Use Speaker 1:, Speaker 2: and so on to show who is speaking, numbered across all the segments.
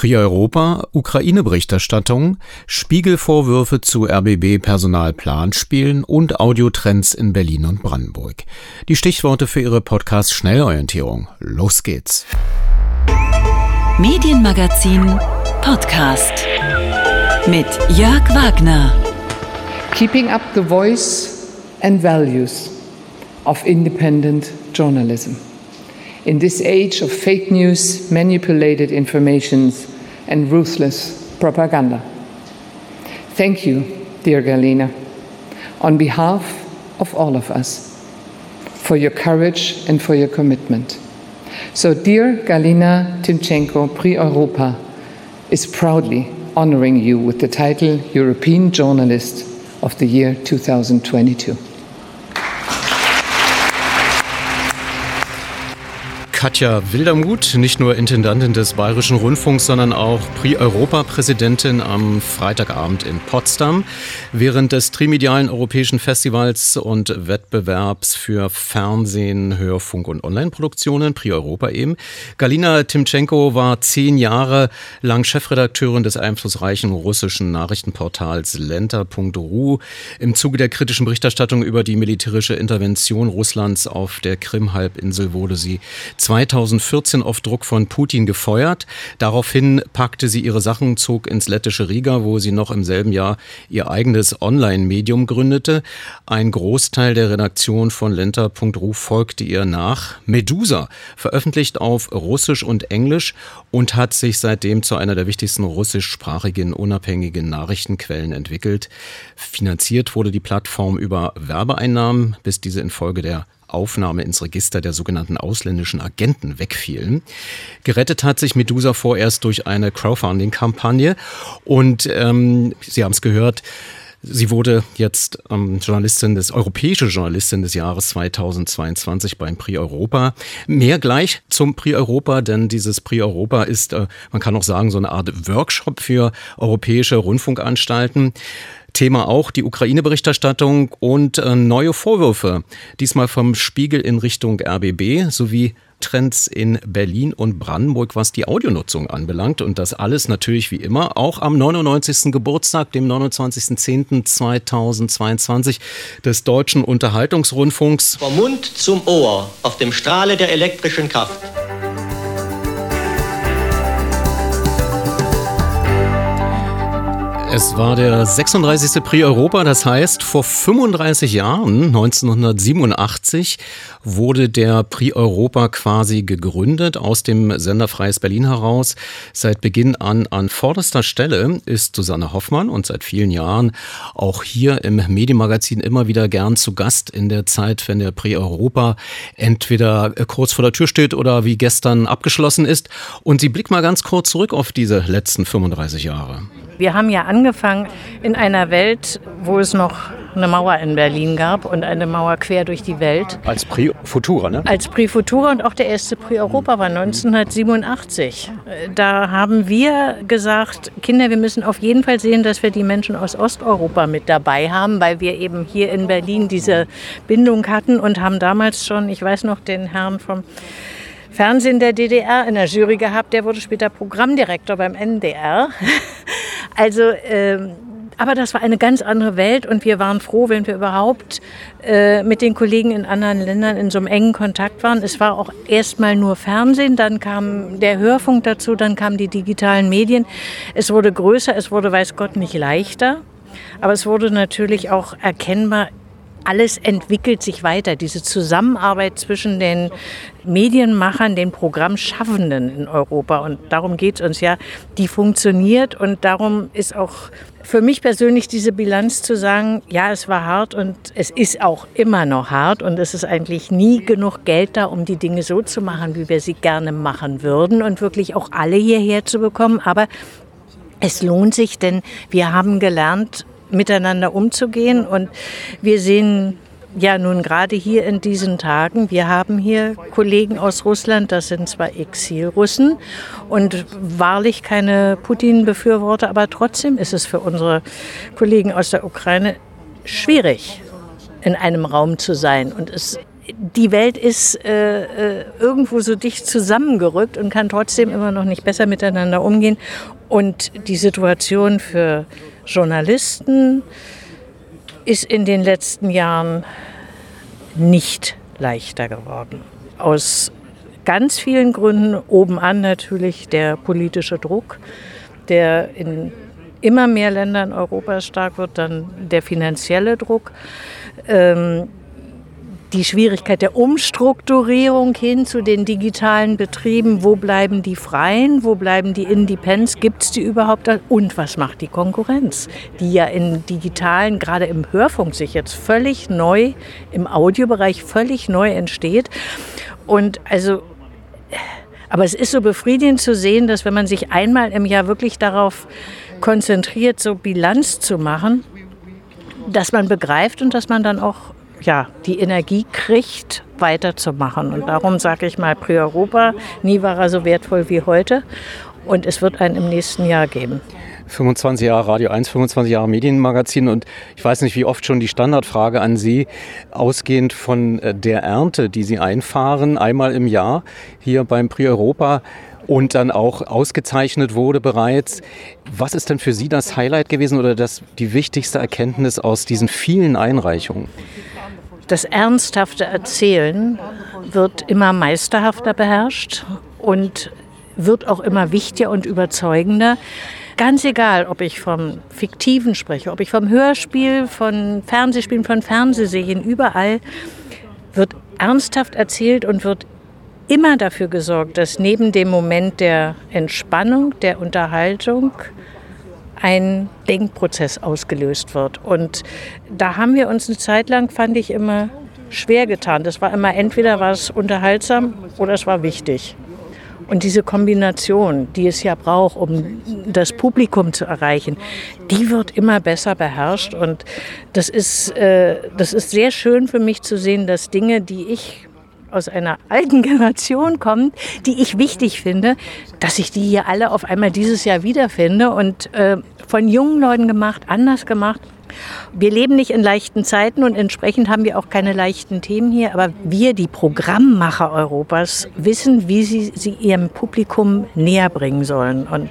Speaker 1: Pri Europa, Ukraine-Berichterstattung, Spiegelvorwürfe zu RBB-Personalplanspielen und Audiotrends in Berlin und Brandenburg. Die Stichworte für Ihre Podcast-Schnellorientierung. Los geht's.
Speaker 2: Medienmagazin Podcast mit Jörg Wagner.
Speaker 3: Keeping up the voice and values of independent journalism. In this age of fake news, manipulated informations, and ruthless propaganda. Thank you, dear Galina, on behalf of all of us, for your courage and for your commitment. So, dear Galina Timchenko, Prix Europa is proudly honoring you with the title European Journalist of the Year 2022.
Speaker 1: Katja Wildermuth, nicht nur Intendantin des Bayerischen Rundfunks, sondern auch Prix-Europa-Präsidentin am Freitagabend in Potsdam. Während des trimedialen Europäischen Festivals und Wettbewerbs für Fernsehen, Hörfunk und Online-Produktionen, Prix-Europa eben. Galina Timchenko war zehn Jahre lang Chefredakteurin des einflussreichen russischen Nachrichtenportals Lenta.ru. Im Zuge der kritischen Berichterstattung über die militärische Intervention Russlands auf der Krim-Halbinsel wurde sie 2014 auf Druck von Putin gefeuert. Daraufhin packte sie ihre Sachen, zog ins lettische Riga, wo sie noch im selben Jahr ihr eigenes Online-Medium gründete. Ein Großteil der Redaktion von Lenta.ru folgte ihr nach. Medusa veröffentlicht auf Russisch und Englisch und hat sich seitdem zu einer der wichtigsten russischsprachigen unabhängigen Nachrichtenquellen entwickelt. Finanziert wurde die Plattform über Werbeeinnahmen, bis diese infolge der Aufnahme ins Register der sogenannten ausländischen Agenten wegfielen. Gerettet hat sich Medusa vorerst durch eine Crowdfunding-Kampagne und ähm, Sie haben es gehört, Sie wurde jetzt ähm, Journalistin des, europäische Journalistin des Jahres 2022 beim Prix Europa. Mehr gleich zum Prix Europa, denn dieses Prix Europa ist, äh, man kann auch sagen, so eine Art Workshop für europäische Rundfunkanstalten. Thema auch die Ukraine-Berichterstattung und äh, neue Vorwürfe. Diesmal vom Spiegel in Richtung RBB sowie Trends in Berlin und Brandenburg, was die Audionutzung anbelangt. Und das alles natürlich wie immer auch am 99. Geburtstag, dem 29.10.2022 des Deutschen Unterhaltungsrundfunks.
Speaker 4: Vom Mund zum Ohr auf dem Strahle der elektrischen Kraft.
Speaker 1: Es war der 36. Prix Europa, das heißt, vor 35 Jahren, 1987, wurde der Prix Europa quasi gegründet aus dem Sender Freies Berlin heraus. Seit Beginn an an vorderster Stelle ist Susanne Hoffmann und seit vielen Jahren auch hier im Medienmagazin immer wieder gern zu Gast in der Zeit, wenn der Prix Europa entweder kurz vor der Tür steht oder wie gestern abgeschlossen ist. Und sie blickt mal ganz kurz zurück auf diese letzten 35 Jahre.
Speaker 5: Wir haben ja angefangen in einer Welt, wo es noch eine Mauer in Berlin gab und eine Mauer quer durch die Welt.
Speaker 1: Als Prix Futura, ne?
Speaker 5: Als Prix Futura und auch der erste Prix Europa war 1987. Da haben wir gesagt, Kinder, wir müssen auf jeden Fall sehen, dass wir die Menschen aus Osteuropa mit dabei haben, weil wir eben hier in Berlin diese Bindung hatten und haben damals schon, ich weiß noch, den Herrn vom Fernsehen der DDR in der Jury gehabt. Der wurde später Programmdirektor beim NDR. Also, ähm, aber das war eine ganz andere Welt und wir waren froh, wenn wir überhaupt äh, mit den Kollegen in anderen Ländern in so einem engen Kontakt waren. Es war auch erstmal nur Fernsehen, dann kam der Hörfunk dazu, dann kamen die digitalen Medien. Es wurde größer, es wurde, weiß Gott, nicht leichter. Aber es wurde natürlich auch erkennbar, alles entwickelt sich weiter. Diese Zusammenarbeit zwischen den Medienmachern, den Programmschaffenden in Europa, und darum geht es uns ja, die funktioniert. Und darum ist auch für mich persönlich diese Bilanz zu sagen, ja, es war hart und es ist auch immer noch hart. Und es ist eigentlich nie genug Geld da, um die Dinge so zu machen, wie wir sie gerne machen würden und wirklich auch alle hierher zu bekommen. Aber es lohnt sich, denn wir haben gelernt, miteinander umzugehen. Und wir sehen ja nun gerade hier in diesen Tagen, wir haben hier Kollegen aus Russland, das sind zwar Exilrussen und wahrlich keine Putin-Befürworter, aber trotzdem ist es für unsere Kollegen aus der Ukraine schwierig, in einem Raum zu sein. Und es die Welt ist äh, äh, irgendwo so dicht zusammengerückt und kann trotzdem immer noch nicht besser miteinander umgehen. Und die Situation für Journalisten ist in den letzten Jahren nicht leichter geworden. Aus ganz vielen Gründen. Obenan natürlich der politische Druck, der in immer mehr Ländern Europas stark wird, dann der finanzielle Druck. Ähm, die Schwierigkeit der Umstrukturierung hin zu den digitalen Betrieben. Wo bleiben die Freien? Wo bleiben die Independents? Gibt es die überhaupt? Und was macht die Konkurrenz? Die ja in digitalen, gerade im Hörfunk sich jetzt völlig neu, im Audiobereich völlig neu entsteht. Und also, aber es ist so befriedigend zu sehen, dass wenn man sich einmal im Jahr wirklich darauf konzentriert, so Bilanz zu machen, dass man begreift und dass man dann auch ja, die Energie kriegt, weiterzumachen. Und darum sage ich mal, Pre-Europa, nie war er so wertvoll wie heute. Und es wird einen im nächsten Jahr geben.
Speaker 1: 25 Jahre Radio 1, 25 Jahre Medienmagazin und ich weiß nicht, wie oft schon die Standardfrage an Sie, ausgehend von äh, der Ernte, die Sie einfahren, einmal im Jahr hier beim Prix Europa und dann auch ausgezeichnet wurde bereits. Was ist denn für Sie das Highlight gewesen oder das, die wichtigste Erkenntnis aus diesen vielen Einreichungen?
Speaker 5: Das ernsthafte Erzählen wird immer meisterhafter beherrscht und wird auch immer wichtiger und überzeugender. Ganz egal, ob ich vom Fiktiven spreche, ob ich vom Hörspiel, von Fernsehspielen, von Fernsehserien, überall wird ernsthaft erzählt und wird immer dafür gesorgt, dass neben dem Moment der Entspannung, der Unterhaltung, ein Denkprozess ausgelöst wird. Und da haben wir uns eine Zeit lang, fand ich, immer schwer getan. Das war immer entweder war es unterhaltsam oder es war wichtig. Und diese Kombination, die es ja braucht, um das Publikum zu erreichen, die wird immer besser beherrscht. Und das ist, äh, das ist sehr schön für mich zu sehen, dass Dinge, die ich aus einer alten Generation kommt, die ich wichtig finde, dass ich die hier alle auf einmal dieses Jahr wiederfinde und äh, von jungen Leuten gemacht, anders gemacht. Wir leben nicht in leichten Zeiten und entsprechend haben wir auch keine leichten Themen hier, aber wir, die Programmmacher Europas, wissen, wie sie sie ihrem Publikum näher bringen sollen. Und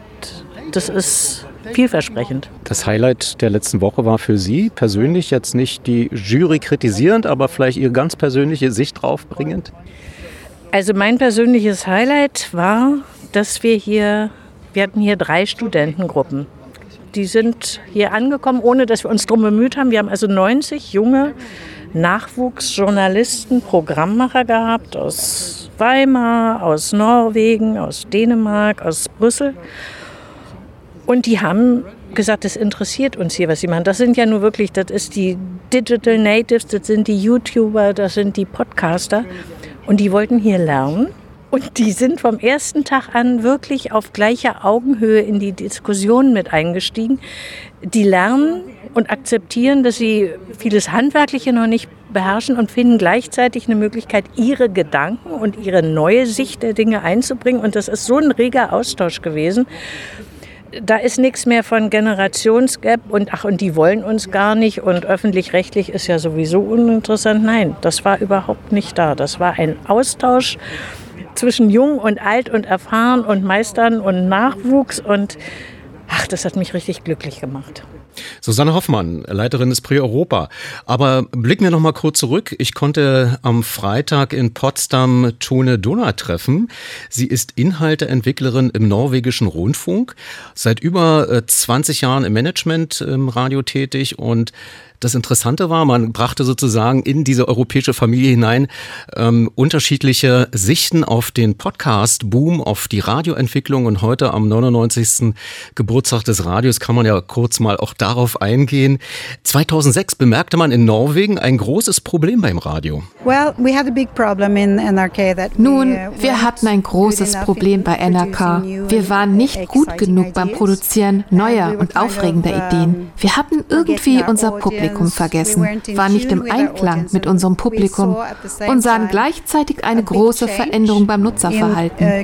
Speaker 5: das ist vielversprechend.
Speaker 1: Das Highlight der letzten Woche war für Sie persönlich jetzt nicht die Jury kritisierend, aber vielleicht Ihre ganz persönliche Sicht drauf bringend?
Speaker 5: Also mein persönliches Highlight war, dass wir hier, wir hatten hier drei Studentengruppen. Die sind hier angekommen, ohne dass wir uns darum bemüht haben. Wir haben also 90 junge Nachwuchsjournalisten, Programmmacher gehabt aus Weimar, aus Norwegen, aus Dänemark, aus Brüssel. Und die haben gesagt, das interessiert uns hier, was sie machen. Das sind ja nur wirklich, das ist die Digital Natives, das sind die YouTuber, das sind die Podcaster. Und die wollten hier lernen. Und die sind vom ersten Tag an wirklich auf gleicher Augenhöhe in die Diskussion mit eingestiegen. Die lernen und akzeptieren, dass sie vieles Handwerkliche noch nicht beherrschen und finden gleichzeitig eine Möglichkeit, ihre Gedanken und ihre neue Sicht der Dinge einzubringen. Und das ist so ein reger Austausch gewesen da ist nichts mehr von Generationsgap und ach, und die wollen uns gar nicht und öffentlich-rechtlich ist ja sowieso uninteressant. Nein, das war überhaupt nicht da. Das war ein Austausch zwischen jung und alt und erfahren und Meistern und Nachwuchs und ach, das hat mich richtig glücklich gemacht.
Speaker 1: Susanne Hoffmann, Leiterin des Prix Europa. Aber blicken wir noch mal kurz zurück. Ich konnte am Freitag in Potsdam Tone Donner treffen. Sie ist Inhalteentwicklerin im norwegischen Rundfunk, seit über 20 äh, Jahren im Management im Radio tätig und das Interessante war, man brachte sozusagen in diese europäische Familie hinein ähm, unterschiedliche Sichten auf den Podcast-Boom, auf die Radioentwicklung und heute am 99. Geburtstag des Radios kann man ja kurz mal auch darauf eingehen. 2006 bemerkte man in Norwegen ein großes Problem beim Radio.
Speaker 6: Nun,
Speaker 7: uh, wir hatten ein großes Problem bei NRK. Wir waren nicht gut genug beim Produzieren neuer und aufregender Ideen. Wir hatten irgendwie unser Publikum Publikum vergessen, waren nicht im Einklang mit unserem Publikum und sahen gleichzeitig eine große Veränderung beim Nutzerverhalten.
Speaker 6: Uh,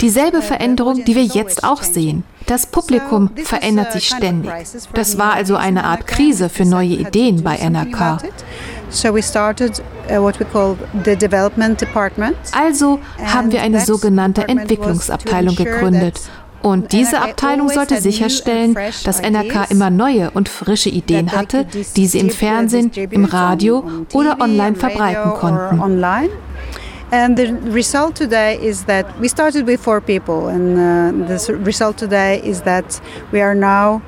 Speaker 7: Dieselbe Veränderung, die wir jetzt auch sehen. Das Publikum verändert sich ständig. Das war also eine Art Krise für neue Ideen bei NRK. Uh, also haben wir eine sogenannte Entwicklungsabteilung gegründet. Und diese Abteilung sollte sicherstellen, dass NRK immer neue und frische Ideen hatte, die sie im Fernsehen, im Radio oder online verbreiten konnten.
Speaker 6: And the result today is that we started with four people, and uh, the result today is that we are now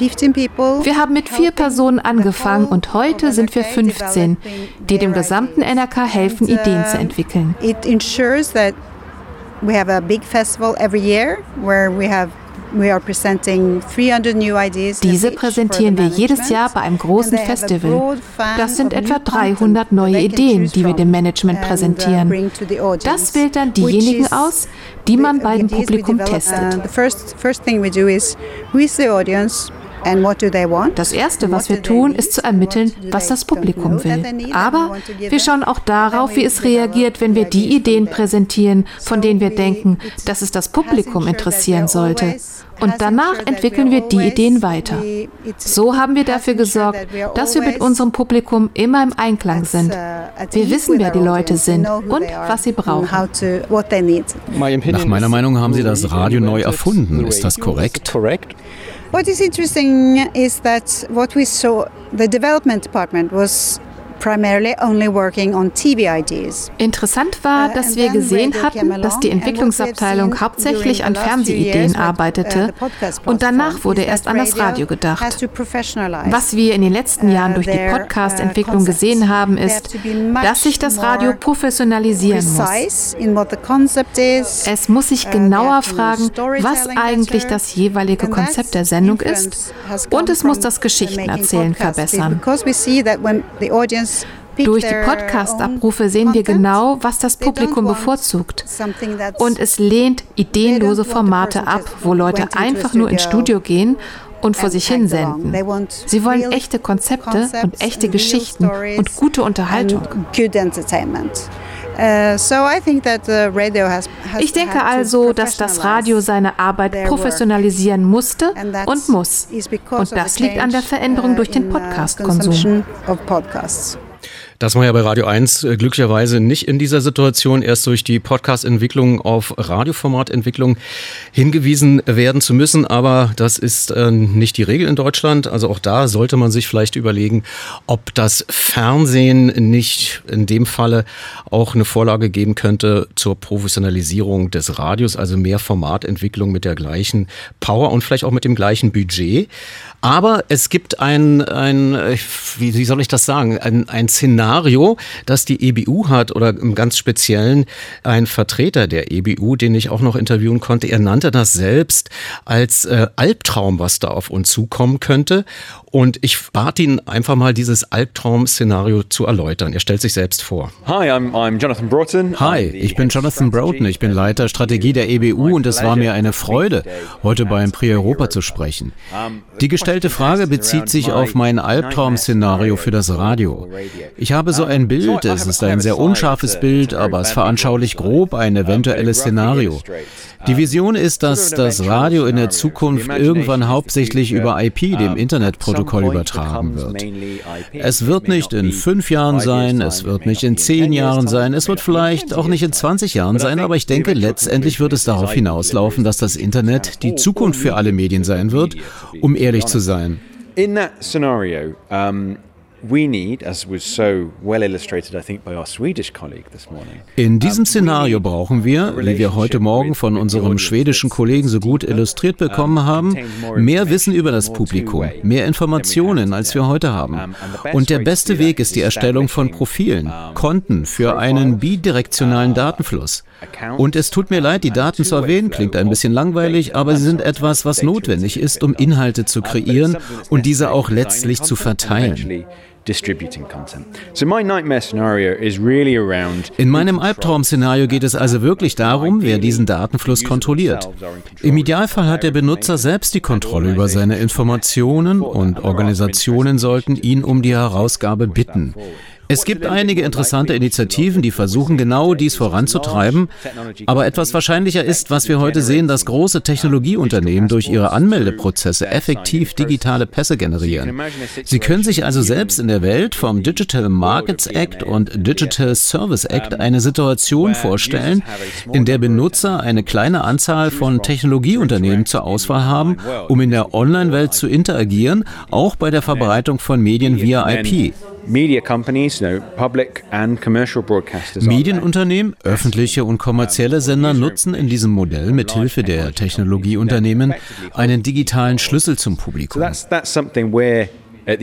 Speaker 7: wir haben mit vier Personen angefangen und heute sind wir 15, die dem gesamten NRK helfen, Ideen zu entwickeln.
Speaker 6: It ensures that we have a big festival every year where we have
Speaker 7: diese präsentieren wir jedes Jahr bei einem großen Festival. Das sind etwa 300 neue Ideen, die wir dem Management uh, präsentieren. Das wählt dann diejenigen aus, die man bei dem Publikum testet. Das Erste, was wir tun, ist zu ermitteln, was das Publikum will. Aber wir schauen auch darauf, wie es reagiert, wenn wir die Ideen präsentieren, von denen wir denken, dass es das Publikum interessieren sollte. Und danach entwickeln wir die Ideen weiter. So haben wir dafür gesorgt, dass wir mit unserem Publikum immer im Einklang sind. Wir wissen, wer die Leute sind und was sie brauchen.
Speaker 1: Nach meiner Meinung haben Sie das Radio neu erfunden. Ist das korrekt?
Speaker 6: What is interesting is that what we saw, the development department was
Speaker 7: Interessant war, uh, dass wir gesehen hatten, dass die Entwicklungsabteilung hauptsächlich an Fernsehideen uh, arbeitete und danach wurde erst an das Radio gedacht. Was wir in den letzten Jahren durch die uh, Podcast-Entwicklung gesehen haben, ist, dass sich das Radio professionalisieren muss. Es muss sich genauer fragen, was eigentlich das jeweilige Konzept der Sendung ist und es muss das Geschichtenerzählen verbessern. Durch die Podcast-Abrufe sehen wir genau, was das Publikum bevorzugt. Und es lehnt ideenlose Formate ab, wo Leute einfach nur ins Studio gehen und vor sich hin senden. Sie wollen echte Konzepte und echte Geschichten und gute Unterhaltung.
Speaker 6: Uh,
Speaker 7: ich denke also, dass das Radio seine Arbeit professionalisieren musste und muss. Und das liegt an der Veränderung durch den uh, Podcast-Konsum.
Speaker 1: Das war ja bei Radio 1 äh, glücklicherweise nicht in dieser Situation, erst durch die Podcast-Entwicklung auf Radioformatentwicklung hingewiesen werden zu müssen. Aber das ist äh, nicht die Regel in Deutschland. Also auch da sollte man sich vielleicht überlegen, ob das Fernsehen nicht in dem Falle auch eine Vorlage geben könnte zur Professionalisierung des Radios, also mehr Formatentwicklung mit der gleichen Power und vielleicht auch mit dem gleichen Budget. Aber es gibt ein, ein wie, wie soll ich das sagen, ein, ein Szenario, das die EBU hat oder im ganz Speziellen ein Vertreter der EBU, den ich auch noch interviewen konnte. Er nannte das selbst als äh, Albtraum, was da auf uns zukommen könnte. Und ich bat ihn einfach mal dieses Albtraum-Szenario zu erläutern. Er stellt sich selbst vor.
Speaker 8: Hi, I'm, I'm Jonathan Broughton.
Speaker 1: Hi, ich bin Jonathan Broughton. Ich bin Leiter Strategie der EBU und es war mir eine Freude, heute beim Prix Europa zu sprechen. Die gestellte Frage bezieht sich auf mein Albtraum-Szenario für das Radio. Ich habe so ein Bild, es ist ein sehr unscharfes Bild, aber es veranschaulicht grob ein eventuelles Szenario. Die Vision ist, dass das Radio in der Zukunft irgendwann hauptsächlich über IP, dem Internetprotokoll, übertragen wird. Es wird nicht in fünf Jahren sein, es wird nicht in zehn Jahren sein, es wird vielleicht auch nicht in 20 Jahren sein, aber ich denke, letztendlich wird es darauf hinauslaufen, dass das Internet die Zukunft für alle Medien sein wird, um ehrlich zu sein.
Speaker 8: In that scenario, um,
Speaker 1: in diesem Szenario brauchen wir, wie wir heute Morgen von unserem schwedischen Kollegen so gut illustriert bekommen haben, mehr Wissen über das Publikum, mehr Informationen, als wir heute haben. Und der beste Weg ist die Erstellung von Profilen, Konten für einen bidirektionalen Datenfluss. Und es tut mir leid, die Daten zu erwähnen, klingt ein bisschen langweilig, aber sie sind etwas, was notwendig ist, um Inhalte zu kreieren und diese auch letztlich zu verteilen. In meinem Albtraum-Szenario geht es also wirklich darum, wer diesen Datenfluss kontrolliert. Im Idealfall hat der Benutzer selbst die Kontrolle über seine Informationen und Organisationen sollten ihn um die Herausgabe bitten. Es gibt einige interessante Initiativen, die versuchen genau dies voranzutreiben, aber etwas wahrscheinlicher ist, was wir heute sehen, dass große Technologieunternehmen durch ihre Anmeldeprozesse effektiv digitale Pässe generieren. Sie können sich also selbst in der Welt vom Digital Markets Act und Digital Service Act eine Situation vorstellen, in der Benutzer eine kleine Anzahl von Technologieunternehmen zur Auswahl haben, um in der Online-Welt zu interagieren, auch bei der Verbreitung von Medien via IP. Medienunternehmen, öffentliche und kommerzielle Sender nutzen in diesem Modell mit Hilfe der Technologieunternehmen einen digitalen Schlüssel zum Publikum. E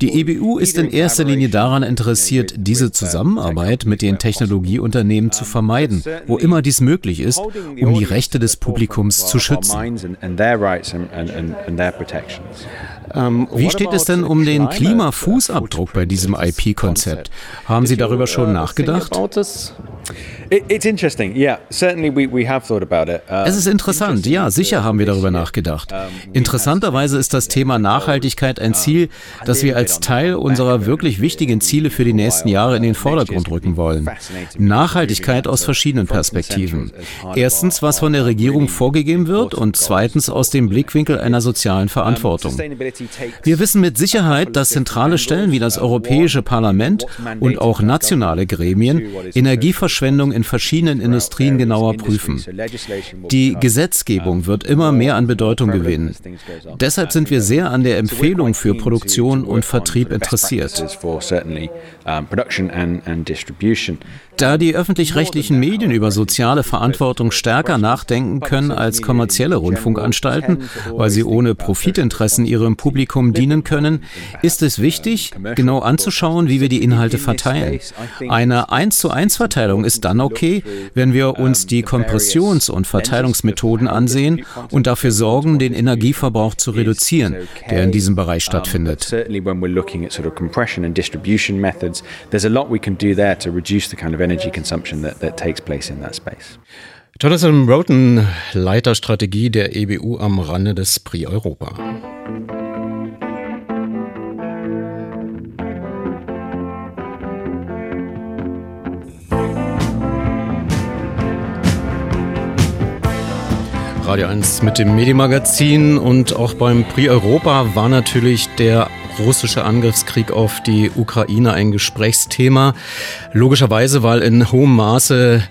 Speaker 1: Die EBU ist in erster Linie daran interessiert, diese Zusammenarbeit mit den Technologieunternehmen zu vermeiden, wo immer dies möglich ist, um die Rechte des Publikums zu schützen. Ähm, wie steht es denn um den Klimafußabdruck bei diesem IP-Konzept? Haben Sie darüber schon uh, nachgedacht? Es ist interessant, ja, sicher haben wir darüber nachgedacht. Interessanterweise ist das Thema Nachhaltigkeit ein Ziel, das wir als Teil unserer wirklich wichtigen Ziele für die nächsten Jahre in den Vordergrund rücken wollen. Nachhaltigkeit aus verschiedenen Perspektiven. Erstens, was von der Regierung vorgegeben wird und zweitens aus dem Blickwinkel einer sozialen Verantwortung. Wir wissen mit Sicherheit, dass zentrale Stellen wie das Europäische Parlament und auch nationale Gremien Energieverschwendung in verschiedenen Industrien genauer prüfen. Die Gesetzgebung wird immer mehr an Bedeutung gewinnen. Deshalb sind wir sehr an der Empfehlung für Produktion und Vertrieb interessiert. Da die öffentlich-rechtlichen Medien über soziale Verantwortung stärker nachdenken können als kommerzielle Rundfunkanstalten, weil sie ohne Profitinteressen ihrem Publikum dienen können, ist es wichtig, genau anzuschauen, wie wir die Inhalte verteilen. Eine 1 zu 1 Verteilung ist dann okay, wenn wir uns die Kompressions- und Verteilungsmethoden ansehen und dafür sorgen, den Energieverbrauch zu reduzieren, der in diesem Bereich stattfindet. There's a lot we can do there to reduce the kind of energy consumption that, that takes place in that space. Jonathan Roten, Leiter Strategie der EBU am Rande des Prix Europa. Radio 1 mit dem Medienmagazin und auch beim Prix Europa war natürlich der russische Angriffskrieg auf die Ukraine ein Gesprächsthema. Logischerweise, weil in hohem Maße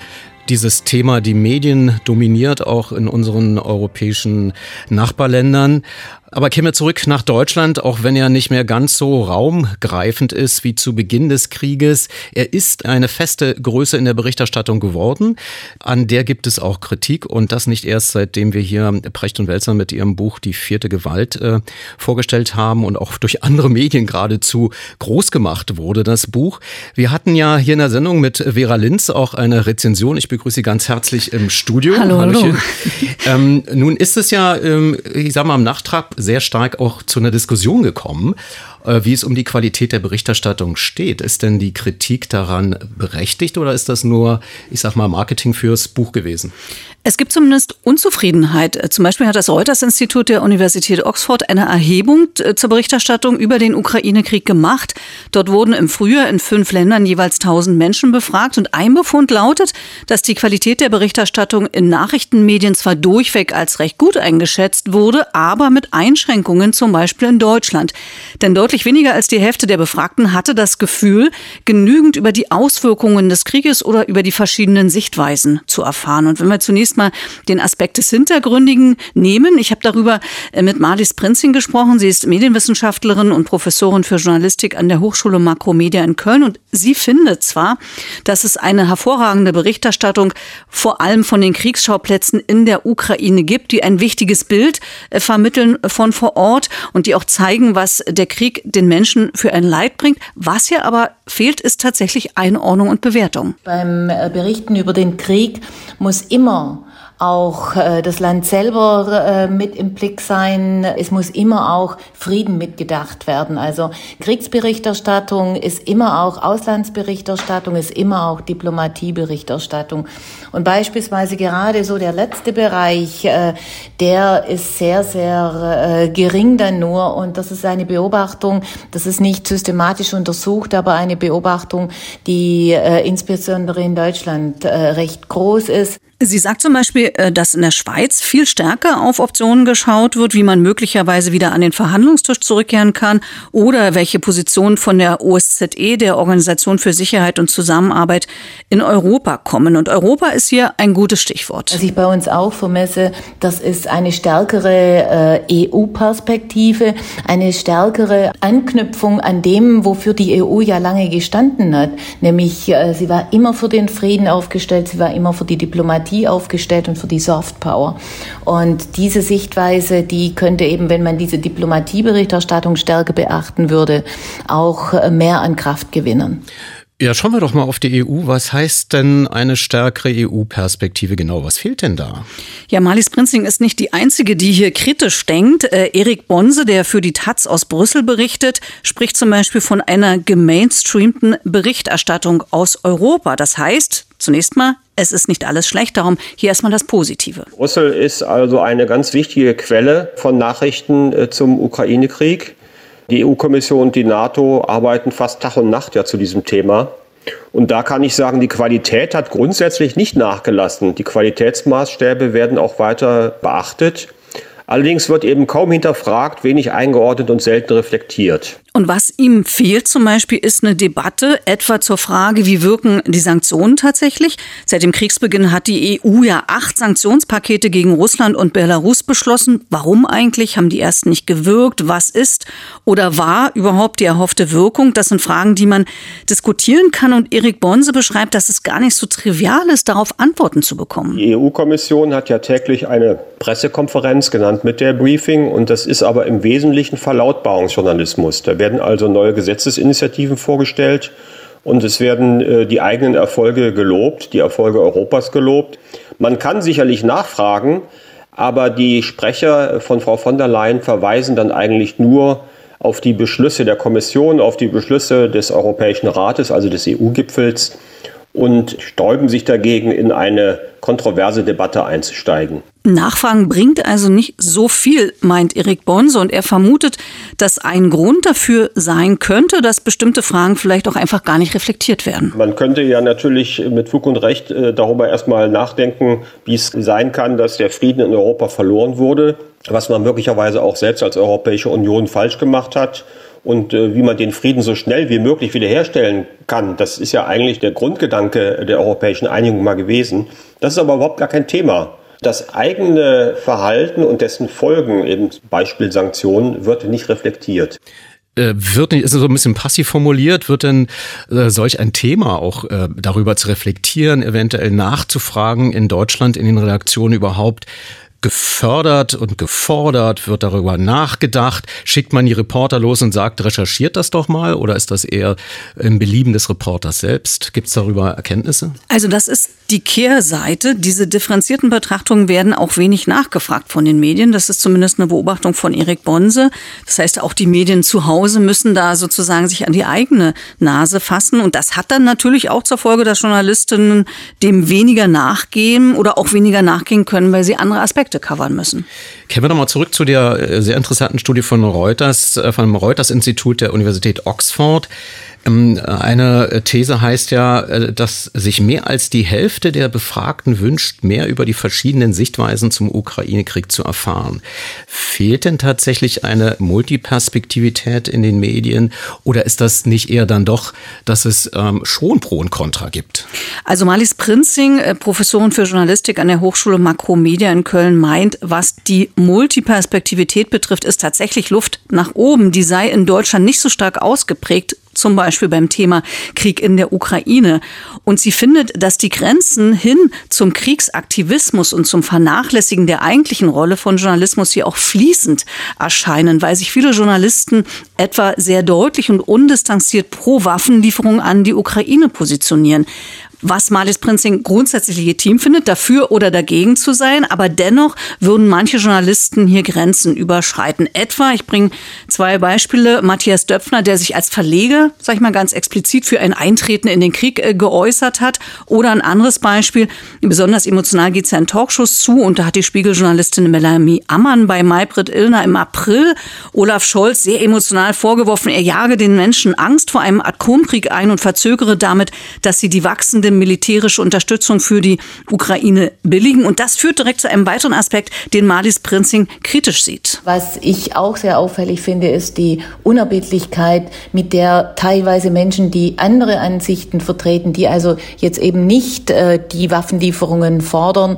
Speaker 1: dieses Thema die Medien dominiert, auch in unseren europäischen Nachbarländern. Aber kämen wir zurück nach Deutschland, auch wenn er nicht mehr ganz so raumgreifend ist wie zu Beginn des Krieges. Er ist eine feste Größe in der Berichterstattung geworden. An der gibt es auch Kritik und das nicht erst seitdem wir hier Precht und Welser mit ihrem Buch Die vierte Gewalt äh, vorgestellt haben und auch durch andere Medien geradezu groß gemacht wurde, das Buch. Wir hatten ja hier in der Sendung mit Vera Linz auch eine Rezension. Ich begrüße Sie ganz herzlich im Studio.
Speaker 9: Hallo, hallo.
Speaker 1: Ähm, nun ist es ja, ähm, ich sag mal, im Nachtrag sehr stark auch zu einer Diskussion gekommen, wie es um die Qualität der Berichterstattung steht. Ist denn die Kritik daran berechtigt oder ist das nur, ich sag mal, Marketing fürs Buch gewesen?
Speaker 9: Es gibt zumindest Unzufriedenheit. Zum Beispiel hat das Reuters-Institut der Universität Oxford eine Erhebung äh, zur Berichterstattung über den Ukraine-Krieg gemacht. Dort wurden im Frühjahr in fünf Ländern jeweils 1000 Menschen befragt und ein Befund lautet, dass die Qualität der Berichterstattung in Nachrichtenmedien zwar durchweg als recht gut eingeschätzt wurde, aber mit Einschränkungen, zum Beispiel in Deutschland. Denn deutlich weniger als die Hälfte der Befragten hatte das Gefühl, genügend über die Auswirkungen des Krieges oder über die verschiedenen Sichtweisen zu erfahren. Und wenn wir zunächst mal den Aspekt des Hintergründigen nehmen. Ich habe darüber äh, mit Marlies Prinzing gesprochen. Sie ist Medienwissenschaftlerin und Professorin für Journalistik an der Hochschule Makromedia in Köln. Und sie findet zwar, dass es eine hervorragende Berichterstattung vor allem von den Kriegsschauplätzen in der Ukraine gibt, die ein wichtiges Bild äh, vermitteln von vor Ort und die auch zeigen, was der Krieg den Menschen für ein Leid bringt. Was hier aber fehlt, ist tatsächlich Einordnung und Bewertung.
Speaker 10: Beim äh, Berichten über den Krieg muss immer auch äh, das Land selber äh, mit im Blick sein. Es muss immer auch Frieden mitgedacht werden. Also Kriegsberichterstattung ist immer auch Auslandsberichterstattung, ist immer auch Diplomatieberichterstattung. Und beispielsweise gerade so der letzte Bereich, äh, der ist sehr, sehr äh, gering dann nur. Und das ist eine Beobachtung, das ist nicht systematisch untersucht, aber eine Beobachtung, die äh, insbesondere in Deutschland äh, recht groß ist.
Speaker 9: Sie sagt zum Beispiel, äh, dass in der Schweiz viel stärker auf Optionen geschaut wird, wie man möglicherweise wieder an den Verhandlungstisch zurückkehren kann oder welche Positionen von der OSZE, der Organisation für Sicherheit und Zusammenarbeit, in Europa kommen. Und Europa ist hier ein gutes Stichwort.
Speaker 10: Was ich bei uns auch vermesse, das ist eine stärkere äh, EU-Perspektive, eine stärkere Anknüpfung an dem, wofür die EU ja lange gestanden hat. Nämlich, äh, sie war immer für den Frieden aufgestellt, sie war immer für die Diplomatie Diplomatie aufgestellt und für die Soft Power. Und diese Sichtweise, die könnte eben, wenn man diese Diplomatieberichterstattung stärker beachten würde, auch äh, mehr an Kraft gewinnen.
Speaker 1: Ja, schauen wir doch mal auf die EU. Was heißt denn eine stärkere EU-Perspektive genau? Was fehlt denn da?
Speaker 9: Ja, Marlies Prinzing ist nicht die Einzige, die hier kritisch denkt. Äh, Erik Bonse, der für die Taz aus Brüssel berichtet, spricht zum Beispiel von einer gemainstreamten Berichterstattung aus Europa. Das heißt, zunächst mal, es ist nicht alles schlecht. Darum hier erstmal das Positive.
Speaker 11: Brüssel ist also eine ganz wichtige Quelle von Nachrichten äh, zum Ukraine-Krieg. Die EU-Kommission und die NATO arbeiten fast Tag und Nacht ja zu diesem Thema. Und da kann ich sagen, die Qualität hat grundsätzlich nicht nachgelassen. Die Qualitätsmaßstäbe werden auch weiter beachtet. Allerdings wird eben kaum hinterfragt, wenig eingeordnet und selten reflektiert.
Speaker 9: Und was ihm fehlt zum Beispiel, ist eine Debatte etwa zur Frage, wie wirken die Sanktionen tatsächlich. Seit dem Kriegsbeginn hat die EU ja acht Sanktionspakete gegen Russland und Belarus beschlossen. Warum eigentlich? Haben die ersten nicht gewirkt? Was ist oder war überhaupt die erhoffte Wirkung? Das sind Fragen, die man diskutieren kann. Und Erik Bonse beschreibt, dass es gar nicht so trivial ist, darauf Antworten zu bekommen.
Speaker 11: Die EU-Kommission hat ja täglich eine Pressekonferenz genannt mit der Briefing. Und das ist aber im Wesentlichen Verlautbarungsjournalismus. Da werden also neue Gesetzesinitiativen vorgestellt und es werden äh, die eigenen Erfolge gelobt, die Erfolge Europas gelobt. Man kann sicherlich nachfragen, aber die Sprecher von Frau von der Leyen verweisen dann eigentlich nur auf die Beschlüsse der Kommission, auf die Beschlüsse des Europäischen Rates, also des EU-Gipfels und sträuben sich dagegen, in eine kontroverse Debatte einzusteigen.
Speaker 9: Nachfragen bringt also nicht so viel, meint Erik Bonse. Und er vermutet, dass ein Grund dafür sein könnte, dass bestimmte Fragen vielleicht auch einfach gar nicht reflektiert werden.
Speaker 11: Man könnte ja natürlich mit Fug und Recht äh, darüber erstmal nachdenken, wie es sein kann, dass der Frieden in Europa verloren wurde, was man möglicherweise auch selbst als Europäische Union falsch gemacht hat und äh, wie man den Frieden so schnell wie möglich wiederherstellen kann. Das ist ja eigentlich der Grundgedanke der europäischen Einigung mal gewesen. Das ist aber überhaupt gar kein Thema. Das eigene Verhalten und dessen Folgen, eben Beispiel Sanktionen, wird nicht reflektiert
Speaker 1: äh, wird nicht, ist so ein bisschen passiv formuliert, wird denn äh, solch ein Thema auch äh, darüber zu reflektieren, eventuell nachzufragen in Deutschland in den Redaktionen überhaupt, gefördert und gefordert? Wird darüber nachgedacht? Schickt man die Reporter los und sagt, recherchiert das doch mal? Oder ist das eher im Belieben des Reporters selbst? Gibt es darüber Erkenntnisse?
Speaker 9: Also das ist die Kehrseite. Diese differenzierten Betrachtungen werden auch wenig nachgefragt von den Medien. Das ist zumindest eine Beobachtung von Erik Bonse. Das heißt, auch die Medien zu Hause müssen da sozusagen sich an die eigene Nase fassen. Und das hat dann natürlich auch zur Folge, dass Journalistinnen dem weniger nachgehen oder auch weniger nachgehen können, weil sie andere Aspekte covern müssen.
Speaker 1: Kehren wir nochmal zurück zu der äh, sehr interessanten Studie von Reuters, äh, vom Reuters-Institut der Universität Oxford. Ähm, eine These heißt ja, äh, dass sich mehr als die Hälfte der Befragten wünscht, mehr über die verschiedenen Sichtweisen zum Ukraine-Krieg zu erfahren. Fehlt denn tatsächlich eine Multiperspektivität in den Medien oder ist das nicht eher dann doch, dass es ähm, schon Pro und Contra gibt?
Speaker 9: Also Marlies Prinzing, äh, Professorin für Journalistik an der Hochschule Makromedia in Köln, meint, was die Multiperspektivität betrifft, ist tatsächlich Luft nach oben. Die sei in Deutschland nicht so stark ausgeprägt zum Beispiel beim Thema Krieg in der Ukraine. Und sie findet, dass die Grenzen hin zum Kriegsaktivismus und zum Vernachlässigen der eigentlichen Rolle von Journalismus hier auch fließend erscheinen, weil sich viele Journalisten etwa sehr deutlich und undistanziert pro Waffenlieferung an die Ukraine positionieren. Was Marlies Prinzing grundsätzlich legitim findet, dafür oder dagegen zu sein. Aber dennoch würden manche Journalisten hier Grenzen überschreiten. Etwa, ich bringe zwei Beispiele, Matthias Döpfner, der sich als Verleger, sag ich mal ganz explizit, für ein Eintreten in den Krieg äh, geäußert hat. Oder ein anderes Beispiel, besonders emotional geht es ja in Talkshows zu. Und da hat die Spiegeljournalistin Melanie Ammann bei Maybrit Illner im April Olaf Scholz sehr emotional vorgeworfen, er jage den Menschen Angst vor einem Atomkrieg ein und verzögere damit, dass sie die wachsende militärische Unterstützung für die Ukraine billigen. Und das führt direkt zu einem weiteren Aspekt, den Marlies Prinzing kritisch sieht.
Speaker 10: Was ich auch sehr auffällig finde, ist die Unerbittlichkeit, mit der teilweise Menschen, die andere Ansichten vertreten, die also jetzt eben nicht äh, die Waffenlieferungen fordern,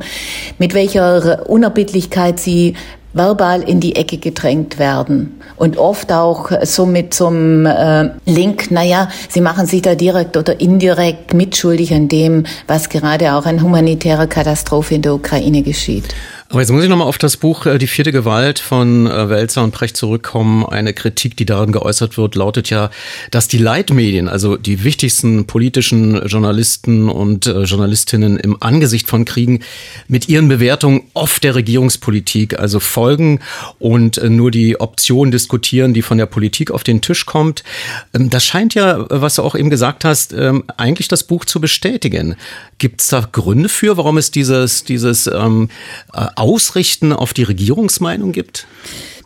Speaker 10: mit welcher Unerbittlichkeit sie verbal in die Ecke gedrängt werden. Und oft auch so mit so einem äh, Link, naja, sie machen sich da direkt oder indirekt mitschuldig an dem, was gerade auch an humanitärer Katastrophe in der Ukraine geschieht.
Speaker 1: Aber jetzt muss ich nochmal auf das Buch äh, Die vierte Gewalt von äh, Welzer und Precht zurückkommen. Eine Kritik, die darin geäußert wird, lautet ja, dass die Leitmedien, also die wichtigsten politischen Journalisten und äh, Journalistinnen im Angesicht von Kriegen, mit ihren Bewertungen oft der Regierungspolitik, also folgen und nur die Option diskutieren, die von der Politik auf den Tisch kommt. Ähm, das scheint ja, was du auch eben gesagt hast, ähm, eigentlich das Buch zu bestätigen. Gibt es da Gründe für, warum es dieses, dieses ähm, Ausrichten auf die Regierungsmeinung gibt?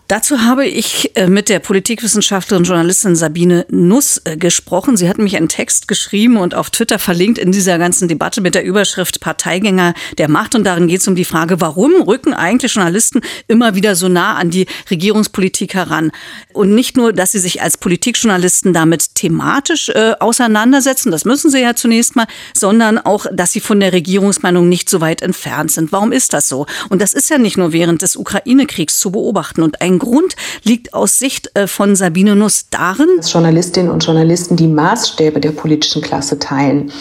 Speaker 9: Dazu habe ich äh, mit der Politikwissenschaftlerin und Journalistin Sabine Nuss äh, gesprochen. Sie hat mich einen Text geschrieben und auf Twitter verlinkt in dieser ganzen Debatte mit der Überschrift Parteigänger der Macht. Und darin geht es um die Frage, warum rücken eigentlich Journalisten immer wieder so nah an die Regierungspolitik heran? Und nicht nur, dass sie sich als Politikjournalisten damit thematisch äh, auseinandersetzen, das müssen sie ja zunächst mal, sondern auch, dass sie von der Regierungsmeinung nicht so weit entfernt sind. Warum ist das so? Und das ist ja nicht nur während des Ukraine-Kriegs zu beobachten. Und ein Grund liegt aus Sicht äh, von Sabine Nuss darin,
Speaker 12: dass Journalistinnen und Journalisten die Maßstäbe der politischen Klasse teilen.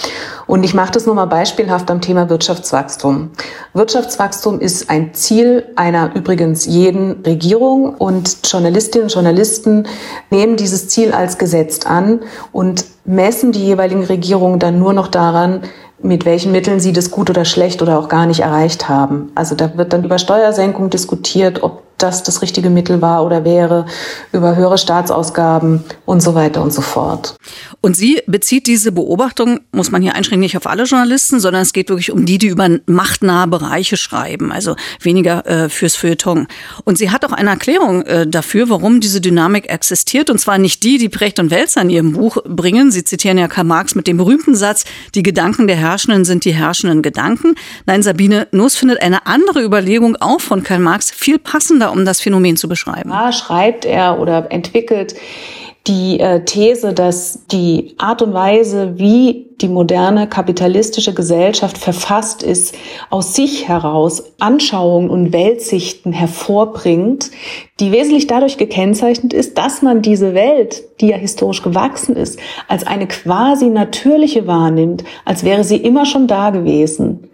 Speaker 12: Und ich mache das nur mal beispielhaft am Thema Wirtschaftswachstum. Wirtschaftswachstum ist ein Ziel einer übrigens jeden Regierung und Journalistinnen und Journalisten nehmen dieses Ziel als gesetzt an und messen die jeweiligen Regierungen dann nur noch daran, mit welchen Mitteln sie das gut oder schlecht oder auch gar nicht erreicht haben. Also da wird dann über Steuersenkung diskutiert, ob das das richtige Mittel war oder wäre, über höhere Staatsausgaben und so weiter und so fort.
Speaker 9: Und sie bezieht diese Beobachtung, muss man hier einschränken, nicht auf alle Journalisten, sondern es geht wirklich um die, die über machtnahe Bereiche schreiben, also weniger äh, fürs Feuilleton. Und sie hat auch eine Erklärung äh, dafür, warum diese Dynamik existiert, und zwar nicht die, die Brecht und Welzer in ihrem Buch bringen. Sie zitieren ja Karl Marx mit dem berühmten Satz, die Gedanken der Herrschenden sind die herrschenden Gedanken. Nein, Sabine Nuss findet eine andere Überlegung auch von Karl Marx viel passender Wörter, um das Phänomen zu beschreiben.
Speaker 12: Ja, schreibt er oder entwickelt die äh, These, dass die Art und Weise, wie die moderne kapitalistische Gesellschaft verfasst ist, aus sich heraus Anschauungen und Weltsichten hervorbringt, die wesentlich dadurch gekennzeichnet ist, dass man diese Welt, die ja historisch gewachsen ist, als eine quasi natürliche wahrnimmt, als wäre sie immer schon da gewesen.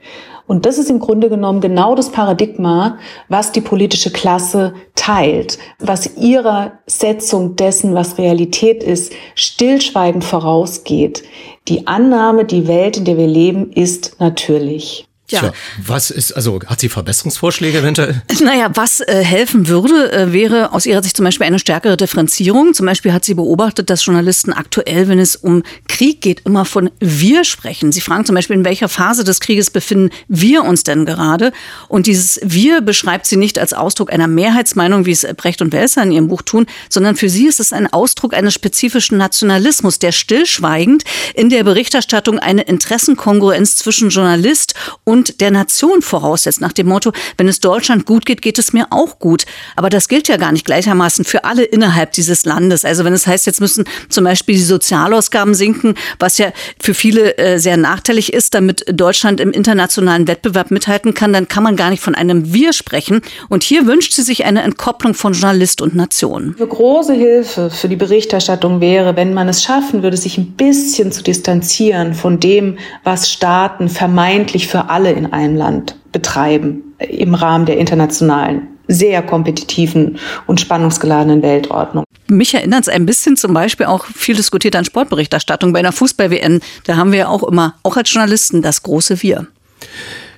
Speaker 12: Und das ist im Grunde genommen genau das Paradigma, was die politische Klasse teilt, was ihrer Setzung dessen, was Realität ist, stillschweigend vorausgeht. Die Annahme, die Welt, in der wir leben, ist natürlich.
Speaker 1: Ja. Tja, was ist, also hat sie Verbesserungsvorschläge eventuell?
Speaker 9: Naja, was äh, helfen würde, äh, wäre aus ihrer Sicht zum Beispiel eine stärkere Differenzierung. Zum Beispiel hat sie beobachtet, dass Journalisten aktuell, wenn es um Krieg geht, immer von wir sprechen. Sie fragen zum Beispiel, in welcher Phase des Krieges befinden wir uns denn gerade? Und dieses wir beschreibt sie nicht als Ausdruck einer Mehrheitsmeinung, wie es Brecht und Welser in ihrem Buch tun, sondern für sie ist es ein Ausdruck eines spezifischen Nationalismus, der stillschweigend in der Berichterstattung eine Interessenkongruenz zwischen Journalist und und der Nation voraussetzt, nach dem Motto, wenn es Deutschland gut geht, geht es mir auch gut. Aber das gilt ja gar nicht gleichermaßen für alle innerhalb dieses Landes. Also wenn es heißt, jetzt müssen zum Beispiel die Sozialausgaben sinken, was ja für viele äh, sehr nachteilig ist, damit Deutschland im internationalen Wettbewerb mithalten kann, dann kann man gar nicht von einem Wir sprechen. Und hier wünscht sie sich eine Entkopplung von Journalist und Nation.
Speaker 12: Eine große Hilfe für die Berichterstattung wäre, wenn man es schaffen würde, sich ein bisschen zu distanzieren von dem, was Staaten vermeintlich für alle in einem Land betreiben im Rahmen der internationalen sehr kompetitiven und spannungsgeladenen Weltordnung.
Speaker 9: Mich erinnert es ein bisschen zum Beispiel auch viel diskutiert an Sportberichterstattung bei einer Fußball-WM. Da haben wir ja auch immer, auch als Journalisten, das große Wir.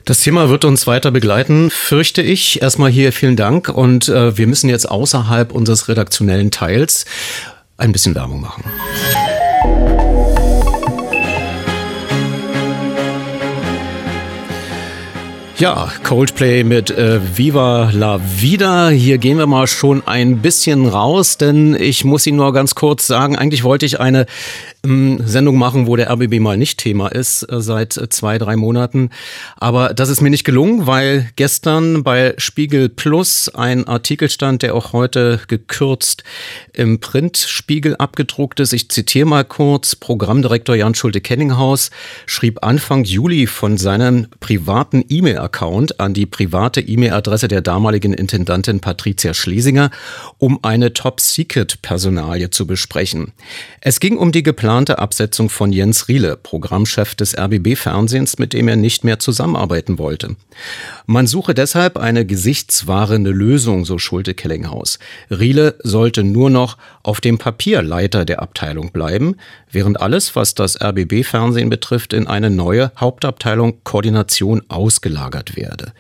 Speaker 1: Das Thema wird uns weiter begleiten, fürchte ich. Erstmal hier vielen Dank und äh, wir müssen jetzt außerhalb unseres redaktionellen Teils ein bisschen Werbung machen. Ja, Coldplay mit äh, Viva la Vida. Hier gehen wir mal schon ein bisschen raus, denn ich muss Ihnen nur ganz kurz sagen, eigentlich wollte ich eine ähm, Sendung machen, wo der RBB mal nicht Thema ist, äh, seit zwei, drei Monaten. Aber das ist mir nicht gelungen, weil gestern bei Spiegel Plus ein Artikel stand, der auch heute gekürzt im Printspiegel abgedruckt ist. Ich zitiere mal kurz. Programmdirektor Jan Schulte-Kenninghaus schrieb Anfang Juli von seinem privaten E-Mail-Account an die private E-Mail-Adresse der damaligen Intendantin Patricia Schlesinger, um eine Top-Secret-Personalie zu besprechen. Es ging um die geplante Absetzung von Jens Riele, Programmchef des RBB-Fernsehens, mit dem er nicht mehr zusammenarbeiten wollte. Man suche deshalb eine gesichtswahrende Lösung, so Schulte-Kellinghaus. Riele sollte nur noch auf dem Papier Leiter der Abteilung bleiben, während alles, was das RBB-Fernsehen betrifft, in eine neue Hauptabteilung Koordination ausgelagert werde.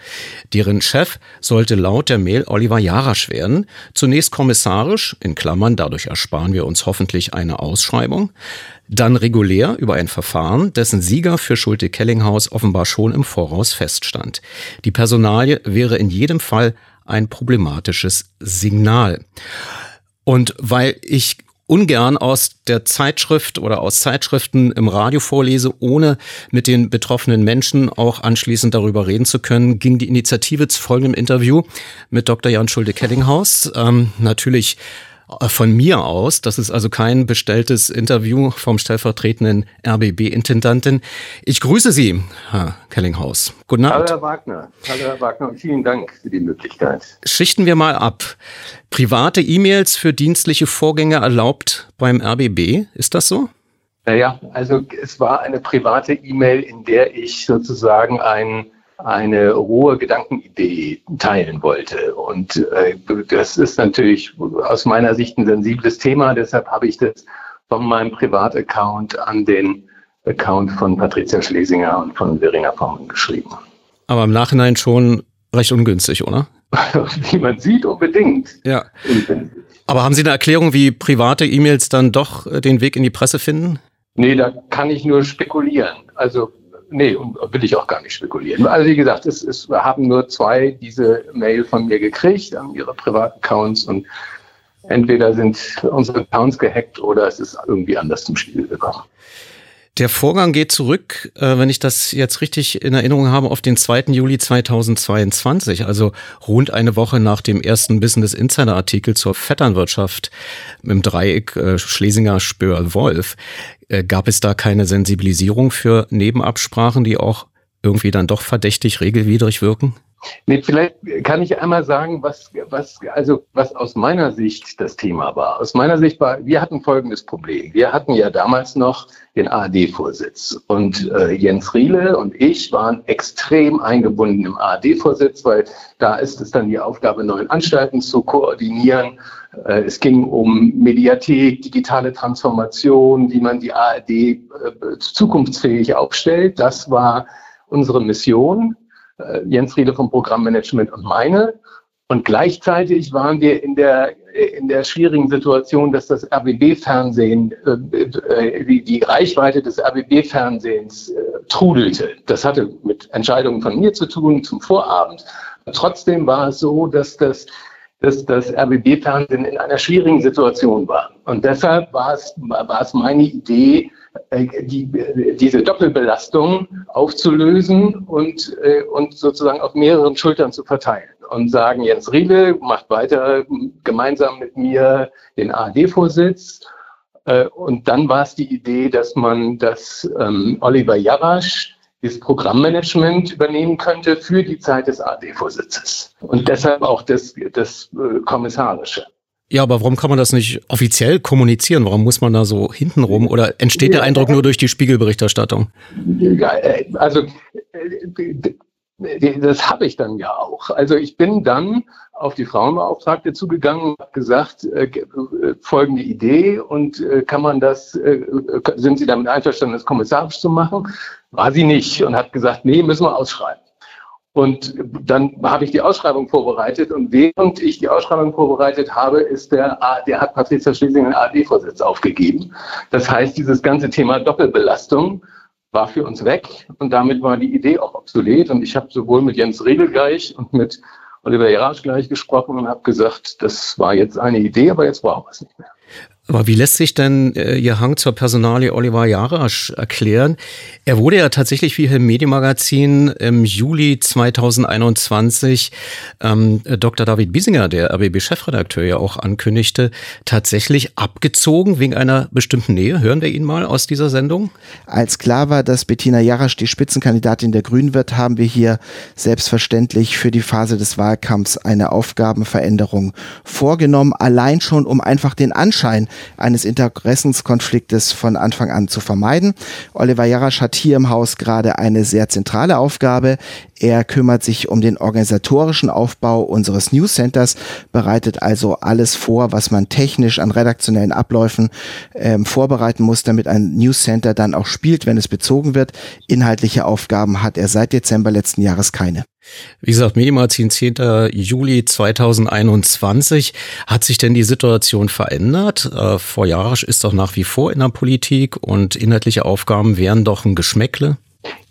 Speaker 1: Deren Chef sollte laut der Mail Oliver Jarasch werden, zunächst kommissarisch, in Klammern, dadurch ersparen wir uns hoffentlich eine Ausschreibung, dann regulär über ein Verfahren, dessen Sieger für Schulte-Kellinghaus offenbar schon im Voraus feststand. Die Personalie wäre in jedem Fall ein problematisches Signal. Und weil ich ungern aus der Zeitschrift oder aus Zeitschriften im Radio vorlese, ohne mit den betroffenen Menschen auch anschließend darüber reden zu können, ging die Initiative zu folgendem Interview mit Dr. Jan Schulde-Kellinghaus. Ähm, natürlich von mir aus. Das ist also kein bestelltes Interview vom stellvertretenden RBB-Intendanten. Ich grüße Sie, Herr Kellinghaus.
Speaker 13: Guten Abend. Hallo, Herr Wagner. Hallo, Herr Wagner. Und vielen Dank für die Möglichkeit.
Speaker 1: Schichten wir mal ab. Private E-Mails für dienstliche Vorgänge erlaubt beim RBB. Ist das so?
Speaker 13: Naja, also es war eine private E-Mail, in der ich sozusagen ein eine rohe Gedankenidee teilen wollte. Und äh, das ist natürlich aus meiner Sicht ein sensibles Thema. Deshalb habe ich das von meinem Privataccount an den Account von Patricia Schlesinger und von Verena Formann geschrieben.
Speaker 1: Aber im Nachhinein schon recht ungünstig, oder?
Speaker 13: wie man sieht, unbedingt.
Speaker 1: Ja. Aber haben Sie eine Erklärung, wie private E-Mails dann doch äh, den Weg in die Presse finden?
Speaker 13: Nee, da kann ich nur spekulieren. Also nee, will ich auch gar nicht spekulieren. Also wie gesagt, es, es haben nur zwei diese Mail von mir gekriegt an ihre privaten Accounts und entweder sind unsere Accounts gehackt oder es ist irgendwie anders zum Spiel gekommen.
Speaker 1: Der Vorgang geht zurück, äh, wenn ich das jetzt richtig in Erinnerung habe, auf den 2. Juli 2022, also rund eine Woche nach dem ersten Business Insider Artikel zur Vetternwirtschaft im Dreieck äh, Schlesinger Spör Wolf. Äh, gab es da keine Sensibilisierung für Nebenabsprachen, die auch irgendwie dann doch verdächtig regelwidrig wirken?
Speaker 13: Nee, vielleicht kann ich einmal sagen, was, was, also, was aus meiner Sicht das Thema war. Aus meiner Sicht war, wir hatten folgendes Problem. Wir hatten ja damals noch den ARD-Vorsitz und äh, Jens Riele und ich waren extrem eingebunden im ARD-Vorsitz, weil da ist es dann die Aufgabe, neuen Anstalten zu koordinieren. Äh, es ging um Mediathek, digitale Transformation, wie man die ARD äh, zukunftsfähig aufstellt. Das war unsere Mission Jens Riede vom Programmmanagement und meine. Und gleichzeitig waren wir in der, in der schwierigen Situation, dass das RBB-Fernsehen, äh, äh, die, die Reichweite des RBB-Fernsehens äh, trudelte. Das hatte mit Entscheidungen von mir zu tun zum Vorabend. Trotzdem war es so, dass das, dass das RBB-Fernsehen in einer schwierigen Situation war. Und deshalb war es, war es meine Idee, äh, die, diese Doppelbelastung aufzulösen und, äh, und sozusagen auf mehreren Schultern zu verteilen und sagen, Jens Riele macht weiter gemeinsam mit mir den ARD-Vorsitz. Äh, und dann war es die Idee, dass man das ähm, Oliver Jarasch das Programmmanagement übernehmen könnte für die Zeit des ARD-Vorsitzes und deshalb auch das, das äh, Kommissarische.
Speaker 1: Ja, aber warum kann man das nicht offiziell kommunizieren? Warum muss man da so hintenrum? Oder entsteht der Eindruck nur durch die Spiegelberichterstattung?
Speaker 13: Also das habe ich dann ja auch. Also ich bin dann auf die Frauenbeauftragte zugegangen, habe gesagt, äh, äh, folgende Idee und äh, kann man das, sind Sie damit einverstanden, das kommissarisch zu machen? War sie nicht und hat gesagt, nee, müssen wir ausschreiben. Und dann habe ich die Ausschreibung vorbereitet und während ich die Ausschreibung vorbereitet habe, ist der, der hat Patricia Schlesing den ARD-Vorsitz aufgegeben. Das heißt, dieses ganze Thema Doppelbelastung war für uns weg und damit war die Idee auch obsolet. Und ich habe sowohl mit Jens Riegel gleich und mit Oliver Jarasch gleich gesprochen und habe gesagt, das war jetzt eine Idee, aber jetzt brauchen wir es nicht mehr.
Speaker 1: Aber wie lässt sich denn äh, Ihr Hang zur Personalie Oliver Jarasch erklären? Er wurde ja tatsächlich wie im Medienmagazin im Juli 2021 ähm, Dr. David Biesinger, der RBB-Chefredakteur, ja auch ankündigte, tatsächlich abgezogen wegen einer bestimmten Nähe. Hören wir ihn mal aus dieser Sendung?
Speaker 14: Als klar war, dass Bettina Jarasch die Spitzenkandidatin der Grünen wird, haben wir hier selbstverständlich für die Phase des Wahlkampfs eine Aufgabenveränderung vorgenommen, allein schon um einfach den Anschein eines Interessenskonfliktes von Anfang an zu vermeiden. Oliver Jarasch hat hier im Haus gerade eine sehr zentrale Aufgabe. Er kümmert sich um den organisatorischen Aufbau unseres News Centers, bereitet also alles vor, was man technisch an redaktionellen Abläufen ähm, vorbereiten muss, damit ein News Center dann auch spielt, wenn es bezogen wird. Inhaltliche Aufgaben hat er seit Dezember letzten Jahres keine.
Speaker 1: Wie gesagt, Medienmagazin 10. Juli 2021. Hat sich denn die Situation verändert? Äh, vor Jarasch ist doch nach wie vor in der Politik und inhaltliche Aufgaben wären doch ein Geschmäckle?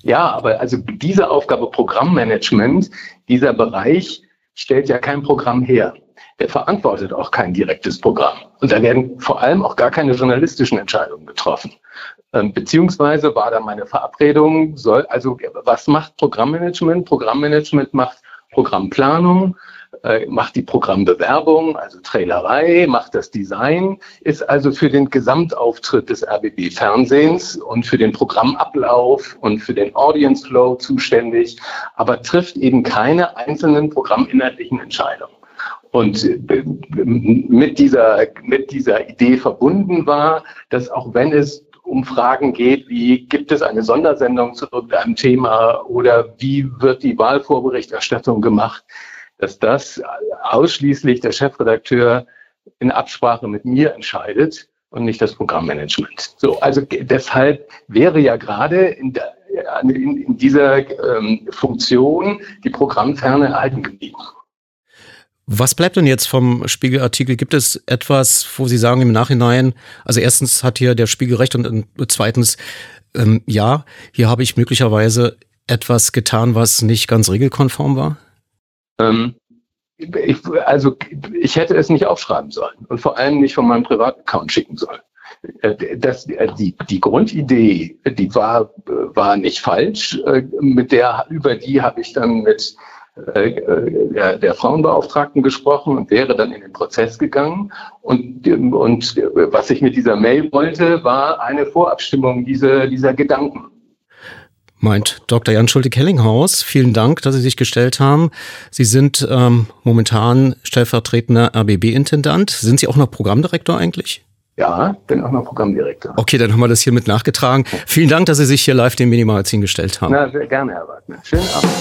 Speaker 13: Ja, aber also diese Aufgabe Programmmanagement, dieser Bereich stellt ja kein Programm her. Der verantwortet auch kein direktes Programm. Und da werden vor allem auch gar keine journalistischen Entscheidungen getroffen. Ähm, beziehungsweise war da meine Verabredung, soll, also was macht Programmmanagement? Programmmanagement macht Programmplanung, äh, macht die Programmbewerbung, also Trailerei, macht das Design, ist also für den Gesamtauftritt des RBB Fernsehens und für den Programmablauf und für den Audience Flow zuständig, aber trifft eben keine einzelnen programminhaltlichen Entscheidungen. Und äh, mit dieser, mit dieser Idee verbunden war, dass auch wenn es um Fragen geht, wie gibt es eine Sondersendung zu irgendeinem Thema oder wie wird die Wahlvorberichterstattung gemacht, dass das ausschließlich der Chefredakteur in Absprache mit mir entscheidet und nicht das Programmmanagement. So, also deshalb wäre ja gerade in, der, in, in dieser ähm, Funktion die Programmferne erhalten geblieben.
Speaker 1: Was bleibt denn jetzt vom Spiegelartikel? Gibt es etwas, wo Sie sagen im Nachhinein, also erstens hat hier der Spiegel recht und zweitens, ähm, ja, hier habe ich möglicherweise etwas getan, was nicht ganz regelkonform war?
Speaker 13: Ähm, ich, also ich hätte es nicht aufschreiben sollen und vor allem nicht von meinem Privataccount schicken sollen. Äh, das, äh, die, die Grundidee, die war, war nicht falsch. Äh, mit der, über die habe ich dann mit äh, der, der Frauenbeauftragten gesprochen und wäre dann in den Prozess gegangen. Und, und was ich mit dieser Mail wollte, war eine Vorabstimmung dieser, dieser Gedanken.
Speaker 1: Meint Dr. Jan Schulte-Kellinghaus. Vielen Dank, dass Sie sich gestellt haben. Sie sind ähm, momentan stellvertretender RBB-Intendant. Sind Sie auch noch Programmdirektor eigentlich?
Speaker 13: Ja, bin auch noch Programmdirektor.
Speaker 1: Okay, dann haben wir das hiermit nachgetragen. Vielen Dank, dass Sie sich hier live dem Minimagazin gestellt haben.
Speaker 13: Na, sehr gerne, Herr Wagner. Schönen Abend.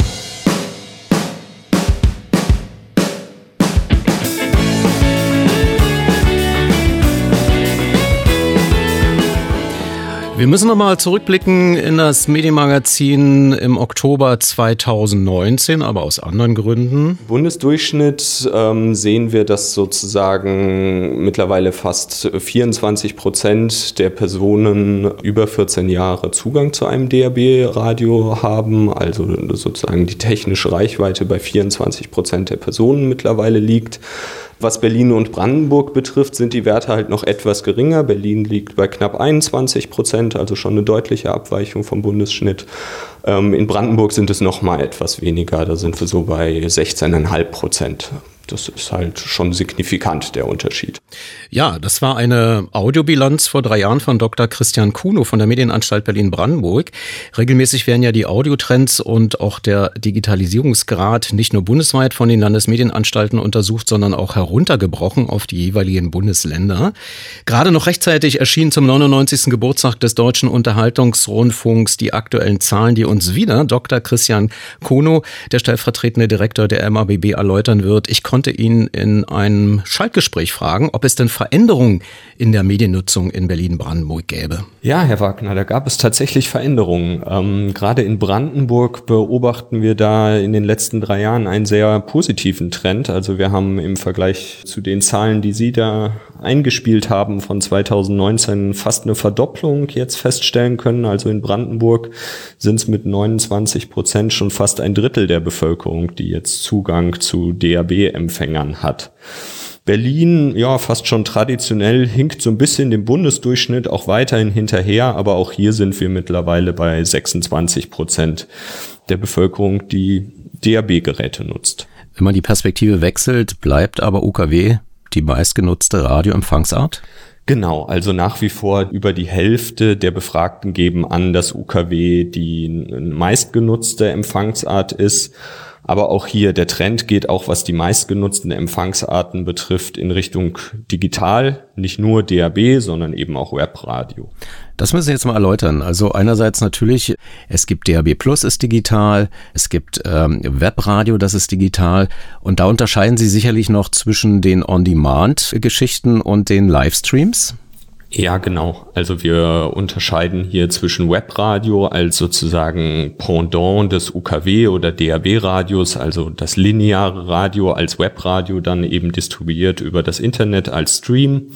Speaker 1: Wir müssen nochmal zurückblicken in das Medienmagazin im Oktober 2019, aber aus anderen Gründen.
Speaker 15: Bundesdurchschnitt ähm, sehen wir, dass sozusagen mittlerweile fast 24 Prozent der Personen über 14 Jahre Zugang zu einem DAB-Radio haben, also sozusagen die technische Reichweite bei 24 Prozent der Personen mittlerweile liegt. Was Berlin und Brandenburg betrifft, sind die Werte halt noch etwas geringer. Berlin liegt bei knapp 21 Prozent, also schon eine deutliche Abweichung vom Bundesschnitt. Ähm, in Brandenburg sind es noch mal etwas weniger, da sind wir so bei 16,5 Prozent. Das ist halt schon signifikant, der Unterschied.
Speaker 1: Ja, das war eine Audiobilanz vor drei Jahren von Dr. Christian Kuno von der Medienanstalt Berlin-Brandenburg. Regelmäßig werden ja die Audiotrends und auch der Digitalisierungsgrad nicht nur bundesweit von den Landesmedienanstalten untersucht, sondern auch heruntergebrochen auf die jeweiligen Bundesländer. Gerade noch rechtzeitig erschienen zum 99. Geburtstag des Deutschen Unterhaltungsrundfunks die aktuellen Zahlen, die uns wieder Dr. Christian Kuno, der stellvertretende Direktor der MABB, erläutern wird. Ich konnte ihn in einem Schaltgespräch fragen, ob es denn Veränderungen in der Mediennutzung in Berlin-Brandenburg gäbe.
Speaker 15: Ja, Herr Wagner, da gab es tatsächlich Veränderungen. Ähm, gerade in Brandenburg beobachten wir da in den letzten drei Jahren einen sehr positiven Trend. Also wir haben im Vergleich zu den Zahlen, die Sie da eingespielt haben von 2019 fast eine Verdopplung jetzt feststellen können. Also in Brandenburg sind es mit 29 Prozent schon fast ein Drittel der Bevölkerung, die jetzt Zugang zu DAB-Empfängern hat. Berlin, ja, fast schon traditionell, hinkt so ein bisschen dem Bundesdurchschnitt auch weiterhin hinterher, aber auch hier sind wir mittlerweile bei 26 Prozent der Bevölkerung, die DAB-Geräte nutzt.
Speaker 1: Wenn man die Perspektive wechselt, bleibt aber UKW die meistgenutzte Radioempfangsart?
Speaker 15: Genau, also nach wie vor über die Hälfte der Befragten geben an, dass UKW die meistgenutzte Empfangsart ist. Aber auch hier der Trend geht auch, was die meistgenutzten Empfangsarten betrifft, in Richtung digital, nicht nur DAB, sondern eben auch Webradio.
Speaker 1: Das müssen Sie jetzt mal erläutern. Also einerseits natürlich, es gibt DAB Plus ist digital, es gibt ähm, Webradio, das ist digital und da unterscheiden Sie sicherlich noch zwischen den On-Demand-Geschichten und den Livestreams.
Speaker 15: Ja, genau. Also wir unterscheiden hier zwischen Webradio als sozusagen Pendant des UKW oder DAB-Radios, also das lineare Radio als Webradio dann eben distribuiert über das Internet als Stream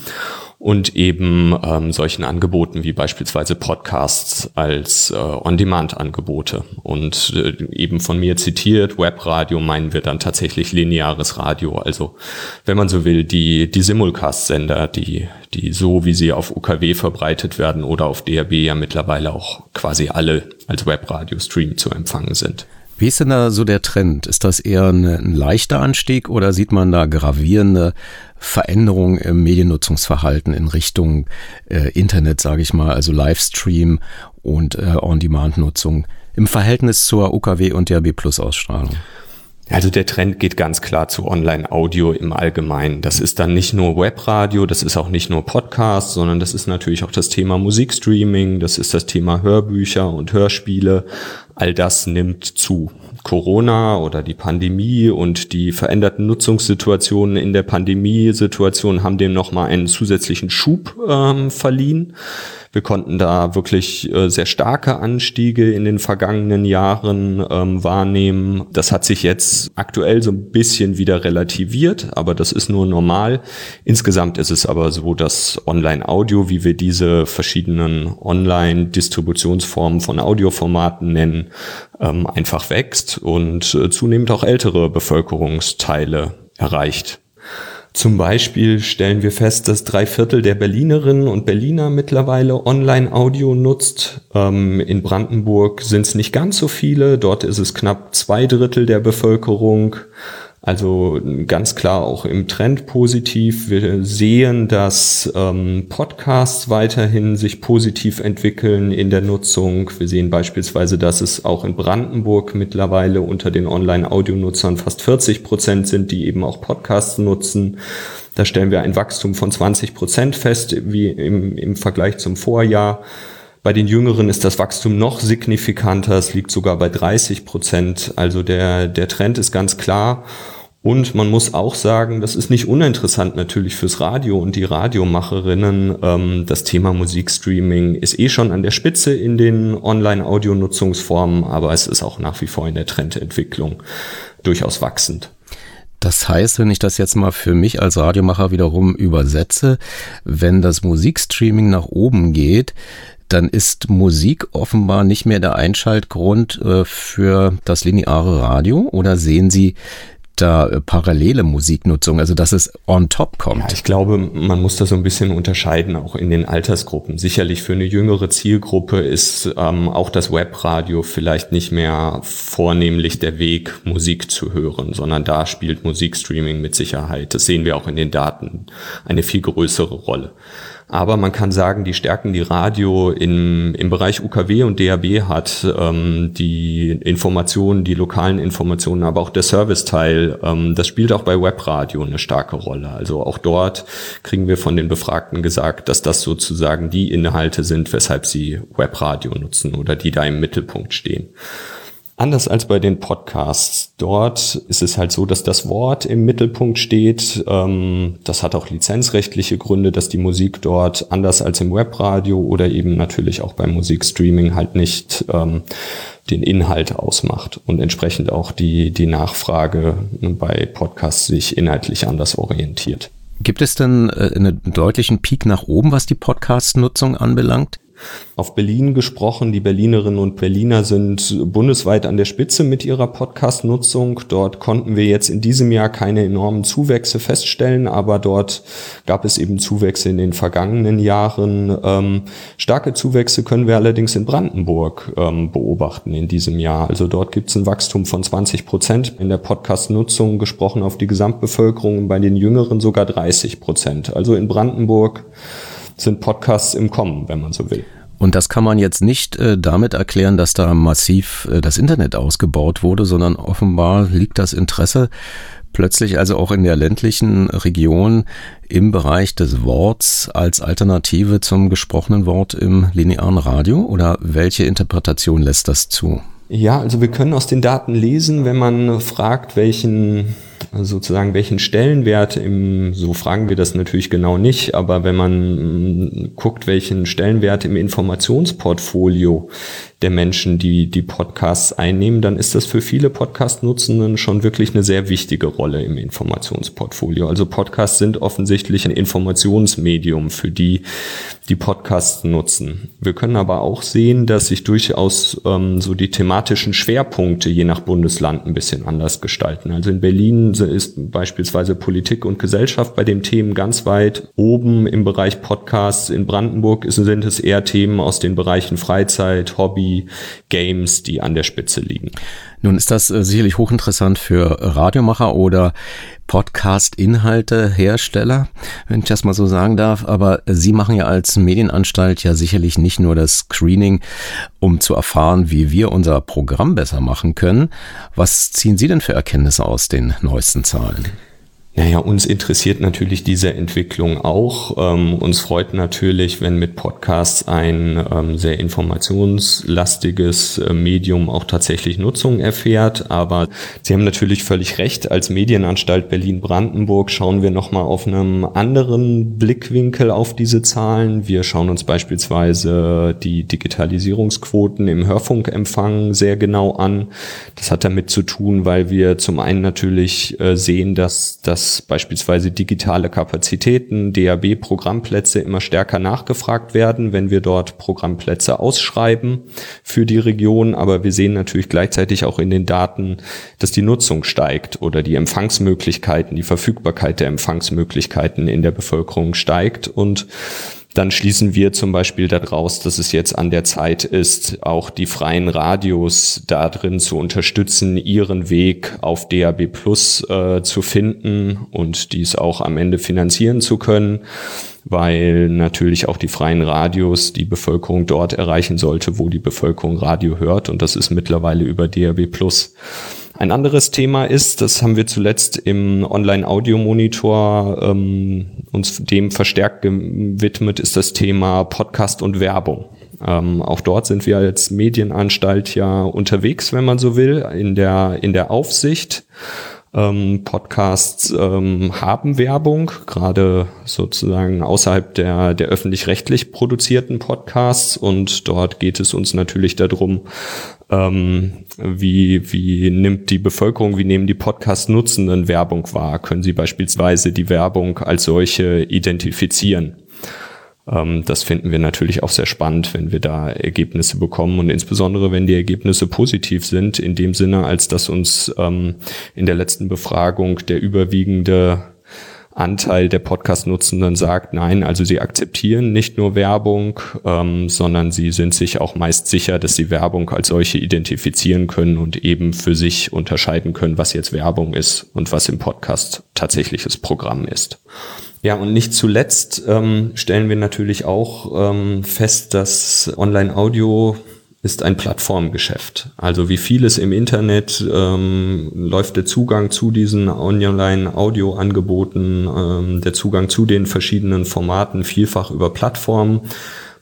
Speaker 15: und eben ähm, solchen Angeboten wie beispielsweise Podcasts als äh, On-Demand-Angebote. Und äh, eben von mir zitiert, Webradio meinen wir dann tatsächlich lineares Radio. Also wenn man so will, die, die Simulcast-Sender, die, die so wie sie auf UKW verbreitet werden oder auf DRB ja mittlerweile auch quasi alle als Webradio-Stream zu empfangen sind.
Speaker 1: Wie ist denn da so der Trend? Ist das eher ein, ein leichter Anstieg oder sieht man da gravierende Veränderungen im Mediennutzungsverhalten in Richtung äh, Internet, sage ich mal, also Livestream und äh, On-Demand-Nutzung im Verhältnis zur UKW und DAB Plus Ausstrahlung?
Speaker 15: Also der Trend geht ganz klar zu Online-Audio im Allgemeinen. Das ist dann nicht nur Webradio, das ist auch nicht nur Podcast, sondern das ist natürlich auch das Thema Musikstreaming, das ist das Thema Hörbücher und Hörspiele. All das nimmt zu. Corona oder die Pandemie und die veränderten Nutzungssituationen in der Pandemiesituation haben dem nochmal einen zusätzlichen Schub ähm, verliehen. Wir konnten da wirklich äh, sehr starke Anstiege in den vergangenen Jahren ähm, wahrnehmen. Das hat sich jetzt aktuell so ein bisschen wieder relativiert, aber das ist nur normal. Insgesamt ist es aber so, dass Online-Audio, wie wir diese verschiedenen Online-Distributionsformen von Audioformaten nennen, ähm, einfach wächst und äh, zunehmend auch ältere Bevölkerungsteile erreicht. Zum Beispiel stellen wir fest, dass drei Viertel der Berlinerinnen und Berliner mittlerweile Online-Audio nutzt. Ähm, in Brandenburg sind es nicht ganz so viele. Dort ist es knapp zwei Drittel der Bevölkerung. Also ganz klar auch im Trend positiv. Wir sehen, dass ähm, Podcasts weiterhin sich positiv entwickeln in der Nutzung. Wir sehen beispielsweise, dass es auch in Brandenburg mittlerweile unter den Online-Audionutzern fast 40 Prozent sind, die eben auch Podcasts nutzen. Da stellen wir ein Wachstum von 20 Prozent fest, wie im, im Vergleich zum Vorjahr. Bei den Jüngeren ist das Wachstum noch signifikanter. Es liegt sogar bei 30 Prozent. Also der, der Trend ist ganz klar. Und man muss auch sagen, das ist nicht uninteressant natürlich fürs Radio und die Radiomacherinnen. Ähm, das Thema Musikstreaming ist eh schon an der Spitze in den Online-Audio-Nutzungsformen, aber es ist auch nach wie vor in der Trendentwicklung durchaus wachsend.
Speaker 1: Das heißt, wenn ich das jetzt mal für mich als Radiomacher wiederum übersetze, wenn das Musikstreaming nach oben geht, dann ist Musik offenbar nicht mehr der Einschaltgrund äh, für das lineare Radio oder sehen Sie da äh, parallele Musiknutzung, also dass es on top kommt? Ja,
Speaker 15: ich glaube, man muss das so ein bisschen unterscheiden, auch in den Altersgruppen. Sicherlich für eine jüngere Zielgruppe ist ähm, auch das Webradio vielleicht nicht mehr vornehmlich der Weg, Musik zu hören, sondern da spielt Musikstreaming mit Sicherheit, das sehen wir auch in den Daten, eine viel größere Rolle. Aber man kann sagen, die Stärken, die Radio im, im Bereich UKW und DAB hat, ähm, die Informationen, die lokalen Informationen, aber auch der Serviceteil, ähm, das spielt auch bei Webradio eine starke Rolle. Also auch dort kriegen wir von den Befragten gesagt, dass das sozusagen die Inhalte sind, weshalb sie Webradio nutzen oder die da im Mittelpunkt stehen. Anders als bei den Podcasts. Dort ist es halt so, dass das Wort im Mittelpunkt steht. Ähm, das hat auch lizenzrechtliche Gründe, dass die Musik dort anders als im Webradio oder eben natürlich auch beim Musikstreaming halt nicht ähm, den Inhalt ausmacht und entsprechend auch die, die Nachfrage bei Podcasts sich inhaltlich anders orientiert.
Speaker 1: Gibt es denn äh, einen deutlichen Peak nach oben, was die Podcast-Nutzung anbelangt?
Speaker 15: Auf Berlin gesprochen. Die Berlinerinnen und Berliner sind bundesweit an der Spitze mit ihrer Podcast-Nutzung. Dort konnten wir jetzt in diesem Jahr keine enormen Zuwächse feststellen, aber dort gab es eben Zuwächse in den vergangenen Jahren. Ähm, starke Zuwächse können wir allerdings in Brandenburg ähm, beobachten in diesem Jahr. Also dort gibt es ein Wachstum von 20 Prozent in der Podcast-Nutzung gesprochen auf die Gesamtbevölkerung, bei den Jüngeren sogar 30 Prozent. Also in Brandenburg sind Podcasts im Kommen, wenn man so will.
Speaker 1: Und das kann man jetzt nicht äh, damit erklären, dass da massiv äh, das Internet ausgebaut wurde, sondern offenbar liegt das Interesse plötzlich also auch in der ländlichen Region im Bereich des Worts als Alternative zum gesprochenen Wort im linearen Radio? Oder welche Interpretation lässt das zu?
Speaker 15: Ja, also wir können aus den Daten lesen, wenn man fragt, welchen sozusagen welchen Stellenwert im, so fragen wir das natürlich genau nicht, aber wenn man mm, guckt, welchen Stellenwert im Informationsportfolio der Menschen, die die Podcasts einnehmen, dann ist das für viele Podcast-Nutzenden schon wirklich eine sehr wichtige Rolle im Informationsportfolio. Also Podcasts sind offensichtlich ein Informationsmedium für die, die Podcasts nutzen. Wir können aber auch sehen, dass sich durchaus ähm, so die thematischen Schwerpunkte je nach Bundesland ein bisschen anders gestalten. Also in Berlin ist beispielsweise Politik und Gesellschaft bei den Themen ganz weit oben im Bereich Podcasts. In Brandenburg sind es eher Themen aus den Bereichen Freizeit, Hobby, Games, die an der Spitze liegen.
Speaker 1: Nun ist das äh, sicherlich hochinteressant für Radiomacher oder Podcast-Inhalte-Hersteller, wenn ich das mal so sagen darf. Aber Sie machen ja als Medienanstalt ja sicherlich nicht nur das Screening, um zu erfahren, wie wir unser Programm besser machen können. Was ziehen Sie denn für Erkenntnisse aus den neuesten Zahlen?
Speaker 15: Naja, uns interessiert natürlich diese Entwicklung auch. Ähm, uns freut natürlich, wenn mit Podcasts ein ähm, sehr informationslastiges äh, Medium auch tatsächlich Nutzung erfährt. Aber Sie haben natürlich völlig recht. Als Medienanstalt Berlin-Brandenburg schauen wir nochmal auf einem anderen Blickwinkel auf diese Zahlen. Wir schauen uns beispielsweise die Digitalisierungsquoten im Hörfunkempfang sehr genau an. Das hat damit zu tun, weil wir zum einen natürlich äh, sehen, dass das dass beispielsweise digitale Kapazitäten, DAB-Programmplätze immer stärker nachgefragt werden, wenn wir dort Programmplätze ausschreiben für die Region. Aber wir sehen natürlich gleichzeitig auch in den Daten, dass die Nutzung steigt oder die Empfangsmöglichkeiten, die Verfügbarkeit der Empfangsmöglichkeiten in der Bevölkerung steigt. Und dann schließen wir zum Beispiel daraus, dass es jetzt an der Zeit ist, auch die freien Radios da drin zu unterstützen, ihren Weg auf DAB Plus äh, zu finden und dies auch am Ende finanzieren zu können, weil natürlich auch die freien Radios die Bevölkerung dort erreichen sollte, wo die Bevölkerung Radio hört und das ist mittlerweile über DAB Plus. Ein anderes Thema ist, das haben wir zuletzt im Online-Audio-Monitor ähm, uns dem verstärkt gewidmet, ist das Thema Podcast und Werbung. Ähm, auch dort sind wir als Medienanstalt ja unterwegs, wenn man so will, in der, in der Aufsicht. Ähm, Podcasts ähm, haben Werbung, gerade sozusagen außerhalb der, der öffentlich-rechtlich produzierten Podcasts. Und dort geht es uns natürlich darum, ähm, wie, wie nimmt die Bevölkerung, wie nehmen die Podcast-Nutzenden Werbung wahr? Können sie beispielsweise die Werbung als solche identifizieren? Ähm, das finden wir natürlich auch sehr spannend, wenn wir da Ergebnisse bekommen und insbesondere wenn die Ergebnisse positiv sind, in dem Sinne, als dass uns ähm, in der letzten Befragung der überwiegende Anteil der Podcast-Nutzenden sagt, nein, also sie akzeptieren nicht nur Werbung, ähm, sondern sie sind sich auch meist sicher, dass sie Werbung als solche identifizieren können und eben für sich unterscheiden können, was jetzt Werbung ist und was im Podcast tatsächliches Programm ist. Ja, und nicht zuletzt ähm, stellen wir natürlich auch ähm, fest, dass Online-Audio ist ein Plattformgeschäft. Also wie vieles im Internet ähm, läuft der Zugang zu diesen Online-Audio-Angeboten, ähm, der Zugang zu den verschiedenen Formaten vielfach über Plattformen.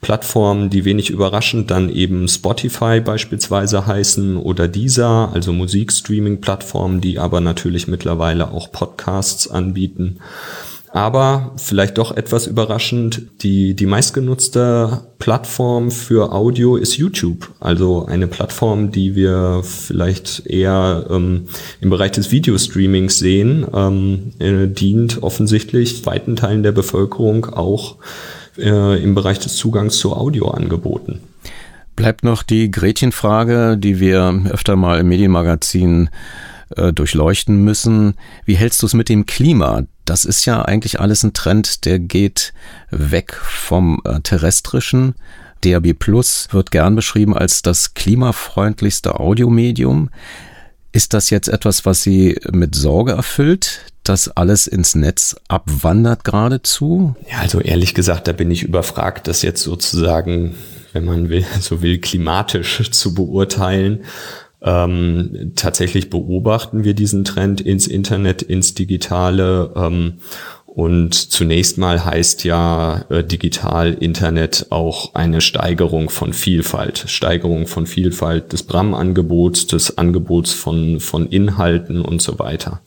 Speaker 15: Plattformen, die wenig überraschend dann eben Spotify beispielsweise heißen oder dieser, also Musikstreaming-Plattformen, die aber natürlich mittlerweile auch Podcasts anbieten. Aber vielleicht doch etwas überraschend, die, die meistgenutzte Plattform für Audio ist YouTube. Also eine Plattform, die wir vielleicht eher ähm, im Bereich des Videostreamings sehen, ähm, äh, dient offensichtlich weiten Teilen der Bevölkerung auch äh, im Bereich des Zugangs zu Audioangeboten.
Speaker 1: Bleibt noch die Gretchenfrage, die wir öfter mal im Medienmagazin äh, durchleuchten müssen. Wie hältst du es mit dem Klima? Das ist ja eigentlich alles ein Trend, der geht weg vom äh, terrestrischen. DAB Plus wird gern beschrieben als das klimafreundlichste Audiomedium. Ist das jetzt etwas, was Sie mit Sorge erfüllt, dass alles ins Netz abwandert geradezu?
Speaker 15: Ja, also ehrlich gesagt, da bin ich überfragt, das jetzt sozusagen, wenn man will, so will, klimatisch zu beurteilen. Ähm, tatsächlich beobachten wir diesen Trend ins Internet, ins Digitale. Ähm, und zunächst mal heißt ja äh, digital Internet auch eine Steigerung von Vielfalt, Steigerung von Vielfalt des BRAM-Angebots, des Angebots von, von Inhalten und so weiter.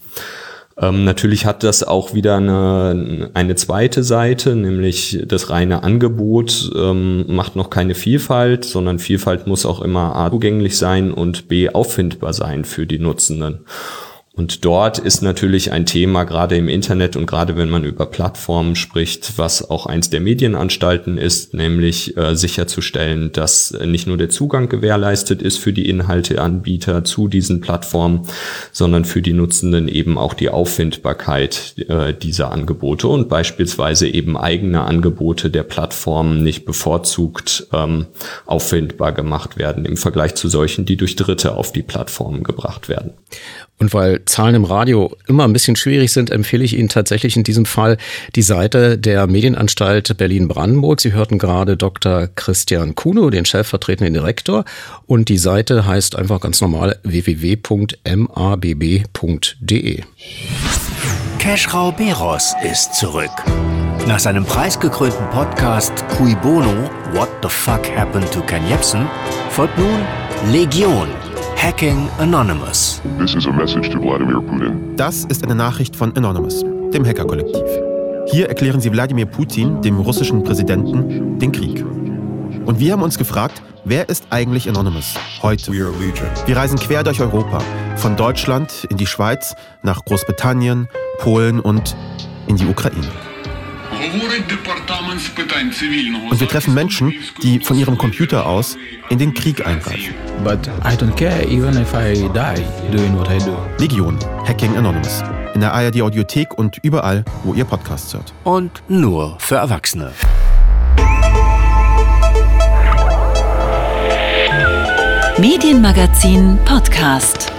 Speaker 15: Ähm, natürlich hat das auch wieder eine, eine zweite Seite, nämlich das reine Angebot ähm, macht noch keine Vielfalt, sondern Vielfalt muss auch immer A zugänglich sein und B auffindbar sein für die Nutzenden. Und dort ist natürlich ein Thema, gerade im Internet und gerade wenn man über Plattformen spricht, was auch eins der Medienanstalten ist, nämlich äh, sicherzustellen, dass nicht nur der Zugang gewährleistet ist für die Inhalteanbieter zu diesen Plattformen, sondern für die Nutzenden eben auch die Auffindbarkeit äh, dieser Angebote und beispielsweise eben eigene Angebote der Plattformen nicht bevorzugt ähm, auffindbar gemacht werden im Vergleich zu solchen, die durch Dritte auf die Plattformen gebracht werden.
Speaker 1: Und weil Zahlen im Radio immer ein bisschen schwierig sind, empfehle ich Ihnen tatsächlich in diesem Fall die Seite der Medienanstalt Berlin-Brandenburg. Sie hörten gerade Dr. Christian Kuno, den stellvertretenden Direktor. Und die Seite heißt einfach ganz normal www.mabb.de.
Speaker 16: Keschrau Beros ist zurück. Nach seinem preisgekrönten Podcast Cui Bono, What the Fuck Happened to Ken Jebsen, folgt nun Legion Hacking Anonymous.
Speaker 17: This is a message to Vladimir Putin. Das ist eine Nachricht von Anonymous, dem Hacker-Kollektiv. Hier erklären sie Wladimir Putin, dem russischen Präsidenten, den Krieg. Und wir haben uns gefragt, wer ist eigentlich Anonymous heute? Wir reisen quer durch Europa, von Deutschland in die Schweiz, nach Großbritannien, Polen und in die Ukraine. Und wir treffen Menschen, die von ihrem Computer aus in den Krieg eingreifen. Legion, Hacking Anonymous. In der ARD Audiothek und überall, wo ihr Podcasts hört.
Speaker 16: Und nur für Erwachsene.
Speaker 2: Medienmagazin Podcast.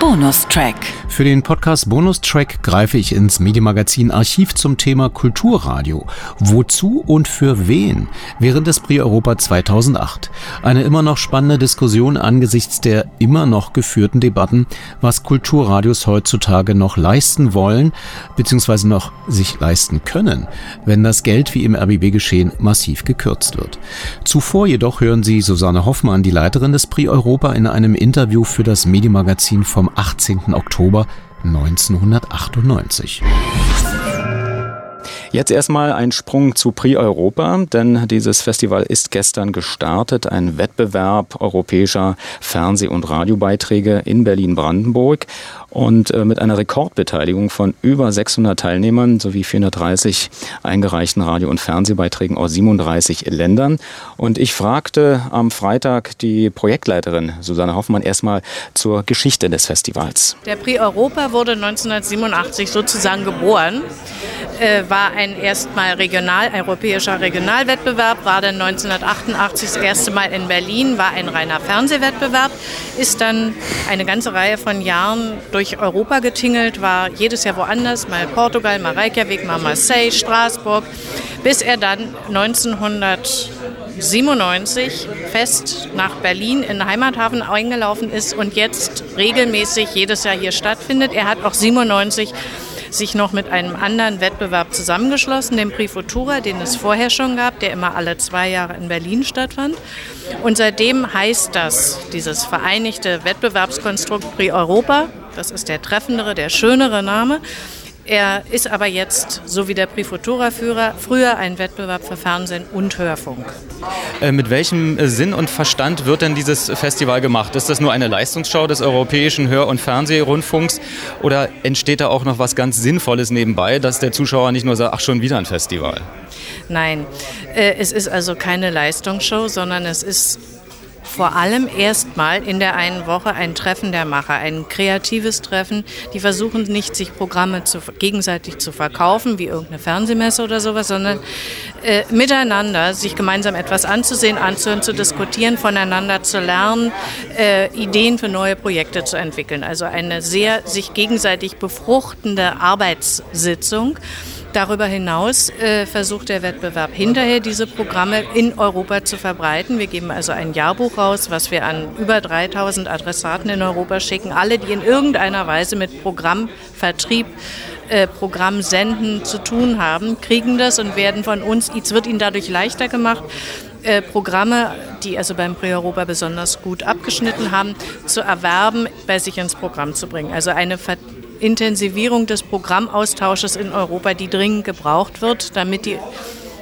Speaker 2: Bonustrack.
Speaker 1: Für den Podcast Bonustrack greife ich ins Medienmagazin Archiv zum Thema Kulturradio. Wozu und für wen? Während des Prix Europa 2008. Eine immer noch spannende Diskussion angesichts der immer noch geführten Debatten, was Kulturradios heutzutage noch leisten wollen, beziehungsweise noch sich leisten können, wenn das Geld wie im RBB-Geschehen massiv gekürzt wird. Zuvor jedoch hören Sie Susanne Hoffmann, die Leiterin des Prix Europa, in einem Interview für das Medienmagazin vom 18. Oktober 1998. Jetzt erstmal ein Sprung zu Prix Europa, denn dieses Festival ist gestern gestartet, ein Wettbewerb europäischer Fernseh- und Radiobeiträge in Berlin-Brandenburg.
Speaker 18: Und äh, mit einer Rekordbeteiligung von über 600 Teilnehmern sowie 430 eingereichten Radio- und Fernsehbeiträgen aus 37 Ländern. Und ich fragte am Freitag die Projektleiterin Susanne Hoffmann erstmal zur Geschichte des Festivals.
Speaker 5: Der Prix Europa wurde 1987 sozusagen geboren, äh, war ein erstmal regional, europäischer Regionalwettbewerb, war dann 1988 das erste Mal in Berlin, war ein reiner Fernsehwettbewerb, ist dann eine ganze Reihe von Jahren durch Europa getingelt, war jedes Jahr woanders, mal Portugal, mal Reykjavik, mal Marseille, Straßburg, bis er dann 1997 fest nach Berlin in Heimathafen eingelaufen ist und jetzt regelmäßig jedes Jahr hier stattfindet. Er hat auch 97 sich noch mit einem anderen Wettbewerb zusammengeschlossen, dem Prix Futura, den es vorher schon gab, der immer alle zwei Jahre in Berlin stattfand. Und seitdem heißt das, dieses vereinigte Wettbewerbskonstrukt Prix Europa, das ist der treffendere, der schönere Name, er ist aber jetzt, so wie der Prifutura-Führer, früher ein Wettbewerb für Fernsehen und Hörfunk.
Speaker 1: Äh, mit welchem äh, Sinn und Verstand wird denn dieses Festival gemacht? Ist das nur eine Leistungsschau des europäischen Hör- und Fernsehrundfunks oder entsteht da auch noch was ganz Sinnvolles nebenbei, dass der Zuschauer nicht nur sagt, ach schon wieder ein Festival?
Speaker 5: Nein, äh, es ist also keine Leistungsshow, sondern es ist vor allem erstmal in der einen Woche ein Treffen der Macher, ein kreatives Treffen. Die versuchen nicht, sich Programme zu, gegenseitig zu verkaufen, wie irgendeine Fernsehmesse oder sowas, sondern äh, miteinander sich gemeinsam etwas anzusehen, anzuhören, zu diskutieren, voneinander zu lernen, äh, Ideen für neue Projekte zu entwickeln. Also eine sehr sich gegenseitig befruchtende Arbeitssitzung. Darüber hinaus äh, versucht der Wettbewerb hinterher, diese Programme in Europa zu verbreiten. Wir geben also ein Jahrbuch raus, was wir an über 3000 Adressaten in Europa schicken. Alle, die in irgendeiner Weise mit Programmvertrieb äh, Programmsenden zu tun haben, kriegen das und werden von uns, es wird ihnen dadurch leichter gemacht, äh, Programme, die also beim Pre-Europa besonders gut abgeschnitten haben, zu erwerben, bei sich ins Programm zu bringen. Also eine Ver Intensivierung des Programmaustausches in Europa, die dringend gebraucht wird, damit die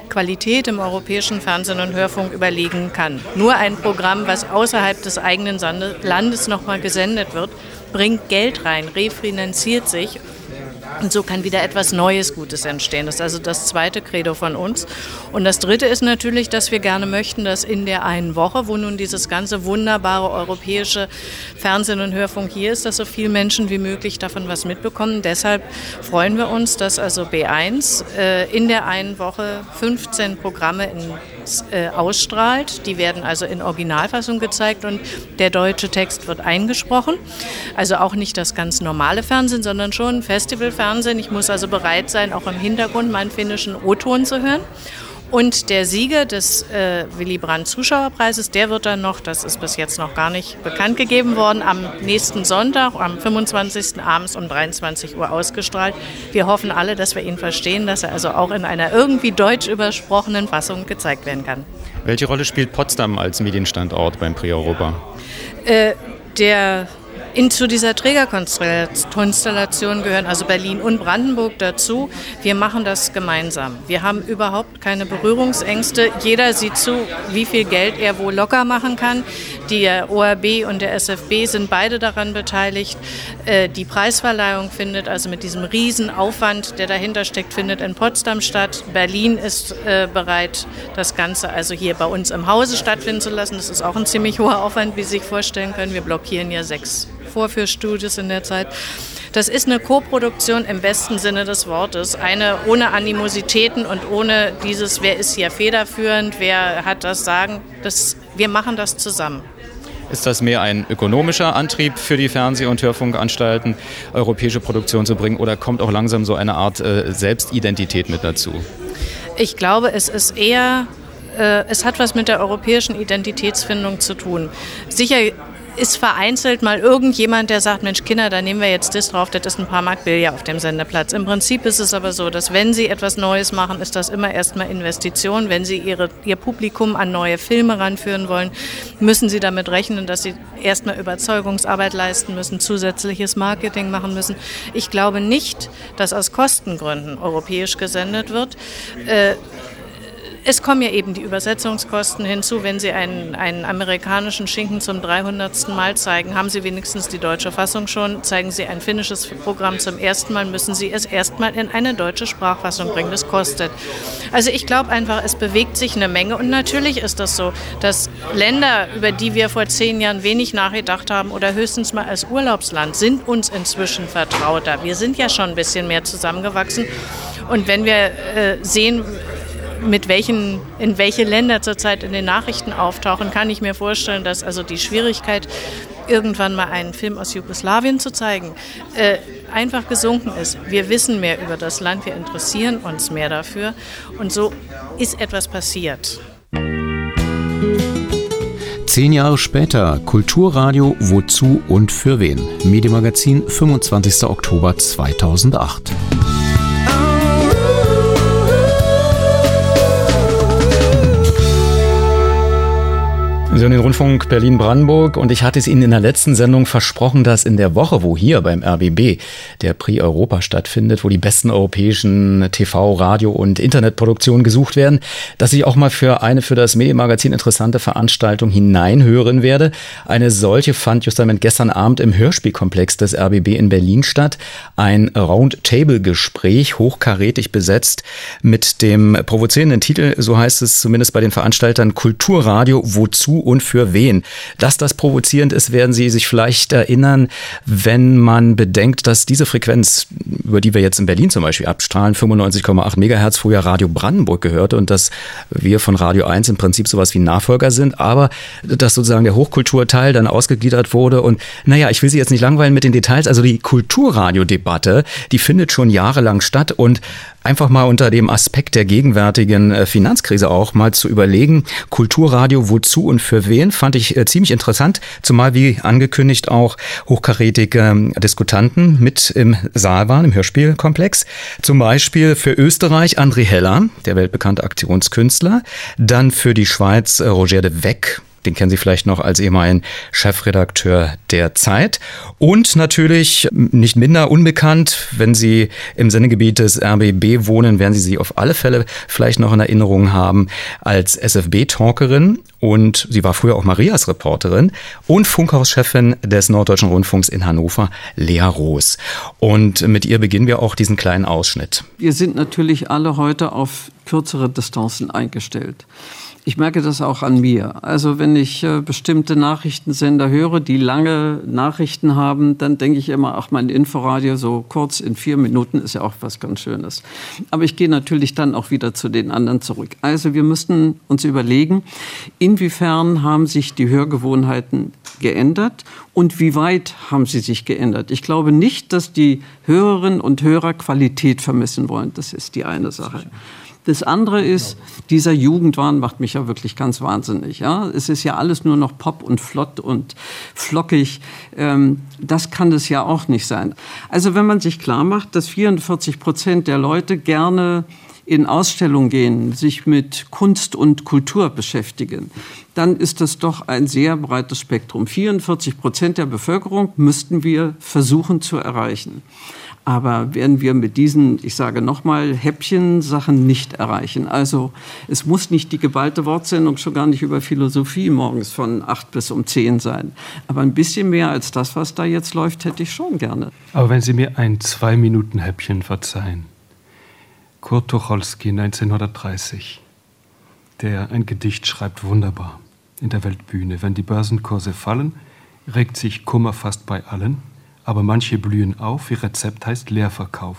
Speaker 5: Qualität im europäischen Fernsehen und Hörfunk überlegen kann. Nur ein Programm, was außerhalb des eigenen Landes nochmal gesendet wird, bringt Geld rein, refinanziert sich und so kann wieder etwas Neues, Gutes entstehen. Das ist also das zweite Credo von uns. Und das dritte ist natürlich, dass wir gerne möchten, dass in der einen Woche, wo nun dieses ganze wunderbare europäische Fernsehen und Hörfunk hier ist, dass so viele Menschen wie möglich davon was mitbekommen. Deshalb freuen wir uns, dass also B1 äh, in der einen Woche 15 Programme in äh, ausstrahlt. Die werden also in Originalfassung gezeigt und der deutsche Text wird eingesprochen. Also auch nicht das ganz normale Fernsehen, sondern schon Festivalfernsehen. Ich muss also bereit sein, auch im Hintergrund meinen finnischen O-Ton zu hören. Und der Sieger des äh, Willy Brandt Zuschauerpreises, der wird dann noch, das ist bis jetzt noch gar nicht bekannt gegeben worden, am nächsten Sonntag, am 25. abends um 23 Uhr ausgestrahlt. Wir hoffen alle, dass wir ihn verstehen, dass er also auch in einer irgendwie deutsch übersprochenen Fassung gezeigt werden kann.
Speaker 1: Welche Rolle spielt Potsdam als Medienstandort beim Prix Europa?
Speaker 5: Äh, der in, zu dieser Trägerkonstellation gehören also Berlin und Brandenburg dazu. Wir machen das gemeinsam. Wir haben überhaupt keine Berührungsängste. Jeder sieht zu, wie viel Geld er wo locker machen kann. Der ORB und der SFB sind beide daran beteiligt. Äh, die Preisverleihung findet also mit diesem Riesenaufwand, der dahinter steckt, findet in Potsdam statt. Berlin ist äh, bereit, das Ganze also hier bei uns im Hause stattfinden zu lassen. Das ist auch ein ziemlich hoher Aufwand, wie Sie sich vorstellen können. Wir blockieren ja sechs Vorführstudios in der Zeit. Das ist eine Koproduktion im besten Sinne des Wortes. Eine ohne Animositäten und ohne dieses, wer ist hier federführend, wer hat das Sagen. Das, wir machen das zusammen.
Speaker 1: Ist das mehr ein ökonomischer Antrieb für die Fernseh- und Hörfunkanstalten, europäische Produktion zu bringen, oder kommt auch langsam so eine Art äh, Selbstidentität mit dazu?
Speaker 5: Ich glaube, es ist eher äh, es hat was mit der europäischen Identitätsfindung zu tun. Sicher ist vereinzelt mal irgendjemand, der sagt, Mensch Kinder, da nehmen wir jetzt das drauf, das ist ein paar Mark Billard auf dem Sendeplatz. Im Prinzip ist es aber so, dass wenn Sie etwas Neues machen, ist das immer erstmal Investition. Wenn Sie ihre, Ihr Publikum an neue Filme ranführen wollen, müssen Sie damit rechnen, dass Sie erstmal Überzeugungsarbeit leisten müssen, zusätzliches Marketing machen müssen. Ich glaube nicht, dass aus Kostengründen europäisch gesendet wird. Äh, Es kommen ja eben die Übersetzungskosten hinzu. Wenn Sie einen, einen amerikanischen Schinken zum 300. Mal zeigen, haben Sie wenigstens die deutsche Fassung schon. Zeigen Sie ein finnisches Programm zum ersten Mal, müssen Sie es erstmal in eine deutsche Sprachfassung bringen. Das kostet. Also ich glaube einfach, es bewegt sich eine Menge. Und natürlich ist das so, dass Länder, über die wir vor zehn Jahren wenig nachgedacht haben oder höchstens mal als Urlaubsland, sind uns inzwischen vertrauter. Wir sind ja schon ein bisschen mehr zusammengewachsen. Und wenn wir äh, sehen, mit welchen, in welche Länder zurzeit in den Nachrichten auftauchen, kann ich mir vorstellen, dass also die Schwierigkeit, irgendwann mal einen Film aus Jugoslawien zu zeigen, äh, einfach gesunken ist. Wir wissen mehr über das Land, wir interessieren uns mehr dafür und so ist etwas passiert.
Speaker 18: Zehn Jahre später, Kulturradio, wozu und für wen? Medienmagazin, 25. Oktober 2008. Sie hören den Rundfunk Berlin-Brandenburg und ich hatte es Ihnen in der letzten Sendung versprochen, dass in der Woche, wo hier beim RBB der Prix Europa stattfindet, wo die besten europäischen TV, Radio und Internetproduktionen gesucht werden, dass ich auch mal für eine für das Medienmagazin interessante Veranstaltung hineinhören werde. Eine solche fand justament gestern Abend im Hörspielkomplex des RBB in Berlin statt. Ein Roundtable-Gespräch, hochkarätig besetzt, mit dem provozierenden Titel, so heißt es zumindest bei den Veranstaltern, Kulturradio, wozu und für wen. Dass das provozierend ist, werden Sie sich vielleicht erinnern, wenn man bedenkt, dass diese Frequenz, über die wir jetzt in Berlin zum Beispiel abstrahlen, 95,8 Megahertz, früher Radio Brandenburg gehörte und dass wir von Radio 1 im Prinzip sowas wie Nachfolger sind, aber dass sozusagen der Hochkulturteil dann ausgegliedert wurde und naja, ich will Sie jetzt nicht langweilen mit den Details, also die Kulturradiodebatte, die findet schon jahrelang statt und einfach mal unter dem Aspekt der gegenwärtigen äh, Finanzkrise auch mal zu überlegen, Kulturradio wozu und für wen, fand ich äh, ziemlich interessant, zumal wie angekündigt auch hochkarätige ähm, Diskutanten mit im Saal waren, im Hörspielkomplex. Zum Beispiel für Österreich André Heller, der weltbekannte Aktionskünstler, dann für die Schweiz äh, Roger de Weck, den kennen Sie vielleicht noch als ehemaligen Chefredakteur der Zeit. Und natürlich nicht minder unbekannt, wenn Sie im Sendegebiet des RBB wohnen, werden Sie sie auf alle Fälle vielleicht noch in Erinnerung haben als SFB-Talkerin. Und sie war früher auch Marias Reporterin und Funkhauschefin des Norddeutschen Rundfunks in Hannover, Lea Roos. Und mit ihr beginnen wir auch diesen kleinen Ausschnitt.
Speaker 19: Wir sind natürlich alle heute auf kürzere Distanzen eingestellt. Ich merke das auch an mir. Also wenn ich äh, bestimmte Nachrichtensender höre, die lange Nachrichten haben, dann denke ich immer, ach, mein Inforadio so kurz in vier Minuten ist ja auch was ganz Schönes. Aber ich gehe natürlich dann auch wieder zu den anderen zurück. Also wir müssten uns überlegen, inwiefern haben sich die Hörgewohnheiten geändert und wie weit haben sie sich geändert. Ich glaube nicht, dass die Hörerinnen und Hörer Qualität vermissen wollen. Das ist die eine Sache. Das andere ist, dieser Jugendwahn macht mich ja wirklich ganz wahnsinnig. Ja? Es ist ja alles nur noch Pop und flott und flockig. Ähm, das kann es ja auch nicht sein. Also wenn man sich klar macht, dass 44 Prozent der Leute gerne in Ausstellungen gehen, sich mit Kunst und Kultur beschäftigen, dann ist das doch ein sehr breites Spektrum. 44 Prozent der Bevölkerung müssten wir versuchen zu erreichen. Aber werden wir mit diesen, ich sage nochmal, Häppchen-Sachen nicht erreichen. Also es muss nicht die geballte Wortsendung schon gar nicht über Philosophie morgens von acht bis um zehn sein. Aber ein bisschen mehr als das, was da jetzt läuft, hätte ich schon gerne.
Speaker 20: Aber wenn Sie mir ein Zwei-Minuten-Häppchen verzeihen. Kurt Tucholsky 1930, der ein Gedicht schreibt wunderbar in der Weltbühne. Wenn die Börsenkurse fallen, regt sich Kummer fast bei allen aber manche blühen auf, ihr Rezept heißt Leerverkauf.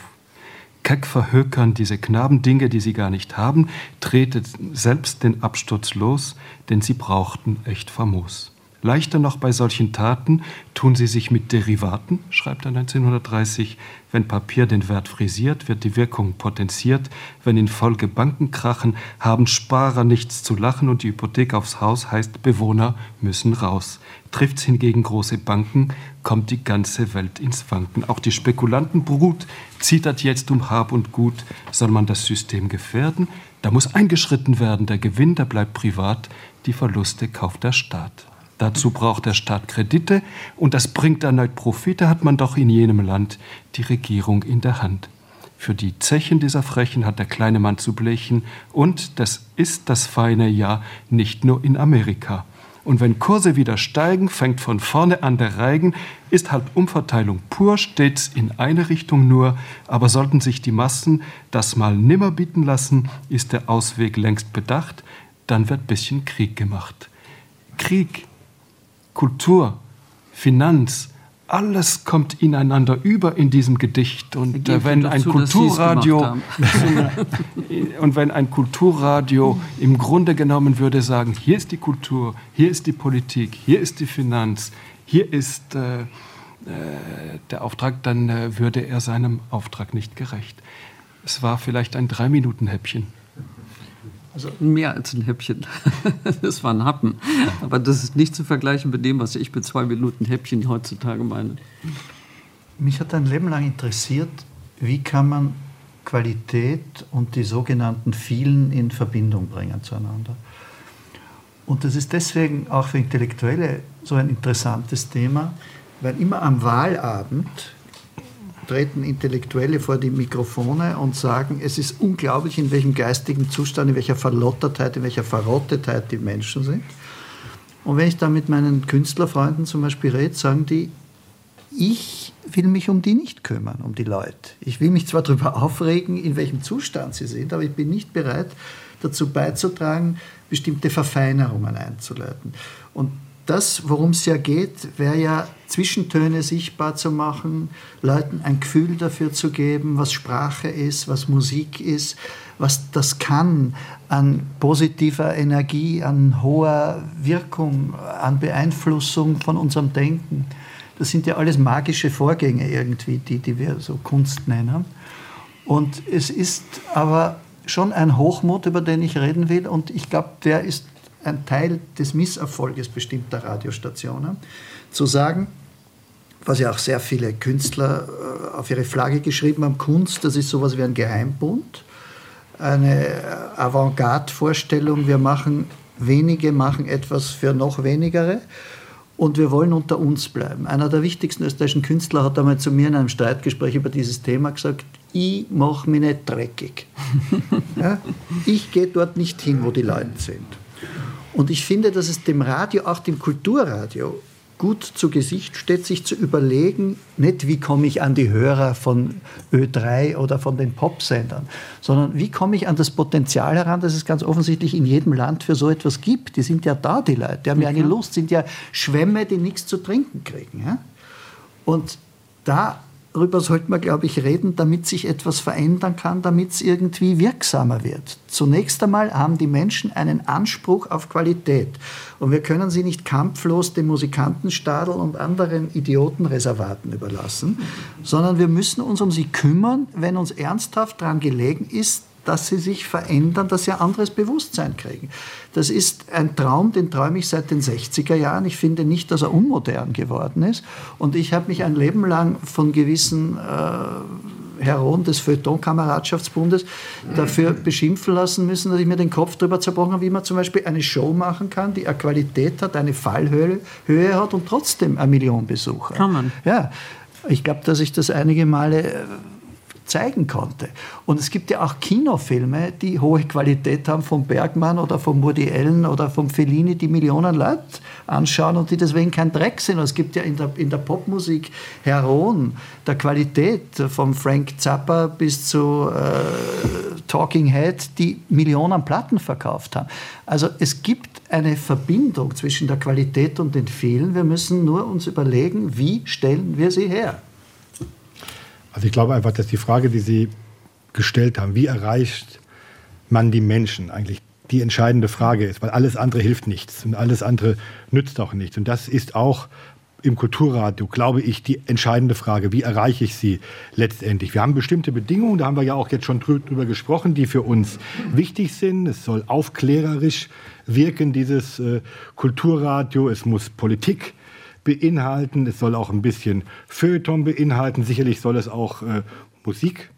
Speaker 20: Keck verhökern diese Knaben Dinge, die sie gar nicht haben, tretet selbst den Absturz los, denn sie brauchten echt famos. Leichter noch bei solchen Taten tun sie sich mit Derivaten, schreibt er 1930. Wenn Papier den Wert frisiert, wird die Wirkung potenziert. Wenn in Folge Banken krachen, haben Sparer nichts zu lachen und die Hypothek aufs Haus heißt, Bewohner müssen raus. Trifft's hingegen große Banken, kommt die ganze Welt ins Wanken. Auch die Spekulantenbrut zittert jetzt um Hab und Gut. Soll man das System gefährden? Da muss eingeschritten werden. Der Gewinn, der bleibt privat. Die Verluste kauft der Staat. Dazu braucht der Staat Kredite und das bringt erneut Profite, hat man doch in jenem Land die Regierung in der Hand. Für die Zechen dieser Frechen hat der kleine Mann zu blechen. Und das ist das feine Jahr nicht nur in Amerika. Und wenn Kurse wieder steigen, fängt von vorne an der Reigen, ist halt Umverteilung pur, stets in eine Richtung nur, aber sollten sich die Massen das mal nimmer bieten lassen, ist der Ausweg längst bedacht, dann wird bisschen Krieg gemacht. Krieg, Kultur, Finanz, alles kommt ineinander über in diesem Gedicht. Und äh, wenn ein Kulturradio und wenn ein Kulturradio im Grunde genommen würde sagen, hier ist die Kultur, hier ist die Politik, hier ist die Finanz, hier ist äh, äh, der Auftrag, dann äh, würde er seinem Auftrag nicht gerecht. Es war vielleicht ein Drei-Minuten-Häppchen.
Speaker 19: Also mehr als ein Häppchen. Das war ein Happen. Aber das ist nicht zu vergleichen mit dem, was ich mit zwei Minuten Häppchen heutzutage meine.
Speaker 21: Mich hat ein Leben lang interessiert, wie kann man Qualität und die sogenannten vielen in Verbindung bringen zueinander. Und das ist deswegen auch für Intellektuelle so ein interessantes Thema, weil immer am Wahlabend treten Intellektuelle vor die Mikrofone und sagen, es ist unglaublich, in welchem geistigen Zustand, in welcher Verlottertheit, in welcher Verrottetheit die Menschen sind. Und wenn ich da mit meinen Künstlerfreunden zum Beispiel rede, sagen die, ich will mich um die nicht kümmern, um die Leute. Ich will mich zwar darüber aufregen, in welchem Zustand sie sind, aber ich bin nicht bereit, dazu beizutragen, bestimmte Verfeinerungen einzuleiten. Und das, worum es ja geht, wäre ja Zwischentöne sichtbar zu machen, Leuten ein Gefühl dafür zu geben, was Sprache ist, was Musik ist, was das kann an positiver Energie, an hoher Wirkung, an Beeinflussung von unserem Denken. Das sind ja alles magische Vorgänge irgendwie, die, die wir so Kunst nennen. Und es ist aber schon ein Hochmut, über den ich reden will. Und ich glaube, der ist ein Teil des Misserfolges bestimmter Radiostationen, zu sagen, was ja auch sehr viele Künstler äh, auf ihre Flagge geschrieben haben, Kunst, das ist sowas wie ein Geheimbund, eine Avantgarde-Vorstellung, wir machen, wenige machen etwas für noch wenigere und wir wollen unter uns bleiben. Einer der wichtigsten österreichischen Künstler hat einmal zu mir in einem Streitgespräch über dieses Thema gesagt, ich mache mich nicht dreckig. ja? Ich gehe dort nicht hin, wo die Leute sind. Und ich finde, dass es dem Radio, auch dem Kulturradio, gut zu Gesicht steht, sich zu überlegen, nicht wie komme ich an die Hörer von Ö3 oder von den Popsendern, sondern wie komme ich an das Potenzial heran, das es ganz offensichtlich in jedem Land für so etwas gibt. Die sind ja da, die Leute, die haben ja eine Lust, sind ja Schwämme, die nichts zu trinken kriegen. Ja? Und da darüber sollte man, glaube ich, reden, damit sich etwas verändern kann, damit es irgendwie wirksamer wird. Zunächst einmal haben die Menschen einen Anspruch auf Qualität. Und wir können sie nicht kampflos dem Musikantenstadel und anderen Idiotenreservaten überlassen, sondern wir müssen uns um sie kümmern, wenn uns ernsthaft daran gelegen ist, dass sie sich verändern, dass sie ein anderes Bewusstsein kriegen. Das ist ein Traum, den träume ich seit den 60er Jahren. Ich finde nicht, dass er unmodern geworden ist. Und ich habe mich ein Leben lang von gewissen äh, Heroen des Feuilleton-Kameradschaftsbundes dafür beschimpfen lassen müssen, dass ich mir den Kopf darüber zerbrochen habe, wie man zum Beispiel eine Show machen kann, die eine Qualität hat, eine Fallhöhe Höhe hat und trotzdem eine Million Besucher.
Speaker 19: Kann man.
Speaker 21: Ja, ich glaube, dass ich das einige Male äh, zeigen konnte. Und es gibt ja auch Kinofilme, die hohe Qualität haben vom Bergmann oder vom Woody Allen oder vom Fellini, die Millionen Leute anschauen und die deswegen kein Dreck sind. Und es gibt ja in der, in der Popmusik Heroen der Qualität, vom Frank Zappa bis zu äh, Talking Head, die Millionen Platten verkauft haben. Also es gibt eine Verbindung zwischen der Qualität und den vielen. Wir müssen nur uns überlegen, wie stellen wir sie her.
Speaker 22: Also ich glaube einfach, dass die Frage, die Sie gestellt haben, wie erreicht man die Menschen eigentlich die entscheidende Frage ist, weil alles andere hilft nichts und alles andere nützt auch nichts. Und das ist auch im Kulturradio, glaube ich, die entscheidende Frage. Wie erreiche ich sie letztendlich? Wir haben bestimmte Bedingungen, da haben wir ja auch jetzt schon drüber gesprochen, die für uns wichtig sind. Es soll aufklärerisch wirken, dieses äh, Kulturradio. Es muss Politik beinhalten. Es soll auch ein bisschen Feuilleton beinhalten. Sicherlich soll es auch äh, Musik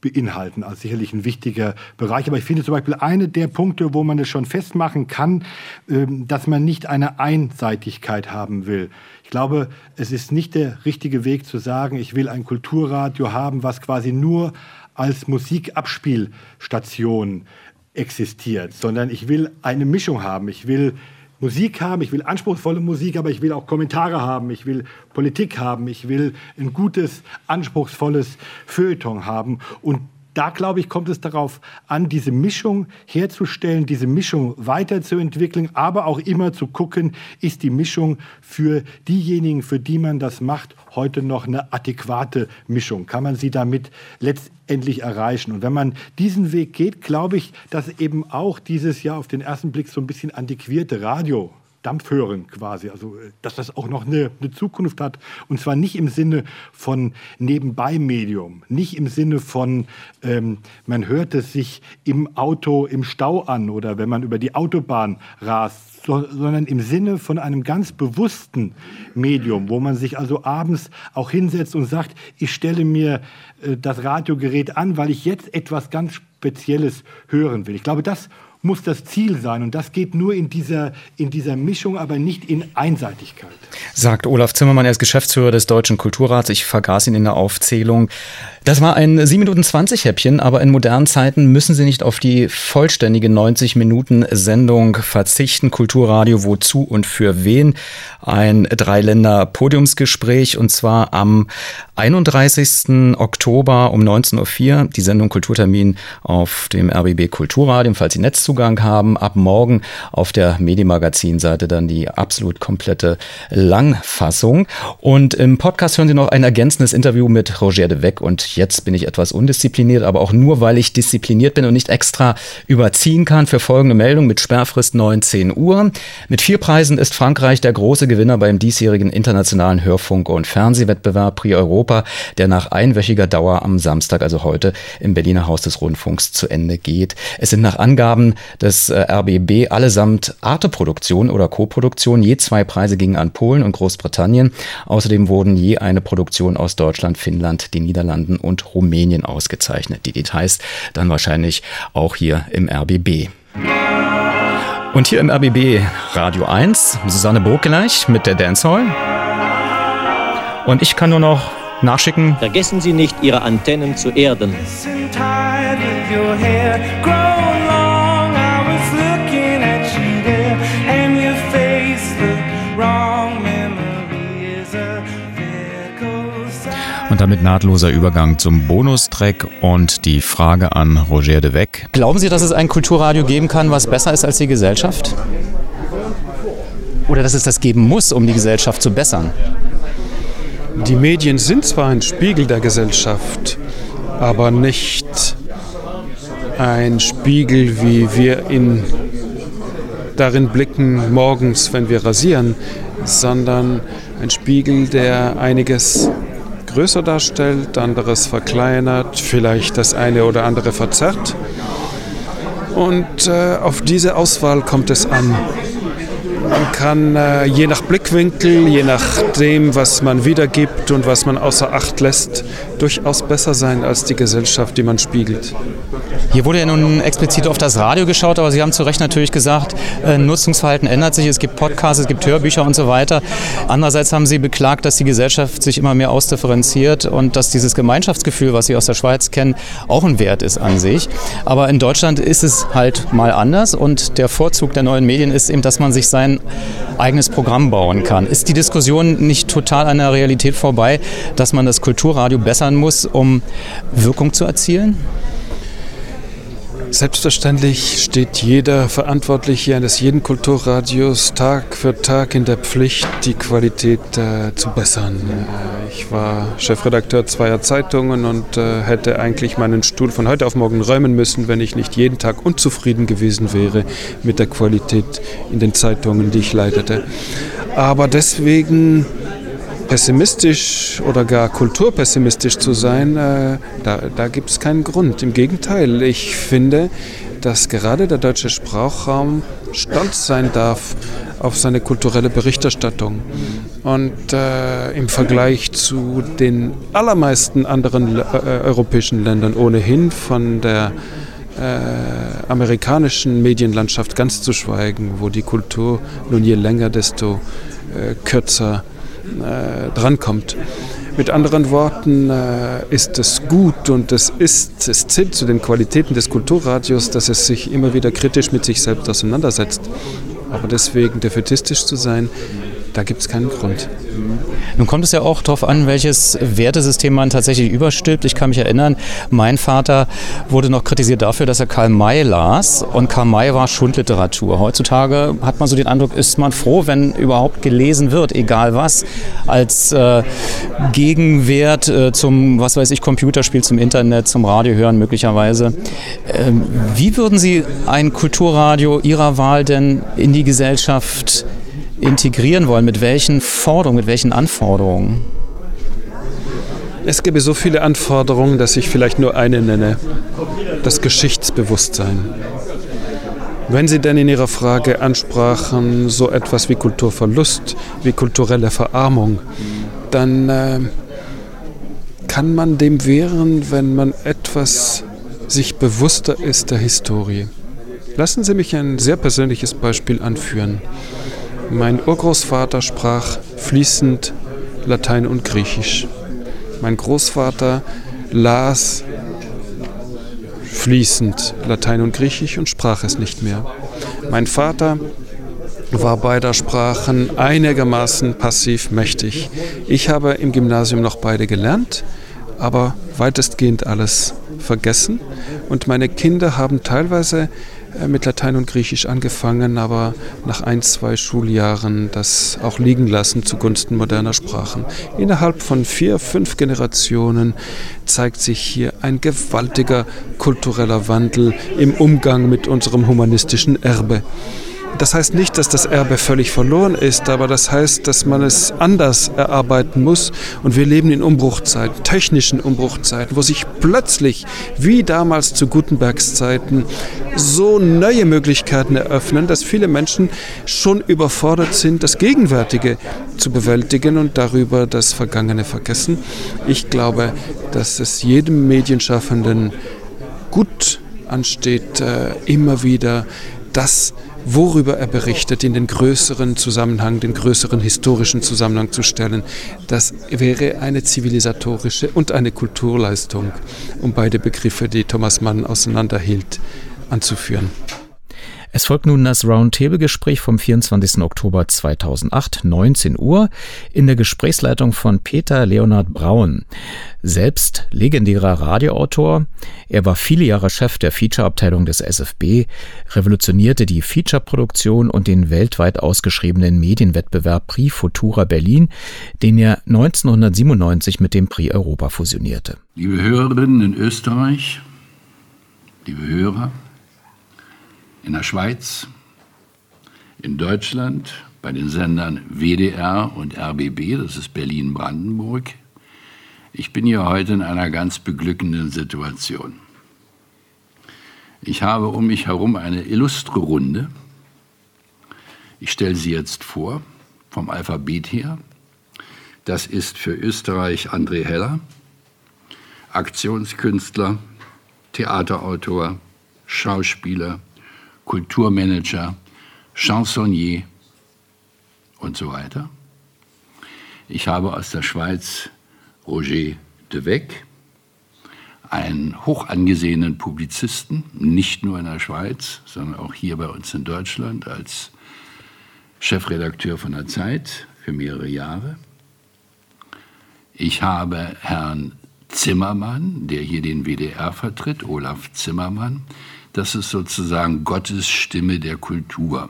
Speaker 22: beinhalten, als sicherlich ein wichtiger Bereich. Aber ich finde zum Beispiel eine der Punkte, wo man es schon festmachen kann, ähm, dass man nicht eine Einseitigkeit haben will. Ich glaube, es ist nicht der richtige Weg zu sagen, ich will ein Kulturradio haben, was quasi nur als Musikabspielstation existiert, sondern ich will eine Mischung haben. Ich will Musik haben, ich will anspruchsvolle Musik, aber ich will auch Kommentare haben, ich will Politik haben, ich will ein gutes, anspruchsvolles Feuilleton haben. Und da, glaube ich, kommt es darauf an, diese Mischung herzustellen, diese Mischung weiterzuentwickeln, aber auch immer zu gucken, ist die Mischung für diejenigen, für die man das macht, heute noch eine adäquate Mischung? Kann man sie damit letztendlich erreichen? Und wenn man diesen Weg geht, glaube ich, dass eben auch dieses Jahr auf den ersten Blick so ein bisschen antiquierte Radio Dampfhören quasi, also äh, dass das auch noch eine, eine, Zukunft hat und zwar nicht im Sinne von Nebenbei-Medium, nicht im Sinne von ähm, man hört es sich im Auto im Stau an oder wenn man über die Autobahn rast, so, sondern im Sinne von einem ganz bewussten Medium, wo man sich also abends auch hinsetzt und sagt, ich stelle mir äh, das Radiogerät an, weil ich jetzt etwas ganz Spezielles hören will. Ich glaube, das muss das Ziel sein. Und das geht nur in dieser, in dieser Mischung, aber nicht in Einseitigkeit.
Speaker 18: Sagt Olaf Zimmermann, er ist Geschäftsführer des Deutschen Kulturrats. Ich vergaß ihn in der Aufzählung. Das war ein 7 Minuten 20 Häppchen, aber in modernen Zeiten müssen Sie nicht auf die vollständige 90 Minuten Sendung verzichten. Kulturradio, wozu und für wen? Ein Dreiländer Podiumsgespräch und zwar am 31. Oktober um 19.04 Uhr. Die Sendung Kulturtermin auf dem RBB Kulturradio, falls Sie Netzzugang haben. Ab morgen auf der Medienmagazin-Seite dann die absolut komplette Langfassung. Und im Podcast hören Sie noch ein ergänzendes Interview mit Roger de Weck und jetzt bin ich etwas undiszipliniert, aber auch nur, weil ich diszipliniert bin und nicht extra überziehen kann für folgende Meldung mit Sperrfrist 19 Uhr. Mit vier Preisen ist Frankreich der große Gewinner beim diesjährigen internationalen Hörfunk- und Fernsehwettbewerb Prix Europa, der nach einwöchiger Dauer am Samstag, also heute, im Berliner Haus des Rundfunks zu Ende geht. Es sind nach Angaben des äh, RBB allesamt Arte-Produktionen oder Co-Produktionen. Je zwei Preise gingen an Polen und Großbritannien. Außerdem wurden je eine Produktion aus Deutschland, Finnland, den Niederlanden und Rumänien ausgezeichnet. Die Details dann wahrscheinlich auch hier im RBB. Und hier im RBB Radio 1, Susanne Burgleich mit der Dancehall. Und ich kann nur noch nachschicken.
Speaker 23: Vergessen Sie nicht, Ihre Antennen zu erden.
Speaker 18: Und damit nahtloser Übergang zum Bonustrack und die Frage an Roger de Weck. Glauben Sie, dass es ein Kulturradio geben kann, was besser ist als die Gesellschaft? Oder dass es das geben muss, um die Gesellschaft zu bessern?
Speaker 24: Die Medien sind zwar ein Spiegel der Gesellschaft, aber nicht ein Spiegel, wie wir ihn darin blicken morgens, wenn wir rasieren, sondern ein Spiegel, der einiges größer darstellt, anderes verkleinert, vielleicht das eine oder andere verzerrt. Und äh, auf diese Auswahl kommt es an. Man kann äh, je nach Blickwinkel, je nachdem, was man wiedergibt und was man außer Acht lässt, durchaus besser sein als die Gesellschaft, die man spiegelt.
Speaker 18: Hier wurde ja nun explizit auf das Radio geschaut, aber Sie haben zu Recht natürlich gesagt, äh, Nutzungsverhalten ändert sich. Es gibt Podcasts, es gibt Hörbücher und so weiter. Andererseits haben Sie beklagt, dass die Gesellschaft sich immer mehr ausdifferenziert und dass dieses Gemeinschaftsgefühl, was Sie aus der Schweiz kennen, auch ein Wert ist an sich. Aber in Deutschland ist es halt mal anders und der Vorzug der neuen Medien ist eben, dass man sich sein eigenes Programm bauen kann. Ist die Diskussion nicht total an der Realität vorbei, dass man das Kulturradio bessern muss, um Wirkung zu erzielen?
Speaker 24: Selbstverständlich steht jeder Verantwortliche eines jeden Kulturradios Tag für Tag in der Pflicht, die Qualität äh, zu bessern. Äh, ich war Chefredakteur zweier Zeitungen und äh, hätte eigentlich meinen Stuhl von heute auf morgen räumen müssen, wenn ich nicht jeden Tag unzufrieden gewesen wäre mit der Qualität in den Zeitungen, die ich leitete. Aber deswegen pessimistisch oder gar kulturpessimistisch zu sein, äh, da, da gibt es keinen Grund. Im Gegenteil, ich finde, dass gerade der deutsche Sprachraum stolz sein darf auf seine kulturelle Berichterstattung. Und äh, im Vergleich zu den allermeisten anderen äh, europäischen Ländern ohnehin von der äh, amerikanischen Medienlandschaft ganz zu schweigen, wo die Kultur nun je länger, desto äh, kürzer äh, drankommt. Mit anderen Worten äh, ist es gut und es ist, es zählt zu den Qualitäten des Kulturradios, dass es sich immer wieder kritisch mit sich selbst auseinandersetzt. Aber deswegen defetistisch zu sein, da gibt es keinen Grund.
Speaker 18: Nun kommt es ja auch darauf an, welches Wertesystem man tatsächlich überstülpt. Ich kann mich erinnern, mein Vater wurde noch kritisiert dafür, dass er Karl May las und Karl May war Schundliteratur. Heutzutage hat man so den Eindruck, ist man froh, wenn überhaupt gelesen wird, egal was, als äh, Gegenwert äh, zum, was weiß ich, Computerspiel, zum Internet, zum Radio hören möglicherweise. Ähm, wie würden Sie ein Kulturradio Ihrer Wahl denn in die Gesellschaft integrieren wollen? Mit welchen Forderungen, mit welchen Anforderungen?
Speaker 24: Es gäbe so viele Anforderungen, dass ich vielleicht nur eine nenne. Das Geschichtsbewusstsein. Wenn Sie denn in Ihrer Frage ansprachen, so etwas wie Kulturverlust, wie kulturelle Verarmung, dann äh, kann man dem wehren, wenn man etwas sich bewusster ist der Historie. Lassen Sie mich ein sehr persönliches Beispiel anführen. Mein Urgroßvater sprach fließend Latein und Griechisch. Mein Großvater las fließend Latein und Griechisch und sprach es nicht mehr. Mein Vater war beider Sprachen einigermaßen passiv mächtig. Ich habe im Gymnasium noch beide gelernt, aber weitestgehend alles vergessen. Und meine Kinder haben teilweise mit Latein und Griechisch angefangen, aber nach ein, zwei Schuljahren das auch liegen lassen zugunsten moderner Sprachen. Innerhalb von vier, fünf Generationen zeigt sich hier ein gewaltiger kultureller Wandel im Umgang mit unserem humanistischen Erbe. Das heißt nicht, dass das Erbe völlig verloren ist, aber das heißt, dass man es anders erarbeiten muss. Und wir leben in Umbruchzeiten, technischen Umbruchzeiten, wo sich plötzlich, wie damals zu Gutenbergs Zeiten, so neue Möglichkeiten eröffnen, dass viele Menschen schon überfordert sind, das Gegenwärtige zu bewältigen und darüber das Vergangene vergessen. Ich glaube, dass es jedem Medienschaffenden gut ansteht, äh, immer wieder das worüber er berichtet, in den größeren Zusammenhang, den größeren historischen Zusammenhang zu stellen. Das wäre eine zivilisatorische und eine Kulturleistung, um beide Begriffe, die Thomas Mann auseinanderhielt, anzuführen.
Speaker 1: Es folgt nun das Roundtable-Gespräch vom 24. Oktober 2008, 19 Uhr, in der Gesprächsleitung von Peter Leonhard Braun. Selbst legendärer Radioautor, er war viele Jahre Chef der Feature-Abteilung des SFB, revolutionierte die Feature-Produktion und den weltweit ausgeschriebenen Medienwettbewerb Prix Futura Berlin, den er 1997 mit dem Prix Europa fusionierte.
Speaker 25: Liebe Hörerinnen in Österreich, liebe Hörer, in der Schweiz, in Deutschland bei den Sendern WDR und RBB, das ist Berlin-Brandenburg. Ich bin hier heute in einer ganz beglückenden Situation. Ich habe um mich herum eine illustre Runde. Ich stelle sie jetzt vor, vom Alphabet her. Das ist für Österreich André Heller, Aktionskünstler, Theaterautor, Schauspieler, Kulturmanager, Chansonnier und so weiter. Ich habe aus der Schweiz Roger de Weck, einen hoch angesehenen Publizisten, nicht nur in der Schweiz, sondern auch hier bei uns in Deutschland als Chefredakteur von der Zeit für mehrere Jahre. Ich habe Herrn Zimmermann, der hier den WDR vertritt, Olaf Zimmermann, das ist sozusagen Gottes Stimme der Kultur.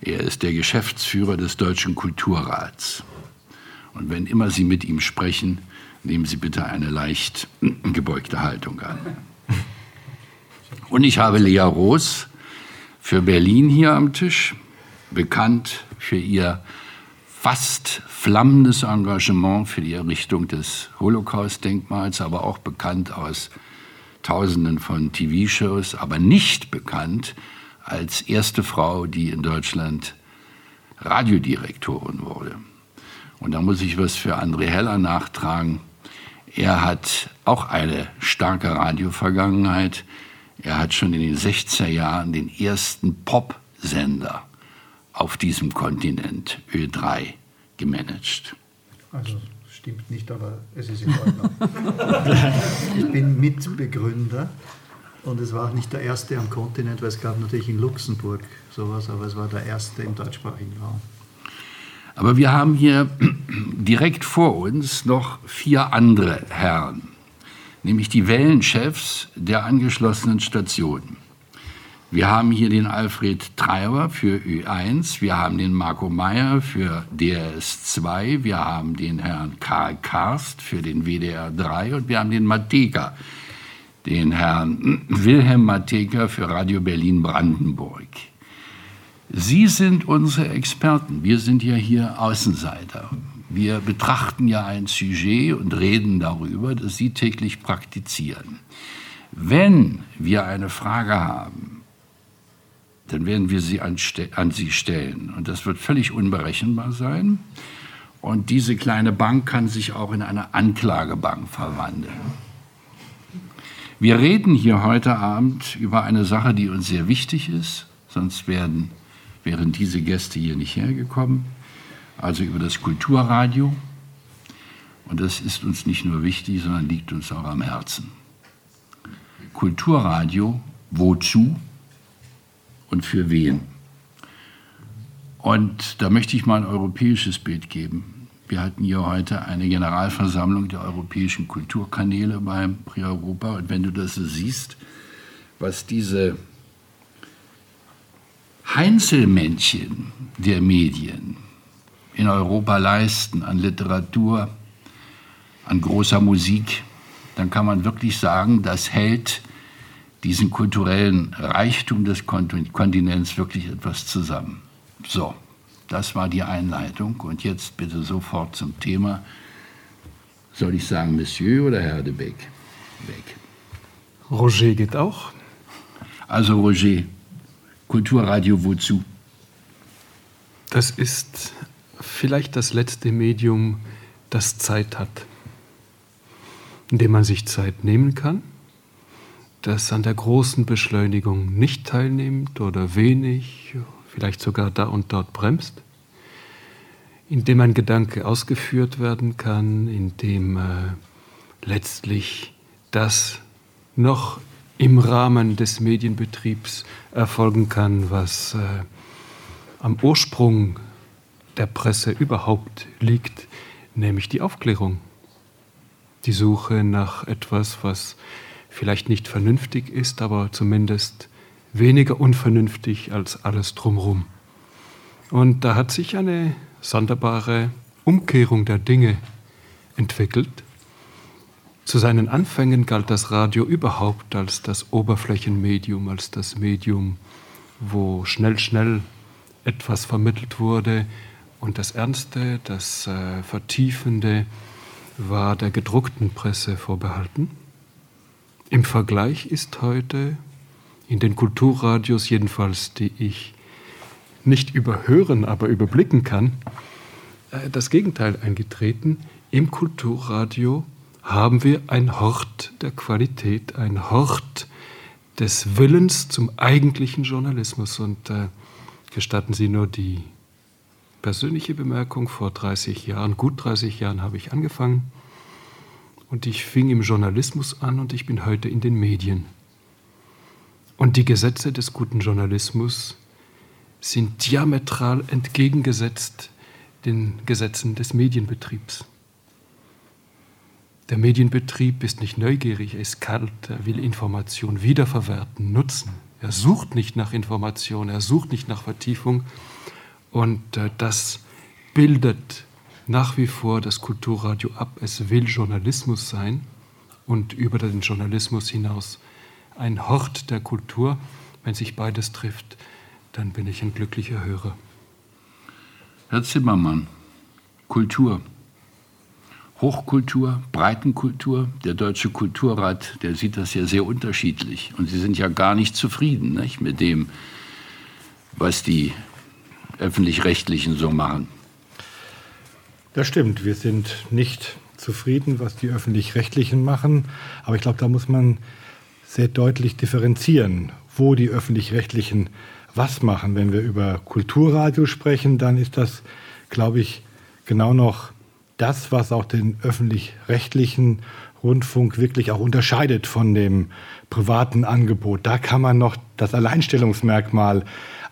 Speaker 25: Er ist der Geschäftsführer des Deutschen Kulturrats. Und wenn immer Sie mit ihm sprechen, nehmen Sie bitte eine leicht gebeugte Haltung an. Und ich habe Lea Roos für Berlin hier am Tisch, bekannt für ihr fast flammendes Engagement für die Errichtung des Holocaust-Denkmals, aber auch bekannt aus Tausenden von TV-Shows, aber nicht bekannt als erste Frau, die in Deutschland Radiodirektorin wurde. Und da muss ich was für André Heller nachtragen. Er hat auch eine starke Radiovergangenheit. Er hat schon in den 60er Jahren den ersten Pop-Sender auf diesem Kontinent, Ö3, gemanagt.
Speaker 21: Also stimmt nicht, aber es ist in Ordnung. ich bin Mitbegründer und es war auch nicht der erste am Kontinent, weil es gab natürlich in Luxemburg sowas, aber es war der erste im deutschsprachigen Raum.
Speaker 25: Aber wir haben hier direkt vor uns noch vier andere Herren, nämlich die Wellenchefs der angeschlossenen Stationen. Wir haben hier den Alfred Treiber für Ö1, wir haben den Marco Meyer für DRS2, wir haben den Herrn Karl Karst für den WDR 3 und wir haben den Mateka, den Herrn Wilhelm Mateka für Radio Berlin Brandenburg. Sie sind unsere Experten. Wir sind ja hier Außenseiter. Wir betrachten ja ein Sujet und reden darüber, das Sie täglich praktizieren. Wenn wir eine Frage haben, dann werden wir sie an, an Sie stellen. Und das wird völlig unberechenbar sein. Und diese kleine Bank kann sich auch in eine Anklagebank verwandeln. Wir reden hier heute Abend über eine Sache, die uns sehr wichtig ist, sonst werden, wären diese Gäste hier nicht hergekommen, also über das Kulturradio. Und das ist uns nicht nur wichtig, sondern liegt uns auch am Herzen. Kulturradio, wozu? Und für wen. Und da möchte ich mal ein europäisches Bild geben. Wir hatten hier heute eine Generalversammlung der europäischen Kulturkanäle beim Prix Europa. Und wenn du das siehst, was diese Heinzelmännchen der Medien in Europa leisten an Literatur, an großer Musik, dann kann man wirklich sagen, das hält diesen kulturellen Reichtum des Kontinents wirklich etwas zusammen. So, das war die Einleitung und jetzt bitte sofort zum Thema. Soll ich sagen Monsieur oder Herr de Beck? Beck.
Speaker 20: Roger geht auch.
Speaker 25: Also Roger, Kulturradio wozu?
Speaker 20: Das ist vielleicht das letzte Medium, das Zeit hat, in dem man sich Zeit nehmen kann das an der großen Beschleunigung nicht teilnimmt oder wenig, vielleicht sogar da und dort bremst, indem ein Gedanke ausgeführt werden kann, indem äh, letztlich das noch im Rahmen des Medienbetriebs erfolgen kann, was äh, am Ursprung der Presse überhaupt liegt, nämlich die Aufklärung, die Suche nach etwas, was vielleicht nicht vernünftig ist, aber zumindest weniger unvernünftig als alles drumherum. Und da hat sich eine sonderbare Umkehrung der Dinge entwickelt. Zu seinen Anfängen galt das Radio überhaupt als das Oberflächenmedium, als das Medium, wo schnell, schnell etwas vermittelt wurde. Und das Ernste, das äh, Vertiefende war der gedruckten Presse vorbehalten. Im Vergleich ist heute in den Kulturradios jedenfalls, die ich nicht überhören, aber überblicken kann, äh, das Gegenteil eingetreten. Im Kulturradio haben wir ein Hort der Qualität, ein Hort des Willens zum eigentlichen Journalismus. Und äh, gestatten Sie nur die persönliche Bemerkung, vor 30 Jahren, gut 30 Jahren habe ich angefangen und ich fing im Journalismus an und ich bin heute in den Medien. Und die Gesetze des guten Journalismus sind diametral entgegengesetzt den Gesetzen des Medienbetriebs. Der Medienbetrieb ist nicht neugierig, er ist kalt, er will Information wiederverwerten, nutzen. Er sucht nicht nach Information, er sucht nicht nach Vertiefung und äh, das bildet nach wie vor das Kulturradio ab. Es will Journalismus sein und über den Journalismus hinaus ein Hort der Kultur. Wenn sich beides trifft, dann bin ich ein glücklicher Hörer.
Speaker 25: Herr Zimmermann, Kultur. Hochkultur, Breitenkultur. Der Deutsche Kulturrat, der sieht das ja sehr unterschiedlich. Und Sie sind ja gar nicht zufrieden nicht, mit dem, was die öffentlich-rechtlichen so machen.
Speaker 22: Das stimmt. Wir sind nicht zufrieden, was die öffentlich-rechtlichen machen. Aber ich glaube, da muss man sehr deutlich differenzieren, wo die öffentlich-rechtlichen was machen. Wenn wir über Kulturradio sprechen, dann ist das, glaube ich, genau noch das, was auch den öffentlich-rechtlichen Rundfunk wirklich auch unterscheidet von dem privaten Angebot. Da kann man noch das Alleinstellungsmerkmal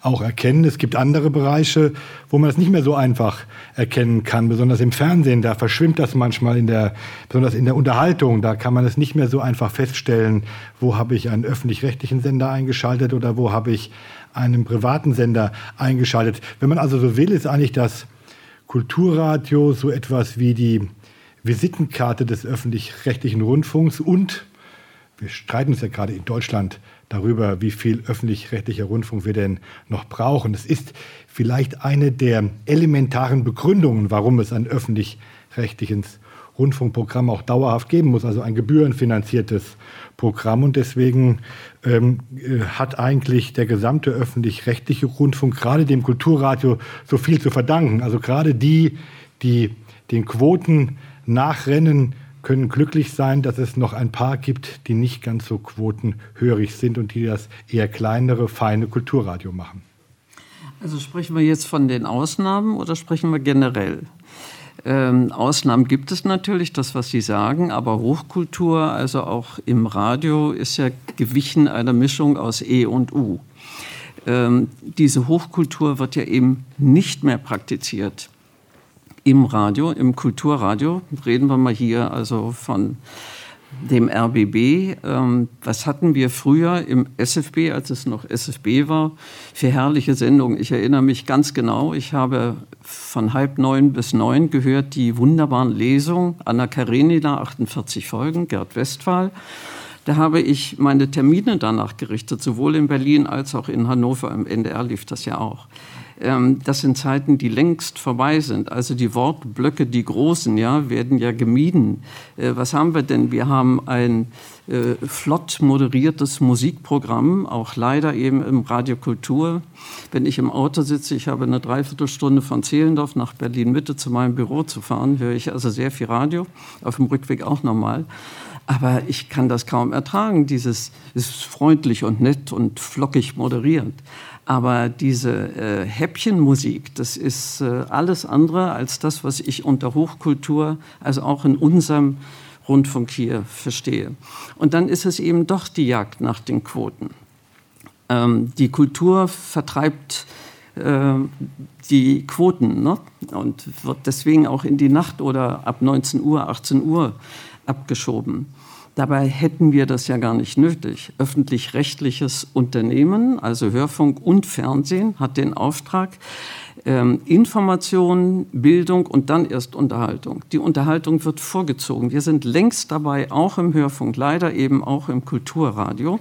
Speaker 22: auch erkennen. Es gibt andere Bereiche, wo man es nicht mehr so einfach erkennen kann, besonders im Fernsehen. Da verschwimmt das manchmal in der, besonders in der Unterhaltung. Da kann man es nicht mehr so einfach feststellen, wo habe ich einen öffentlich-rechtlichen Sender eingeschaltet oder wo habe ich einen privaten Sender eingeschaltet. Wenn man also so will, ist eigentlich das Kulturradio so etwas wie die Visitenkarte des öffentlich-rechtlichen Rundfunks und wir streiten uns ja gerade in Deutschland darüber, wie viel öffentlich-rechtlicher Rundfunk wir denn noch brauchen. Es ist vielleicht eine der elementaren Begründungen, warum es ein öffentlich-rechtliches Rundfunkprogramm auch dauerhaft geben muss, also ein gebührenfinanziertes Programm. Und deswegen ähm, äh, hat eigentlich der gesamte öffentlich-rechtliche Rundfunk gerade dem Kulturradio so viel zu verdanken. Also gerade die, die den Quoten nachrennen, können glücklich sein, dass es noch ein paar gibt, die nicht ganz so quotenhörig sind und die das eher kleinere, feine Kulturradio machen.
Speaker 19: Also sprechen wir jetzt von den Ausnahmen oder sprechen wir generell? Ähm, Ausnahmen gibt es natürlich, das, was Sie sagen, aber Hochkultur, also auch im Radio, ist ja gewichen einer Mischung aus E und U. Ähm, diese Hochkultur wird ja eben nicht mehr praktiziert im Radio, im Kulturradio. Reden wir mal hier also von dem RBB. Ähm, was hatten wir früher im SFB, als es noch SFB war, für herrliche Sendungen? Ich erinnere mich ganz genau. Ich habe von halb neun bis neun gehört die wunderbaren Lesungen Anna Karenina, 48 Folgen, Gerd Westphal. Da habe ich meine Termine danach gerichtet, sowohl in Berlin als auch in Hannover. Im NDR lief das ja auch. Ähm, das sind Zeiten, die längst vorbei sind. Also die Wortblöcke, die großen, ja, werden ja gemieden. Äh, was haben wir denn? Wir haben ein äh, flott moderiertes Musikprogramm, auch leider eben im Radio Kultur. Wenn ich im Auto sitze, ich habe eine Dreiviertelstunde von Zehlendorf nach Berlin Mitte zu meinem Büro zu fahren, höre ich also sehr viel Radio, auf dem Rückweg auch nochmal. Aber ich kann das kaum ertragen. Dieses ist freundlich und nett und flockig moderierend. Aber diese äh, Häppchenmusik, das ist äh, alles andere als das, was ich unter Hochkultur, also auch in unserem Rundfunk hier verstehe. Und dann ist es eben doch die Jagd nach den Quoten. Ähm, die Kultur vertreibt äh, die Quoten ne? und wird deswegen auch in die Nacht oder ab 19 Uhr, 18 Uhr abgeschoben. Dabei hätten wir das ja gar nicht nötig. Öffentlich-rechtliches Unternehmen, also Hörfunk und Fernsehen, hat den Auftrag, ähm, Information, Bildung und dann erst Unterhaltung. Die Unterhaltung wird vorgezogen. Wir sind längst dabei, auch im Hörfunk, leider eben auch im Kulturradio,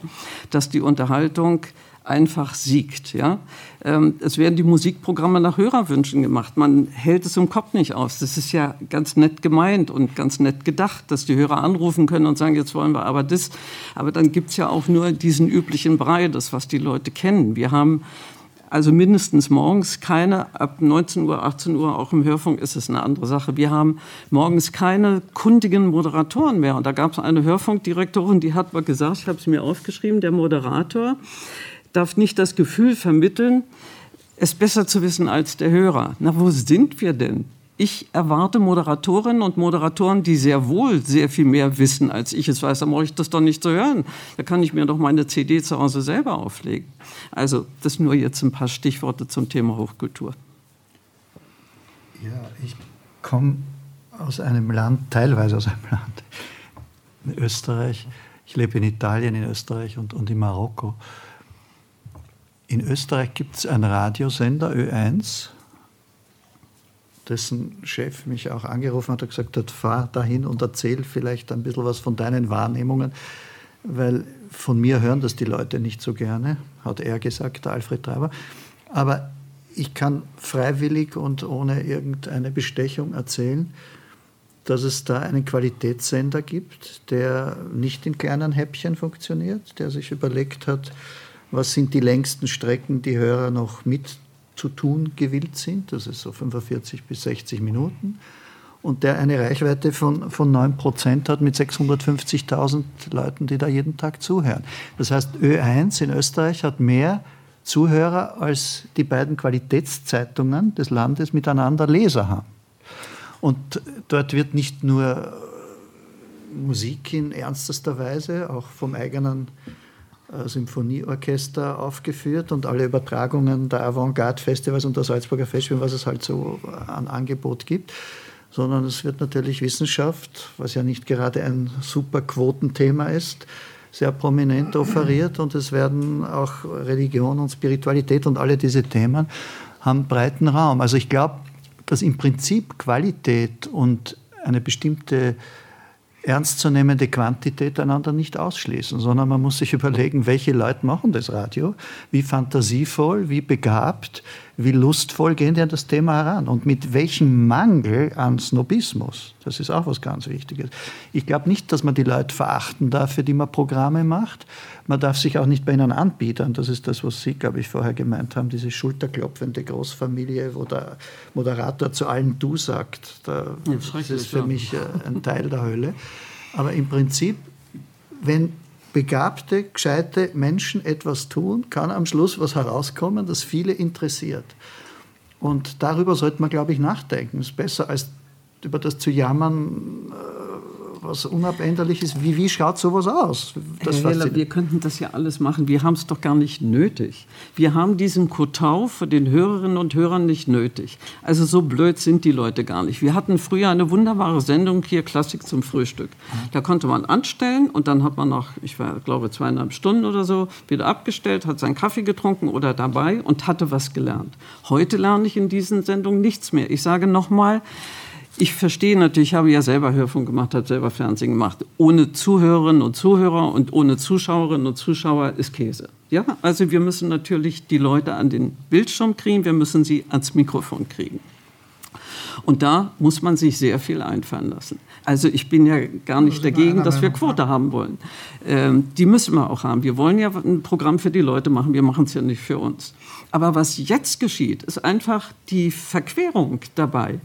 Speaker 19: dass die Unterhaltung einfach siegt. Ja? Ähm, es werden die Musikprogramme nach Hörerwünschen gemacht. Man hält es im Kopf nicht aus. Das ist ja ganz nett gemeint und ganz nett gedacht, dass die Hörer anrufen können und sagen, jetzt wollen wir aber das. Aber dann gibt es ja auch nur diesen üblichen Brei, das, was die Leute kennen. Wir haben also mindestens morgens keine, ab 19 Uhr, 18 Uhr, auch im Hörfunk ist es eine andere Sache. Wir haben morgens keine kundigen Moderatoren mehr. Und da gab es eine Hörfunkdirektorin, die hat mal gesagt, ich habe es mir aufgeschrieben, der Moderator darf nicht das Gefühl vermitteln, es besser zu wissen als der Hörer. Na, wo sind wir denn? Ich erwarte Moderatorinnen und Moderatoren, die sehr wohl sehr viel mehr wissen, als ich es weiß. Da brauche ich das doch nicht zu hören. Da kann ich mir doch meine CD zu Hause selber auflegen. Also, das nur jetzt ein paar Stichworte zum Thema Hochkultur.
Speaker 21: Ja, ich komme aus einem Land, teilweise aus einem Land, in Österreich. Ich lebe in Italien, in Österreich und, und in Marokko. In Österreich gibt es einen Radiosender, Ö1, dessen Chef mich auch angerufen hat und gesagt hat, fahr dahin und erzähl vielleicht ein bisschen was von deinen Wahrnehmungen, weil von mir hören das die Leute nicht so gerne, hat er gesagt, der Alfred Treiber. Aber ich kann freiwillig und ohne irgendeine Bestechung erzählen, dass es da einen Qualitätssender gibt, der nicht in kleinen Häppchen funktioniert, der sich überlegt hat, was sind die längsten Strecken, die Hörer noch mitzutun gewillt sind, das ist so 45 bis 60 Minuten, und der eine Reichweite von, von 9% hat mit 650.000 Leuten, die da jeden Tag zuhören. Das heißt, Ö1 in Österreich hat mehr Zuhörer, als die beiden Qualitätszeitungen des Landes miteinander Leser haben. Und dort wird nicht nur Musik in ernstester Weise, auch vom eigenen Symphonieorchester aufgeführt und alle Übertragungen der Avantgarde-Festivals und der Salzburger Festival, was es halt so an Angebot gibt, sondern es wird natürlich Wissenschaft, was ja nicht gerade ein super Quotenthema ist, sehr prominent offeriert und es werden auch Religion und Spiritualität und alle diese Themen haben breiten Raum. Also ich glaube, dass im Prinzip Qualität und eine bestimmte ernstzunehmende Quantität einander nicht ausschließen, sondern man muss sich überlegen, welche Leute machen das Radio, wie fantasievoll, wie begabt, wie lustvoll gehen die an das Thema heran und mit welchem Mangel an Snobismus. Das ist auch was ganz Wichtiges. Ich glaube nicht, dass man die Leute verachten darf, für die man Programme macht. Man darf sich auch nicht bei ihnen anbietern. Das ist das, was Sie, glaube ich, vorher gemeint haben, diese schulterklopfende Großfamilie, wo der Moderator zu allen Du sagt. Da, das ist für mich äh, ein Teil der Hölle. Aber im Prinzip, wenn begabte, gescheite Menschen etwas tun, kann am Schluss was herauskommen, das viele interessiert. Und darüber sollte man, glaube ich, nachdenken. Es ist besser, als über das zu jammern, äh, was unabänderlich ist. Wie, wie schaut sowas aus?
Speaker 19: Das Herr Heller, wir könnten das ja alles machen. Wir haben es doch gar nicht nötig. Wir haben diesen Kotau für den Hörerinnen und Hörern nicht nötig. Also so blöd sind die Leute gar nicht. Wir hatten früher eine wunderbare Sendung hier, Klassik zum Frühstück. Da konnte man anstellen und dann hat man nach, ich war, glaube zweieinhalb Stunden oder so, wieder abgestellt, hat seinen Kaffee getrunken oder dabei und hatte was gelernt. Heute lerne ich in diesen Sendungen nichts mehr. Ich sage nochmal, ich verstehe natürlich, ich habe ja selber Hörfunk gemacht, habe selber Fernsehen gemacht. Ohne Zuhörerinnen und Zuhörer und ohne Zuschauerinnen und Zuschauer ist Käse. Ja, also wir müssen natürlich die Leute an den Bildschirm kriegen, wir müssen sie ans Mikrofon kriegen. Und da muss man sich sehr viel einfallen lassen. Also ich bin ja gar nicht dagegen, dass wir Quote haben wollen. Ähm, die müssen wir auch haben. Wir wollen ja ein Programm für die Leute machen, wir machen es ja nicht für uns. Aber was jetzt geschieht, ist einfach die Verquerung dabei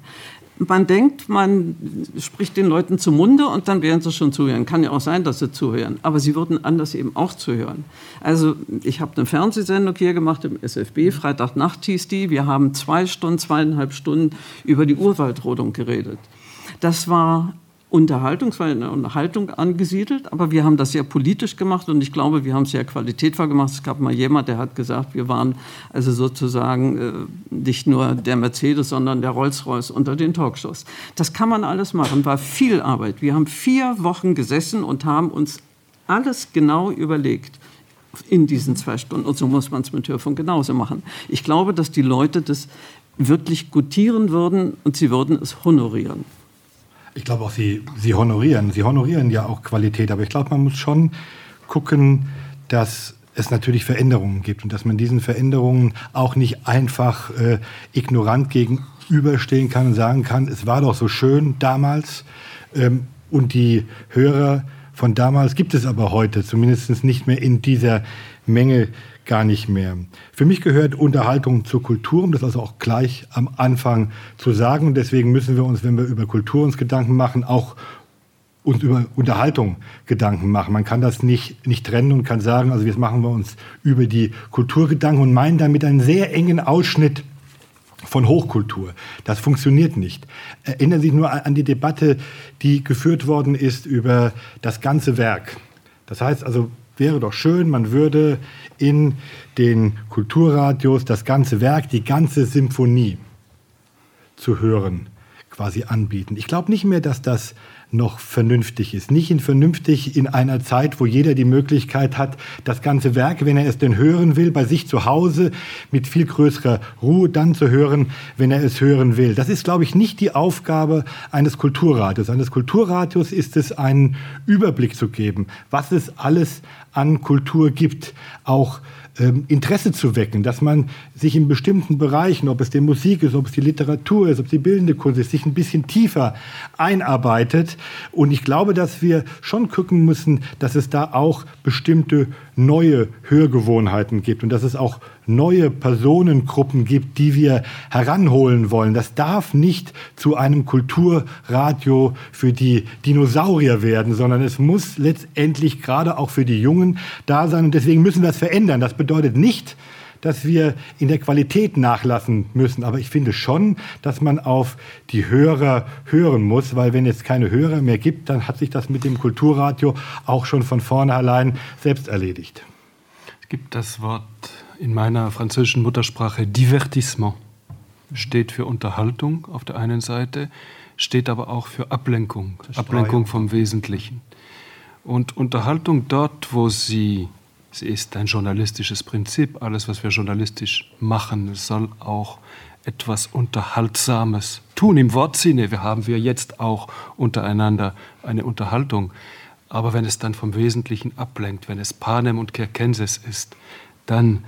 Speaker 19: man denkt, man spricht den Leuten zum Munde und dann werden sie schon zuhören. Kann ja auch sein, dass sie zuhören, aber sie würden anders eben auch zuhören. Also ich habe eine Fernsehsendung hier gemacht im SFB, Freitagnacht hieß die. Wir haben zwei Stunden, zweieinhalb Stunden über die Urwaldrodung geredet. Das war Unterhaltung, es war eine Unterhaltung angesiedelt, aber wir haben das sehr politisch gemacht und ich glaube, wir haben es sehr qualitätvoll gemacht. Es gab mal jemand, der hat gesagt, wir waren also sozusagen äh, nicht nur der Mercedes, sondern der Rolls-Royce unter den Talkshows. Das kann man alles machen, war viel Arbeit. Wir haben vier Wochen gesessen und haben uns alles genau überlegt in diesen zwei Stunden. Und so muss man es mit Hörfunk genauso machen. Ich glaube, dass die Leute das wirklich gutieren würden und sie würden es honorieren.
Speaker 22: Ich glaube auch, Sie, Sie honorieren. Sie honorieren ja auch Qualität. Aber ich glaube, man muss schon gucken, dass es natürlich Veränderungen gibt und dass man diesen Veränderungen auch nicht einfach äh, ignorant gegenüberstehen kann und sagen kann, es war doch so schön damals ähm, und die Hörer von damals gibt es aber heute, zumindest nicht mehr in dieser Menge gar nicht mehr. Für mich gehört Unterhaltung zur Kultur, um das also auch gleich am Anfang zu sagen. Und deswegen müssen wir uns, wenn wir über Kultur uns Gedanken machen, auch uns über Unterhaltung Gedanken machen. Man kann das nicht, nicht trennen und kann sagen, also jetzt machen wir uns über die Kultur Gedanken und meinen damit einen sehr engen Ausschnitt von Hochkultur. Das funktioniert nicht. Erinnern Sie sich nur an die Debatte, die geführt worden ist über das ganze Werk. Das heißt also, wäre doch schön, man würde in den Kulturradios das ganze Werk, die ganze Symphonie zu hören quasi anbieten. Ich glaube nicht mehr, dass das noch vernünftig ist. Nicht in vernünftig in einer Zeit, wo jeder die Möglichkeit hat, das ganze Werk, wenn er es denn hören will, bei sich zu Hause mit viel größerer Ruhe dann zu hören, wenn er es hören will. Das ist, glaube ich, nicht die Aufgabe eines Kulturradios. Eines Kulturradios ist es, einen Überblick zu geben, was es alles an Kultur gibt, auch ähm, Interesse zu wecken, dass man sich in bestimmten Bereichen, ob es die Musik ist, ob es die Literatur ist, ob es die bildende Kunst ist, sich ein bisschen tiefer einarbeitet. Und ich glaube, dass wir schon gucken müssen, dass es da auch bestimmte neue Hörgewohnheiten gibt und dass es auch neue Personengruppen gibt, die wir heranholen wollen. Das darf nicht zu einem Kulturradio für die Dinosaurier werden, sondern es muss letztendlich gerade auch für die Jungen da sein. Und deswegen müssen wir es verändern. Das bedeutet nicht, dass wir in der Qualität nachlassen müssen. Aber ich finde schon, dass man auf die Hörer hören muss, weil wenn es keine Hörer mehr gibt, dann hat sich das mit dem Kulturradio auch schon von vornherein selbst erledigt.
Speaker 20: Es gibt das Wort in meiner französischen Muttersprache Divertissement. Steht für Unterhaltung auf der einen Seite, steht aber auch für Ablenkung, Ablenkung vom Wesentlichen. Und Unterhaltung dort, wo sie, sie ist ein journalistisches Prinzip, alles, was wir journalistisch machen, soll auch etwas Unterhaltsames tun. Im Wortsinne, wir haben wir jetzt auch untereinander eine Unterhaltung. Aber wenn es dann vom Wesentlichen ablenkt, wenn es Panem und Kerkenses ist, dann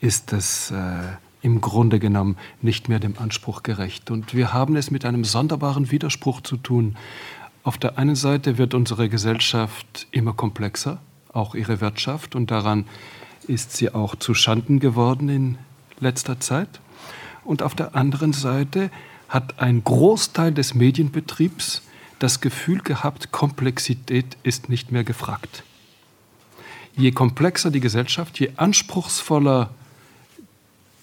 Speaker 20: ist es äh, im Grunde genommen nicht mehr dem Anspruch gerecht. Und wir haben es mit einem sonderbaren Widerspruch zu tun. Auf der einen Seite wird unsere Gesellschaft immer komplexer, auch ihre Wirtschaft, und daran ist sie auch zu Schanden geworden in letzter Zeit. Und auf der anderen Seite hat ein Großteil des Medienbetriebs das Gefühl gehabt, Komplexität ist nicht mehr gefragt. Je komplexer die Gesellschaft, je anspruchsvoller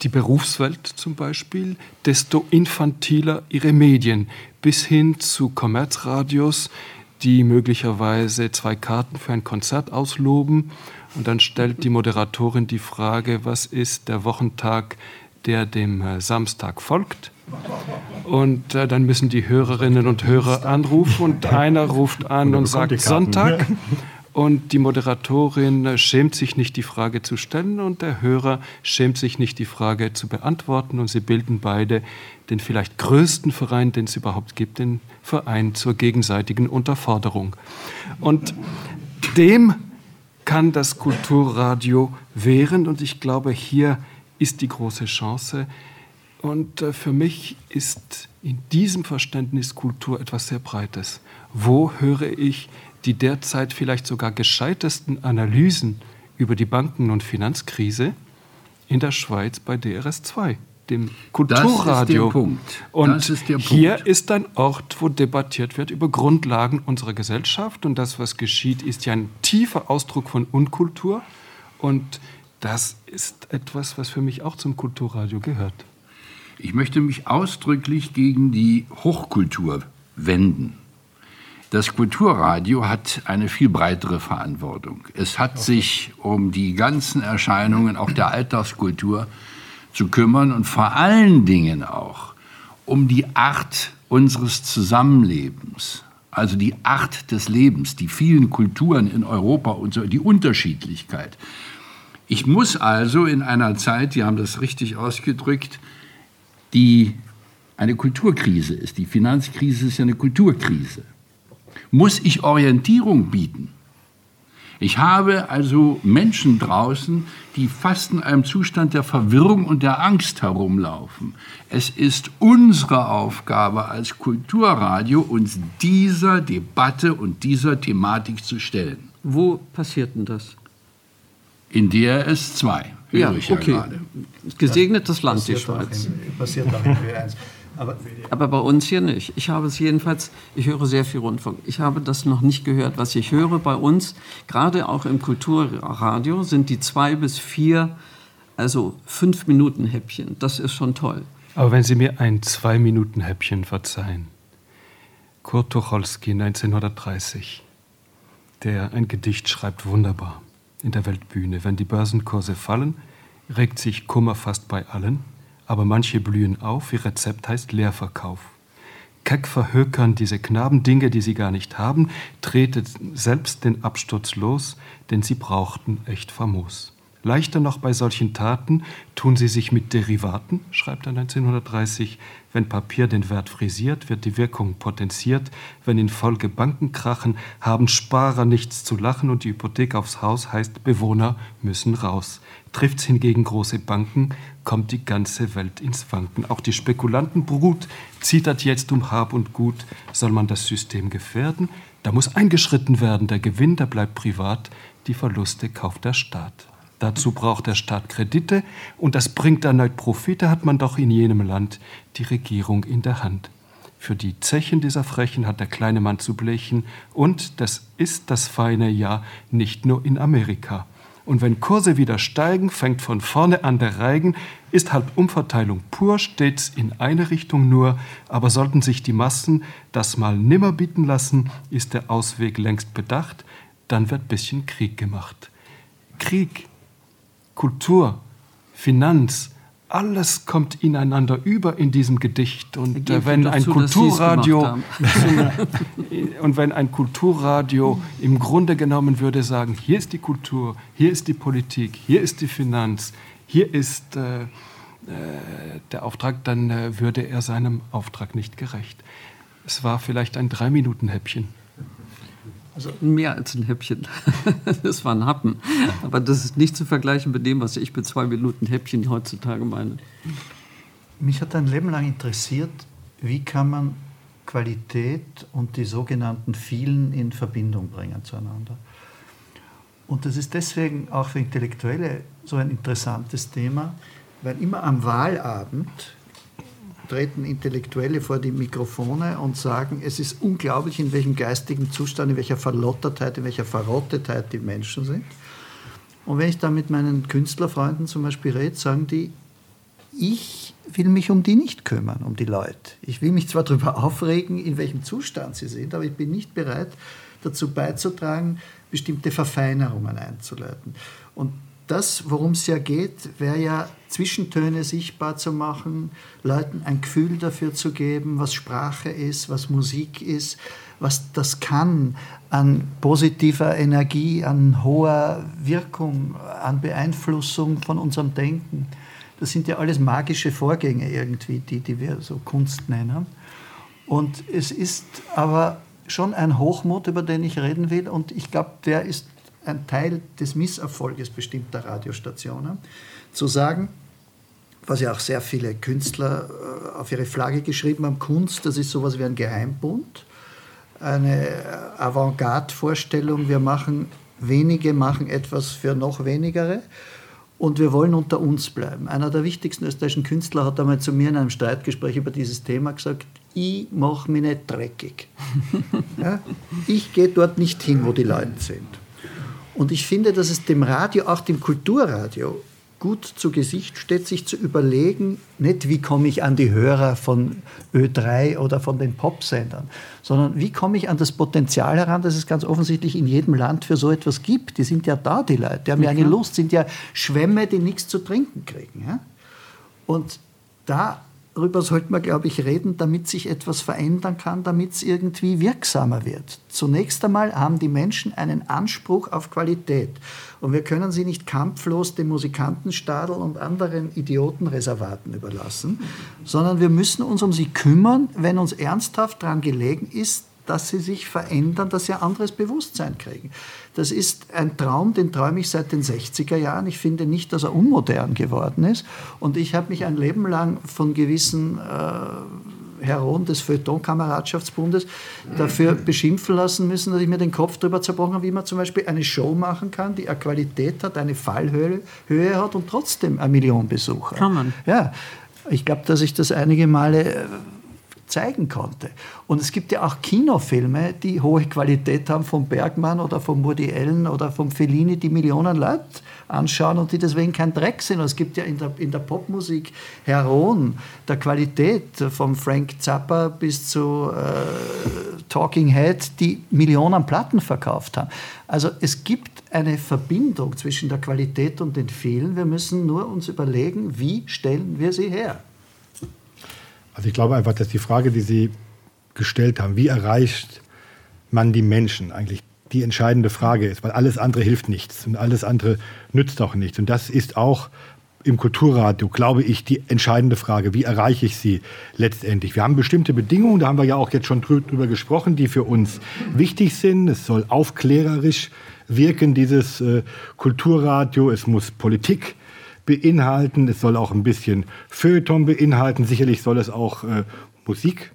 Speaker 20: die Berufswelt zum Beispiel, desto infantiler ihre Medien, bis hin zu Kommerzradios, die möglicherweise zwei Karten für ein Konzert ausloben. Und dann stellt die Moderatorin die Frage, was ist der Wochentag, der dem äh, Samstag folgt? Und äh, dann müssen die Hörerinnen und Hörer anrufen und einer ruft an und sagt Sonntag. Und die Moderatorin schämt sich nicht, die Frage zu stellen und der Hörer schämt sich nicht, die Frage zu beantworten. Und sie bilden beide den vielleicht größten Verein, den es überhaupt gibt, den Verein zur gegenseitigen Unterforderung. Und dem kann das Kulturradio wehren. Und ich glaube, hier ist die große Chance, und äh, für mich ist in diesem Verständnis Kultur etwas sehr Breites. Wo höre ich die derzeit vielleicht sogar gescheitesten Analysen über die Banken- und Finanzkrise? In der Schweiz bei DRS2, dem Kulturradio.
Speaker 25: Das ist der Punkt.
Speaker 20: Und
Speaker 25: ist der
Speaker 20: hier ist ein Ort, wo debattiert wird über Grundlagen unserer Gesellschaft. Und das, was geschieht, ist ja ein tiefer Ausdruck von Unkultur. Und das ist etwas, was für mich auch zum Kulturradio gehört.
Speaker 25: Ich möchte mich ausdrücklich gegen die Hochkultur wenden. Das Kulturradio hat eine viel breitere Verantwortung. Es hat sich um die ganzen Erscheinungen auch der Alltagskultur zu kümmern und vor allen Dingen auch um die Art unseres Zusammenlebens, also die Art des Lebens, die vielen Kulturen in Europa und so, die Unterschiedlichkeit. Ich muss also in einer Zeit, die haben das richtig ausgedrückt, die eine Kulturkrise ist, die Finanzkrise ist ja eine Kulturkrise, muss ich Orientierung bieten. Ich habe also Menschen draußen, die fast in einem Zustand der Verwirrung und der Angst herumlaufen. Es ist unsere Aufgabe als Kulturradio, uns dieser Debatte und dieser Thematik zu stellen.
Speaker 19: Wo passiert denn das?
Speaker 25: In DRS 2.
Speaker 19: Ja,
Speaker 25: ich
Speaker 19: okay.
Speaker 25: gerade.
Speaker 19: Gesegnetes Land, die
Speaker 21: Passiert auch
Speaker 19: Schweiz.
Speaker 21: in- Passiert auch in W1. Aber
Speaker 19: Aber bei uns hier nicht. Ich habe es jedenfalls, ich höre sehr viel Rundfunk. Ich habe das noch nicht gehört. Was ich höre bei uns, gerade auch im Kulturradio, sind die zwei bis vier, also fünf Minuten Häppchen. Das ist schon toll.
Speaker 20: Aber wenn Sie mir ein Zwei-Minuten-Häppchen verzeihen. Kurt Tucholsky 1930, der ein Gedicht schreibt wunderbar in der Weltbühne. Wenn die Börsenkurse fallen, regt sich Kummer fast bei allen, aber manche blühen auf, ihr Rezept heißt Leerverkauf. Keck verhökern diese Knaben Dinge, die sie gar nicht haben, tretet selbst den Absturz los, denn sie brauchten echt famos. Leichter noch bei solchen Taten tun sie sich mit Derivaten, schreibt er 1930. Wenn Papier den Wert frisiert, wird die Wirkung potenziert. Wenn in Folge Banken krachen, haben Sparer nichts zu lachen und die Hypothek aufs Haus heißt, Bewohner müssen raus. Trifft's hingegen große Banken, kommt die ganze Welt ins Wanken. Auch die Spekulantenbrut zittert jetzt um Hab und Gut. Soll man das System gefährden? Da muss eingeschritten werden. Der Gewinn, der bleibt privat. Die Verluste kauft der Staat. Dazu braucht der Staat Kredite und das bringt erneut Profite, hat man doch in jenem Land die Regierung in der Hand. Für die Zechen dieser Frechen hat der kleine Mann zu blechen und das ist das feine Jahr nicht nur in Amerika. Und wenn Kurse wieder steigen, fängt von vorne an der Reigen, ist halt Umverteilung pur, stets in eine Richtung nur, aber sollten sich die Massen das mal nimmer bieten lassen, ist der Ausweg längst bedacht, dann wird bisschen Krieg gemacht. Krieg, Kultur, Finanz, alles kommt ineinander über in diesem Gedicht. Und äh, wenn ein Kulturradio und wenn ein Kulturradio im Grunde genommen würde sagen, hier ist die Kultur, hier ist die Politik, hier ist die Finanz, hier ist äh, äh, der Auftrag, dann äh, würde er seinem Auftrag nicht gerecht. Es war vielleicht ein Drei-Minuten-Häppchen.
Speaker 19: Also mehr als ein Häppchen. Das war ein Happen. Aber das ist nicht zu vergleichen mit dem, was ich mit zwei Minuten Häppchen heutzutage meine.
Speaker 21: Mich hat ein Leben lang interessiert, wie kann man Qualität und die sogenannten vielen in Verbindung bringen zueinander. Und das ist deswegen auch für Intellektuelle so ein interessantes Thema, weil immer am Wahlabend treten Intellektuelle vor die Mikrofone und sagen, es ist unglaublich, in welchem geistigen Zustand, in welcher Verlottertheit, in welcher Verrottetheit die Menschen sind. Und wenn ich da mit meinen Künstlerfreunden zum Beispiel rede, sagen die, ich will mich um die nicht kümmern, um die Leute. Ich will mich zwar darüber aufregen, in welchem Zustand sie sind, aber ich bin nicht bereit, dazu beizutragen, bestimmte Verfeinerungen einzuleiten. Und das, worum es ja geht, wäre ja Zwischentöne sichtbar zu machen, Leuten ein Gefühl dafür zu geben, was Sprache ist, was Musik ist, was das kann an positiver Energie, an hoher Wirkung, an Beeinflussung von unserem Denken. Das sind ja alles magische Vorgänge irgendwie, die, die wir so Kunst nennen. Und es ist aber schon ein Hochmut, über den ich reden will. Und ich glaube, der ist ein Teil des Misserfolges bestimmter Radiostationen, zu sagen, was ja auch sehr viele Künstler äh, auf ihre Flagge geschrieben haben, Kunst, das ist sowas wie ein Geheimbund, eine Avantgarde-Vorstellung, wir machen, wenige machen etwas für noch wenigere und wir wollen unter uns bleiben. Einer der wichtigsten österreichischen Künstler hat einmal zu mir in einem Streitgespräch über dieses Thema gesagt, ich mache mich nicht dreckig. Ja? Ich gehe dort nicht hin, wo die Leute sind. Und ich finde, dass es dem Radio, auch dem Kulturradio, gut zu Gesicht steht, sich zu überlegen, nicht wie komme ich an die Hörer von Ö3 oder von den Popsendern, sondern wie komme ich an das Potenzial heran, das es ganz offensichtlich in jedem Land für so etwas gibt. Die sind ja da, die Leute, die haben ja eine Lust, sind ja Schwämme, die nichts zu trinken kriegen. Ja? Und da darüber sollte man, glaube ich, reden, damit sich etwas verändern kann, damit es irgendwie wirksamer wird. Zunächst einmal haben die Menschen einen Anspruch auf Qualität. Und wir können sie nicht kampflos dem Musikantenstadel und anderen Idiotenreservaten überlassen, sondern wir müssen uns um sie kümmern, wenn uns ernsthaft daran gelegen ist, dass sie sich verändern, dass sie ein anderes Bewusstsein kriegen. Das ist ein Traum, den träume ich seit den 60er Jahren. Ich finde nicht, dass er unmodern geworden ist. Und ich habe mich ein Leben lang von gewissen äh, Heroen des Feuilleton-Kameradschaftsbundes dafür beschimpfen lassen müssen, dass ich mir den Kopf darüber zerbrochen habe, wie man zum Beispiel eine Show machen kann, die eine Qualität hat, eine Fallhöhe Höhe hat und trotzdem eine Million Besucher.
Speaker 19: Kann man.
Speaker 21: Ja, ich glaube, dass ich das einige Male äh, zeigen konnte. Und es gibt ja auch Kinofilme, die hohe Qualität haben vom Bergmann oder vom Woody Allen oder vom Fellini, die Millionen Leute anschauen und die deswegen kein Dreck sind. Und es gibt ja in der, in der Popmusik Heroen der Qualität, vom Frank Zappa bis zu äh, Talking Head, die Millionen Platten verkauft haben. Also es gibt eine Verbindung zwischen der Qualität und den vielen. Wir müssen nur uns überlegen, wie stellen wir sie her.
Speaker 22: Also ich glaube einfach, dass die Frage, die Sie gestellt haben, wie erreicht man die Menschen eigentlich die entscheidende Frage ist, weil alles andere hilft nichts und alles andere nützt auch nichts. Und das ist auch im Kulturradio, glaube ich, die entscheidende Frage. Wie erreiche ich sie letztendlich? Wir haben bestimmte Bedingungen, da haben wir ja auch jetzt schon drüber gesprochen, die für uns wichtig sind. Es soll aufklärerisch wirken, dieses äh, Kulturradio. Es muss Politik beinhalten. Es soll auch ein bisschen Feuilleton beinhalten. Sicherlich soll es auch äh, Musik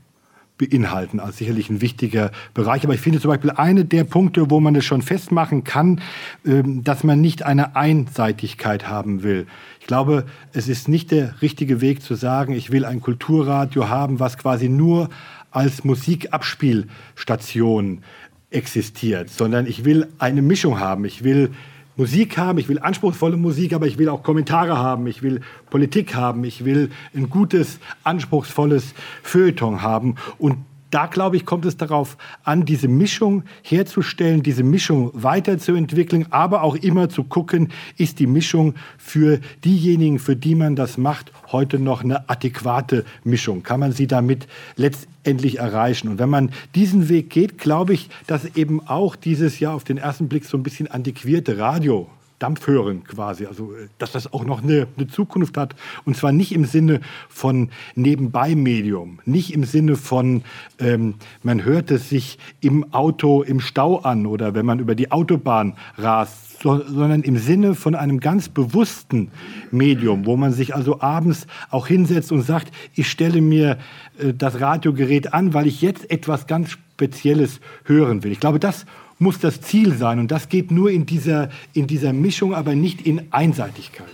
Speaker 22: beinhalten, als sicherlich ein wichtiger Bereich. Aber ich finde zum Beispiel eine der Punkte, wo man es schon festmachen kann, ähm, dass man nicht eine Einseitigkeit haben will. Ich glaube, es ist nicht der richtige Weg zu sagen, ich will ein Kulturradio haben, was quasi nur als Musikabspielstation existiert, sondern ich will eine Mischung haben. Ich will Musik haben, ich will anspruchsvolle Musik, aber ich will auch Kommentare haben, ich will Politik haben, ich will ein gutes, anspruchsvolles Feuilleton haben. Und da, glaube ich, kommt es darauf an, diese Mischung herzustellen, diese Mischung weiterzuentwickeln, aber auch immer zu gucken, ist die Mischung für diejenigen, für die man das macht, heute noch eine adäquate Mischung? Kann man sie damit letztendlich erreichen? Und wenn man diesen Weg geht, glaube ich, dass eben auch dieses Jahr auf den ersten Blick so ein bisschen antiquierte Radio Dampfhören quasi, also äh, dass das auch noch eine, eine, Zukunft hat. Und zwar nicht im Sinne von Nebenbei-Medium, nicht im Sinne von ähm, man hört es sich im Auto im Stau an oder wenn man über die Autobahn rast, so, sondern im Sinne von einem ganz bewussten Medium, wo man sich also abends auch hinsetzt und sagt, ich stelle mir äh, das Radiogerät an, weil ich jetzt etwas ganz Spezielles hören will. Ich glaube, das muss das Ziel sein. Und das geht nur in dieser, in dieser Mischung, aber nicht in Einseitigkeit.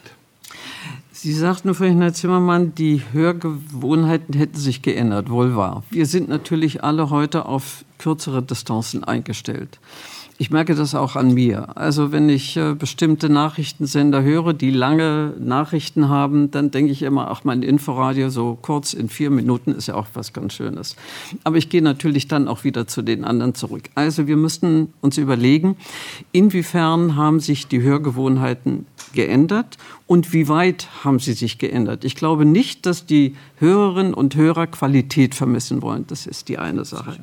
Speaker 19: Sie sagten vorhin, Herr Zimmermann, die Hörgewohnheiten hätten sich geändert. Wohl wahr. Wir sind natürlich alle heute auf kürzere Distanzen eingestellt. Ich merke das auch an mir. Also wenn ich äh, bestimmte Nachrichtensender höre, die lange Nachrichten haben, dann denke ich immer, ach, mein Inforadio so kurz in vier Minuten ist ja auch was ganz Schönes. Aber ich gehe natürlich dann auch wieder zu den anderen zurück. Also wir müssten uns überlegen, inwiefern haben sich die Hörgewohnheiten geändert und wie weit haben sie sich geändert. Ich glaube nicht, dass die Hörerinnen und Hörer Qualität vermissen wollen. Das ist die eine Sache.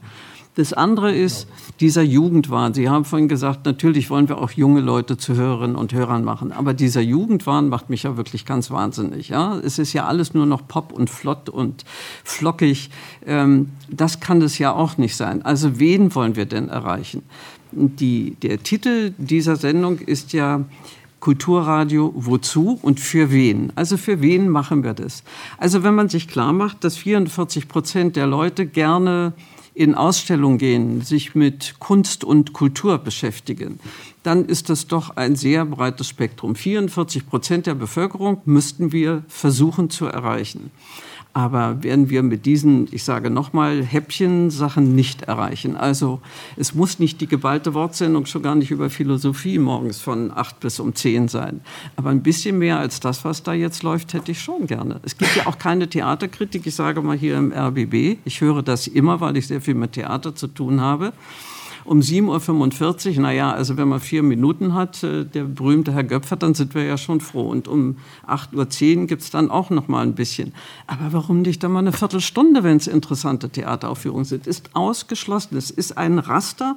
Speaker 19: Das andere ist dieser Jugendwahn. Sie haben vorhin gesagt, natürlich wollen wir auch junge Leute zu Hörerinnen und Hörern machen. Aber dieser Jugendwahn macht mich ja wirklich ganz wahnsinnig. Ja? Es ist ja alles nur noch pop und flott und flockig. Ähm, das kann es ja auch nicht sein. Also wen wollen wir denn erreichen? Die, der Titel dieser Sendung ist ja Kulturradio wozu und für wen? Also für wen machen wir das? Also wenn man sich klar macht, dass 44 Prozent der Leute gerne in Ausstellungen gehen, sich mit Kunst und Kultur beschäftigen, dann ist das doch ein sehr breites Spektrum. 44 Prozent der Bevölkerung müssten wir versuchen zu erreichen. Aber werden wir mit diesen, ich sage nochmal, Häppchen-Sachen nicht erreichen. Also es muss nicht die geballte Wortsendung schon gar nicht über Philosophie morgens von acht bis um zehn sein. Aber ein bisschen mehr als das, was da jetzt läuft, hätte ich schon gerne. Es gibt ja auch keine Theaterkritik. Ich sage mal hier im RBB. Ich höre das immer, weil ich sehr viel mit Theater zu tun habe um 7.45 Uhr, naja, also wenn man vier Minuten hat, äh, der berühmte Herr Göpfer, dann sind wir ja schon froh. Und um 8.10 Uhr gibt es dann auch noch mal ein bisschen. Aber warum nicht dann mal eine Viertelstunde, wenn es interessante Theateraufführungen sind? Ist ausgeschlossen. Es ist ein Raster,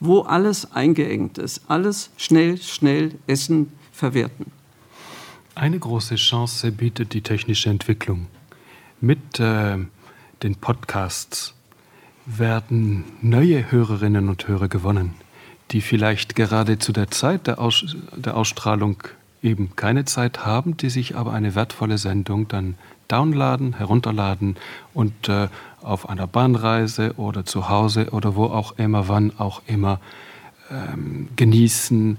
Speaker 19: wo alles eingeengt ist. Alles schnell, schnell essen, verwerten.
Speaker 20: Eine große Chance bietet die technische Entwicklung. Mit äh, den Podcasts werden neue Hörerinnen und Hörer gewonnen, die vielleicht gerade zu der Zeit der, Aus der Ausstrahlung eben keine Zeit haben, die sich aber eine wertvolle Sendung dann downladen, herunterladen und äh, auf einer Bahnreise oder zu Hause oder wo auch immer, wann auch immer ähm, genießen,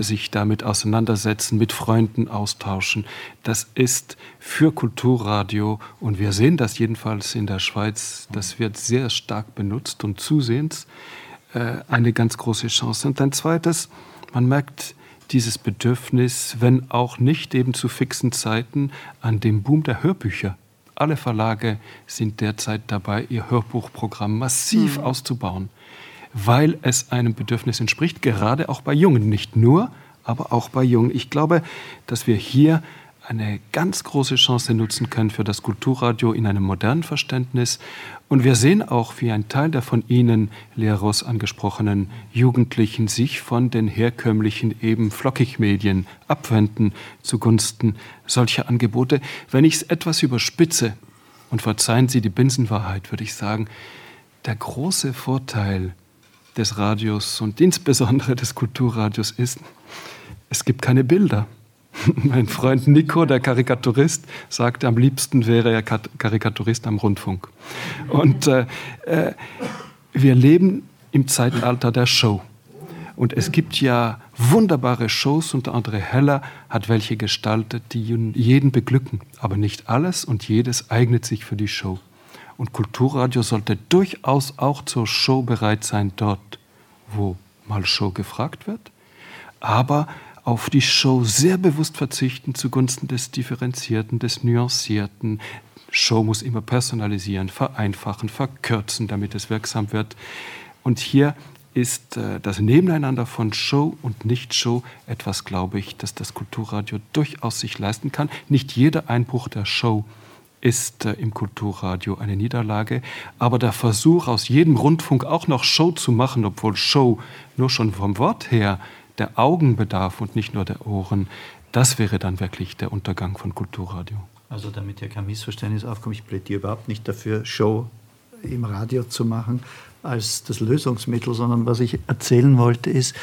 Speaker 20: sich damit auseinandersetzen, mit Freunden austauschen. Das ist für Kulturradio, und wir sehen das jedenfalls in der Schweiz, das wird sehr stark benutzt und zusehends äh, eine ganz große Chance. Und ein zweites, man merkt dieses Bedürfnis, wenn auch nicht eben zu fixen Zeiten, an dem Boom der Hörbücher. Alle Verlage sind derzeit dabei, ihr Hörbuchprogramm massiv mhm. auszubauen weil es einem Bedürfnis entspricht, gerade auch bei Jungen, nicht nur, aber auch bei Jungen. Ich glaube, dass wir hier eine ganz große Chance nutzen können für das Kulturradio in einem modernen Verständnis. Und wir sehen auch, wie ein Teil der von Ihnen, Leros, angesprochenen Jugendlichen sich von den herkömmlichen eben Flockig-Medien abwenden zugunsten solcher Angebote. Wenn ich es etwas überspitze, und verzeihen Sie die Binsenwahrheit, würde ich sagen, der große Vorteil des Radios und insbesondere des Kulturradios ist, es gibt keine Bilder. Mein Freund Nico, der Karikaturist, sagte, am liebsten wäre er Karikaturist am Rundfunk. Und äh, äh, wir leben im Zeitalter der Show. Und es gibt ja wunderbare Shows, unter anderem Heller hat welche gestaltet, die jeden beglücken. Aber nicht alles und jedes eignet sich für die Show. Und Kulturradio sollte durchaus auch zur Show bereit sein dort, wo mal Show gefragt wird, aber auf die Show sehr bewusst verzichten zugunsten des Differenzierten, des Nuancierten. Show muss immer personalisieren, vereinfachen, verkürzen, damit es wirksam wird. Und hier ist äh, das Nebeneinander von Show und Nicht-Show etwas, glaube ich, dass das Kulturradio durchaus sich leisten kann. Nicht jeder Einbruch der Show ist äh, im Kulturradio eine Niederlage, aber der Versuch, aus jedem Rundfunk auch noch Show zu machen, obwohl Show nur schon vom Wort her der Augen bedarf und nicht nur der Ohren, das wäre dann wirklich der Untergang von Kulturradio.
Speaker 21: Also damit ja kein Missverständnis aufkommt, ich plädiere überhaupt nicht dafür, Show im Radio zu machen als das Lösungsmittel, sondern was ich erzählen wollte ist,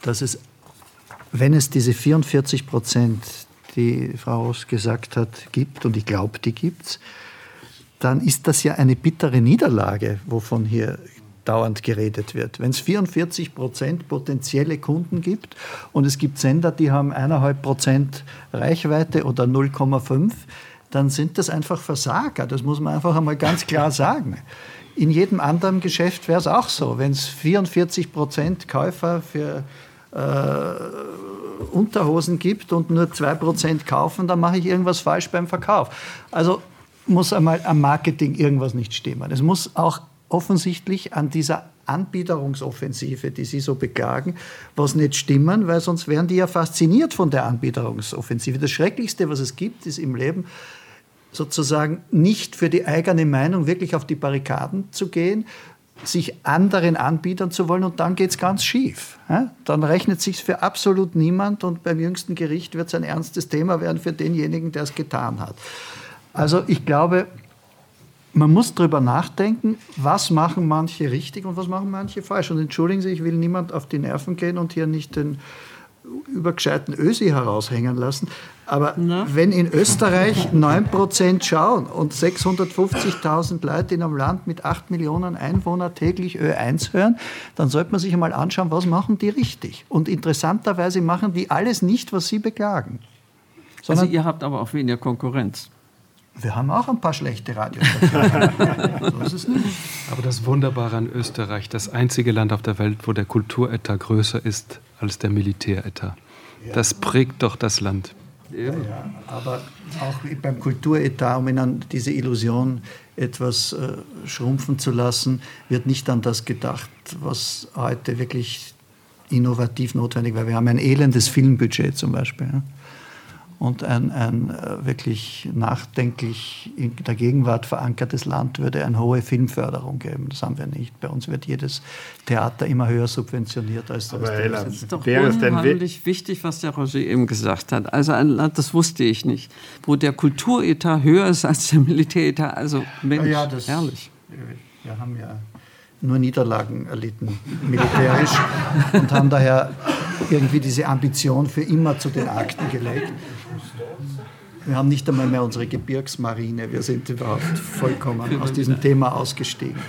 Speaker 21: dass es, wenn es diese 44 Prozent, die Frau Ross gesagt hat, gibt, und ich glaube, die gibt es, dann ist das ja eine bittere Niederlage, wovon hier dauernd geredet wird. Wenn es 44 Prozent potenzielle Kunden gibt und es gibt Sender, die haben eineinhalb Prozent Reichweite oder 0,5, dann sind das einfach Versager. Das muss man einfach einmal ganz klar sagen. In jedem anderen Geschäft wäre es auch so. Wenn es 44 Prozent Käufer für äh, Unterhosen gibt und nur 2 Prozent kaufen, dann mache ich irgendwas falsch beim Verkauf. Also muss einmal am Marketing irgendwas nicht stimmen. Es muss auch offensichtlich an dieser Anbieterungsoffensive, die Sie so beklagen, was nicht stimmen, weil sonst wären die ja fasziniert von der Anbieterungsoffensive. Das Schrecklichste, was es gibt, ist im Leben sozusagen nicht für die eigene Meinung wirklich auf die Barrikaden zu gehen, sich anderen anbietern zu wollen und dann geht es ganz schief. Dann rechnet sich für absolut niemand und beim jüngsten Gericht wird es ein ernstes Thema werden für denjenigen, der es getan hat. Also ich glaube, man muss darüber nachdenken, was machen manche richtig und was machen manche falsch. Und entschuldigen Sie, ich will niemand auf die Nerven gehen und hier nicht den übergescheiten Ösi heraushängen lassen. Aber Na? wenn in Österreich 9% schauen und 650.000 Leute in einem Land mit 8 Millionen Einwohnern täglich Ö1 hören, dann sollte man sich einmal anschauen, was machen die richtig. Und interessanterweise machen die alles nicht, was sie beklagen.
Speaker 19: Also ihr habt aber auch weniger Konkurrenz.
Speaker 21: Wir haben auch ein paar schlechte Radiostationen.
Speaker 20: so. Aber das Wunderbare an Österreich, das einzige Land auf der Welt, wo der Kulturetat größer ist als der Militäretat. Das prägt doch das Land.
Speaker 21: Ja, ja, aber auch beim Kulturetat, um Ihnen diese Illusion etwas äh, schrumpfen zu lassen, wird nicht an das gedacht, was heute wirklich innovativ notwendig wäre. Wir haben ein elendes Filmbudget zum Beispiel. Ja und ein, ein äh, wirklich nachdenklich in der Gegenwart verankertes Land würde eine hohe Filmförderung geben. Das haben wir nicht. Bei uns wird jedes Theater immer höher subventioniert als
Speaker 19: Aber das. Das ist doch unheimlich wichtig, was der Roger eben gesagt hat. Also ein Land, das wusste ich nicht, wo der Kulturetat höher ist als der Militäretat. Also Mensch, ja, das, herrlich.
Speaker 21: Wir haben ja nur Niederlagen erlitten, militärisch, und haben daher irgendwie diese Ambition für immer zu den Akten gelegt. Wir haben nicht einmal mehr unsere Gebirgsmarine. Wir sind überhaupt vollkommen aus diesem Thema ausgestiegen.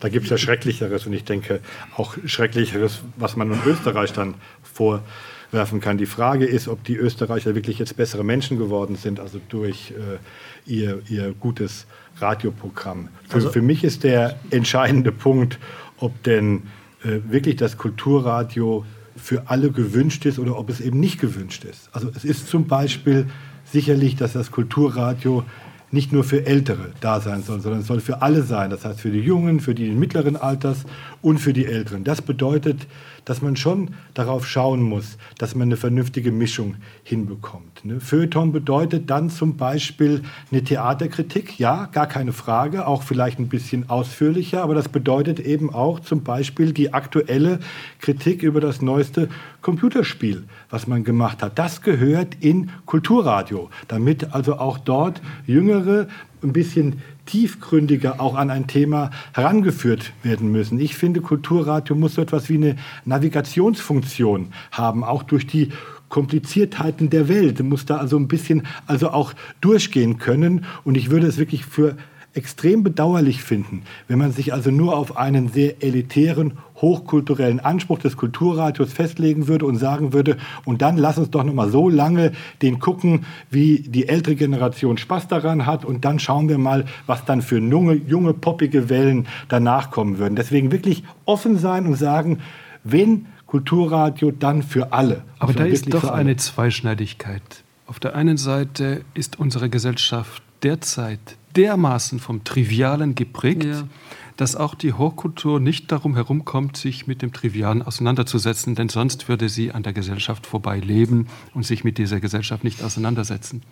Speaker 22: Da gibt es ja Schrecklicheres und ich denke auch Schrecklicheres, was man in Österreich dann vorwerfen kann. Die Frage ist, ob die Österreicher wirklich jetzt bessere Menschen geworden sind, also durch äh, ihr, ihr gutes Radioprogramm. Für, also, für mich ist der entscheidende Punkt, ob denn äh, wirklich das Kulturradio für alle gewünscht ist oder ob es eben nicht gewünscht ist. Also es ist zum Beispiel sicherlich, dass das Kulturradio nicht nur für Ältere da sein soll, sondern es soll für alle sein. Das heißt für die Jungen, für die mittleren Alters und für die Älteren. Das bedeutet, dass man schon darauf schauen muss, dass man eine vernünftige Mischung hinbekommt. Ne? Feuilleton bedeutet dann zum Beispiel eine Theaterkritik, ja, gar keine Frage, auch vielleicht ein bisschen ausführlicher, aber das bedeutet eben auch zum Beispiel die aktuelle Kritik über das neueste Computerspiel, was man gemacht hat. Das gehört in Kulturradio, damit also auch dort Jüngere ein bisschen tiefgründiger auch an ein Thema herangeführt werden müssen. Ich finde, Kulturradio muss so etwas wie eine Navigationsfunktion haben, auch durch die Kompliziertheiten der Welt, muss da also ein bisschen also auch durchgehen können. Und ich würde es wirklich für extrem bedauerlich finden, wenn man sich also nur auf einen sehr elitären, hochkulturellen Anspruch des Kulturradios festlegen würde und sagen würde, und dann lass uns doch noch mal so lange den gucken, wie die ältere Generation Spaß daran hat und dann schauen wir mal, was dann für junge, junge poppige Wellen danach kommen würden. Deswegen wirklich offen sein und sagen, wenn Kulturradio dann für alle.
Speaker 20: Aber da ist doch eine Zweischneidigkeit. Auf der einen Seite ist unsere Gesellschaft derzeit dermaßen vom Trivialen geprägt,
Speaker 19: Ja.
Speaker 20: dass auch die Hochkultur nicht darum herumkommt, sich mit dem Trivialen auseinanderzusetzen, denn sonst würde sie an der Gesellschaft vorbei leben und sich mit dieser Gesellschaft nicht auseinandersetzen.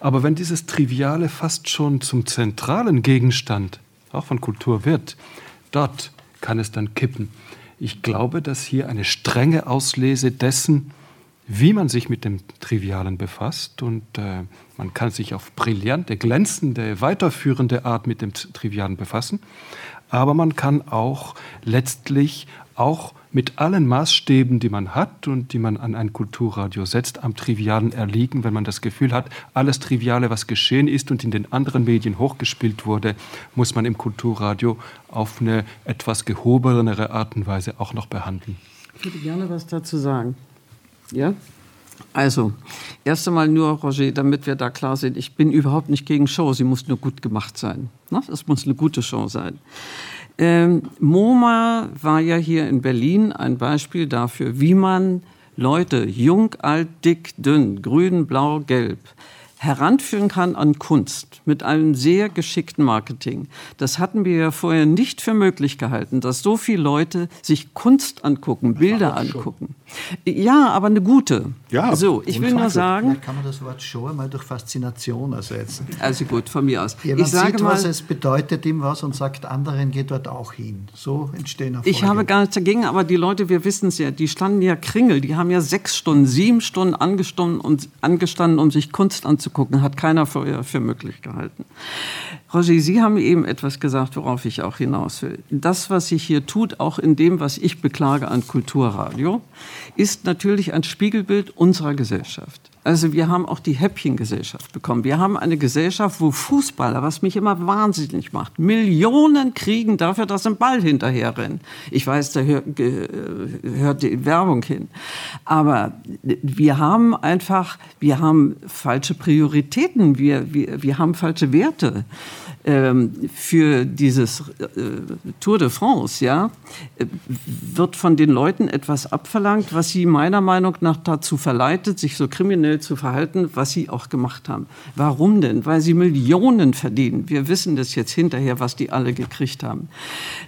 Speaker 20: Aber wenn dieses Triviale fast schon zum zentralen Gegenstand auch von Kultur wird, dort kann es dann kippen. Ich glaube, dass hier eine strenge Auslese dessen, wie man sich mit dem Trivialen befasst und äh, man kann sich auf brillante, glänzende, weiterführende Art mit dem Trivialen befassen, aber man kann auch letztlich auch mit allen Maßstäben, die man hat und die man an ein Kulturradio setzt, am Trivialen erliegen, wenn man das Gefühl hat, alles Triviale, was geschehen ist und in den anderen Medien hochgespielt wurde, muss man im Kulturradio auf eine etwas gehobenere Art und Weise auch noch behandeln.
Speaker 19: Ich würde gerne was dazu sagen. Ja? Also, erst einmal nur, Roger, damit wir da klar sind, ich bin überhaupt nicht gegen Show, sie muss nur gut gemacht sein. Ne? Es muss eine gute Show sein. Ähm, MoMA war ja hier in Berlin ein Beispiel dafür, wie man Leute, jung, alt, dick, dünn, grün, blau, gelb, heranführen kann an Kunst mit einem sehr geschickten Marketing. Das hatten wir ja vorher nicht für möglich gehalten, dass so viele Leute sich Kunst angucken, Bilder angucken. Ja, aber eine gute.
Speaker 21: Ja,
Speaker 19: so, ich will nur sagen,
Speaker 21: Vielleicht kann man das Wort Show einmal durch Faszination ersetzen.
Speaker 19: also gut, von mir aus.
Speaker 21: Jemand
Speaker 19: ich sage
Speaker 21: sieht
Speaker 19: mal,
Speaker 21: was, es bedeutet ihm was und sagt anderen, geht dort auch hin. So entstehen Erfolge.
Speaker 19: Ich habe gar nichts dagegen, aber die Leute, wir wissen es ja, die standen ja Kringel, die haben ja sechs Stunden, sieben Stunden angestanden, um, angestanden, um sich Kunst anzugucken, hat keiner vorher für möglich gehalten. Roger, Sie haben eben etwas gesagt, worauf ich auch hinaus will. Das, was sich hier tut, auch in dem, was ich beklage an Kulturradio, ist natürlich ein Spiegelbild unserer Gesellschaft. Also wir haben auch die Häppchengesellschaft bekommen. Wir haben eine Gesellschaft, wo Fußballer, was mich immer wahnsinnig macht, Millionen kriegen dafür, dass sie Ball hinterherrennen. Ich weiß, da hört, ge- hört die Werbung hin. Aber wir haben einfach, wir haben falsche Prioritäten, wir, wir, wir haben falsche Werte ähm, für dieses äh, Tour de France, ja, wird von den Leuten etwas abverlangt, was sie meiner Meinung nach dazu verleitet, sich so kriminell zu verhalten, was sie auch gemacht haben. Warum denn? Weil sie Millionen verdienen. Wir wissen das jetzt hinterher, was die alle gekriegt haben.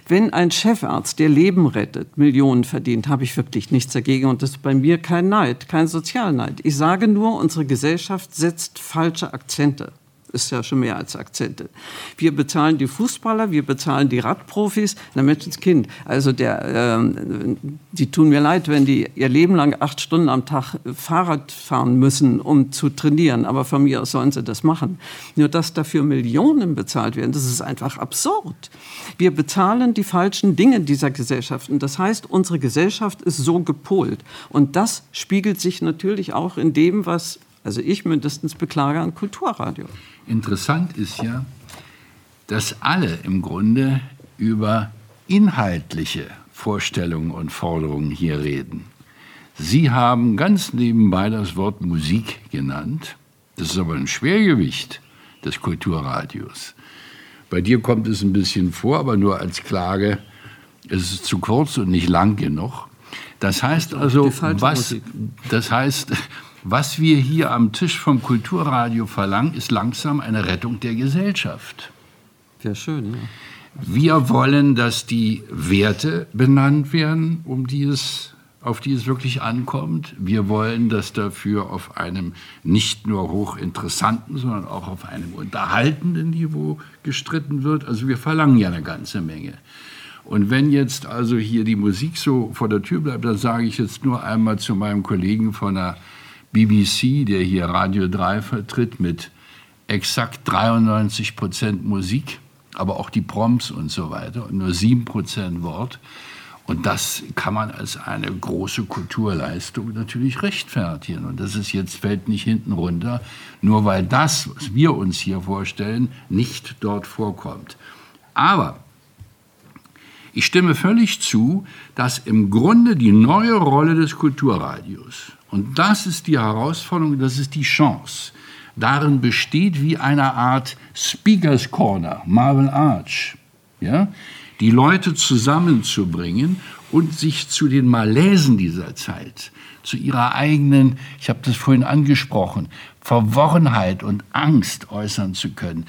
Speaker 19: Wenn ein Chefarzt, der Leben rettet, Millionen verdient, habe ich wirklich nichts dagegen und das ist bei mir kein Neid, kein Sozialneid. Ich sage nur, unsere Gesellschaft setzt falsche Akzente ist ja schon mehr als Akzente. Wir bezahlen die Fußballer, wir bezahlen die Radprofis, na Menschenskind. Also der, ähm, die tun mir leid, wenn die ihr Leben lang acht Stunden am Tag Fahrrad fahren müssen, um zu trainieren. Aber von mir aus sollen sie das machen. Nur dass dafür Millionen bezahlt werden, das ist einfach absurd. Wir bezahlen die falschen Dinge dieser Gesellschaft. Und das heißt, unsere Gesellschaft ist so gepolt. Und das spiegelt sich natürlich auch in dem, was also ich mindestens beklage an Kulturradio.
Speaker 25: Interessant ist ja, dass alle im Grunde über inhaltliche Vorstellungen und Forderungen hier reden. Sie haben ganz nebenbei das Wort Musik genannt. Das ist aber ein Schwergewicht des Kulturradios. Bei dir kommt es ein bisschen vor, aber nur als Klage, es ist zu kurz und nicht lang genug. Das heißt also, was, das heißt, was wir hier am Tisch vom Kulturradio verlangen, ist langsam eine Rettung der Gesellschaft.
Speaker 19: Wäre schön, ja.
Speaker 25: Wir wollen, dass die Werte benannt werden, um die es, auf die es wirklich ankommt. Wir wollen, dass dafür auf einem nicht nur hochinteressanten, sondern auch auf einem unterhaltenden Niveau gestritten wird. Also wir verlangen ja eine ganze Menge. Und wenn jetzt also hier die Musik so vor der Tür bleibt, dann sage ich jetzt nur einmal zu meinem Kollegen von der BBC, der hier Radio 3 vertritt, mit exakt 93 Prozent Musik, aber auch die Prompts und so weiter und nur 7 Prozent Wort. Und das kann man als eine große Kulturleistung natürlich rechtfertigen. Und das ist jetzt, fällt nicht hinten runter, nur weil das, was wir uns hier vorstellen, nicht dort vorkommt. Aber ich stimme völlig zu, dass im Grunde die neue Rolle des Kulturradios, und das ist die Herausforderung, das ist die Chance, darin besteht wie eine Art Speakers Corner, Marvel Arch. Ja? die Leute zusammenzubringen und sich zu den Malaisen dieser Zeit, zu ihrer eigenen, ich habe das vorhin angesprochen, Verworrenheit und Angst äußern zu können.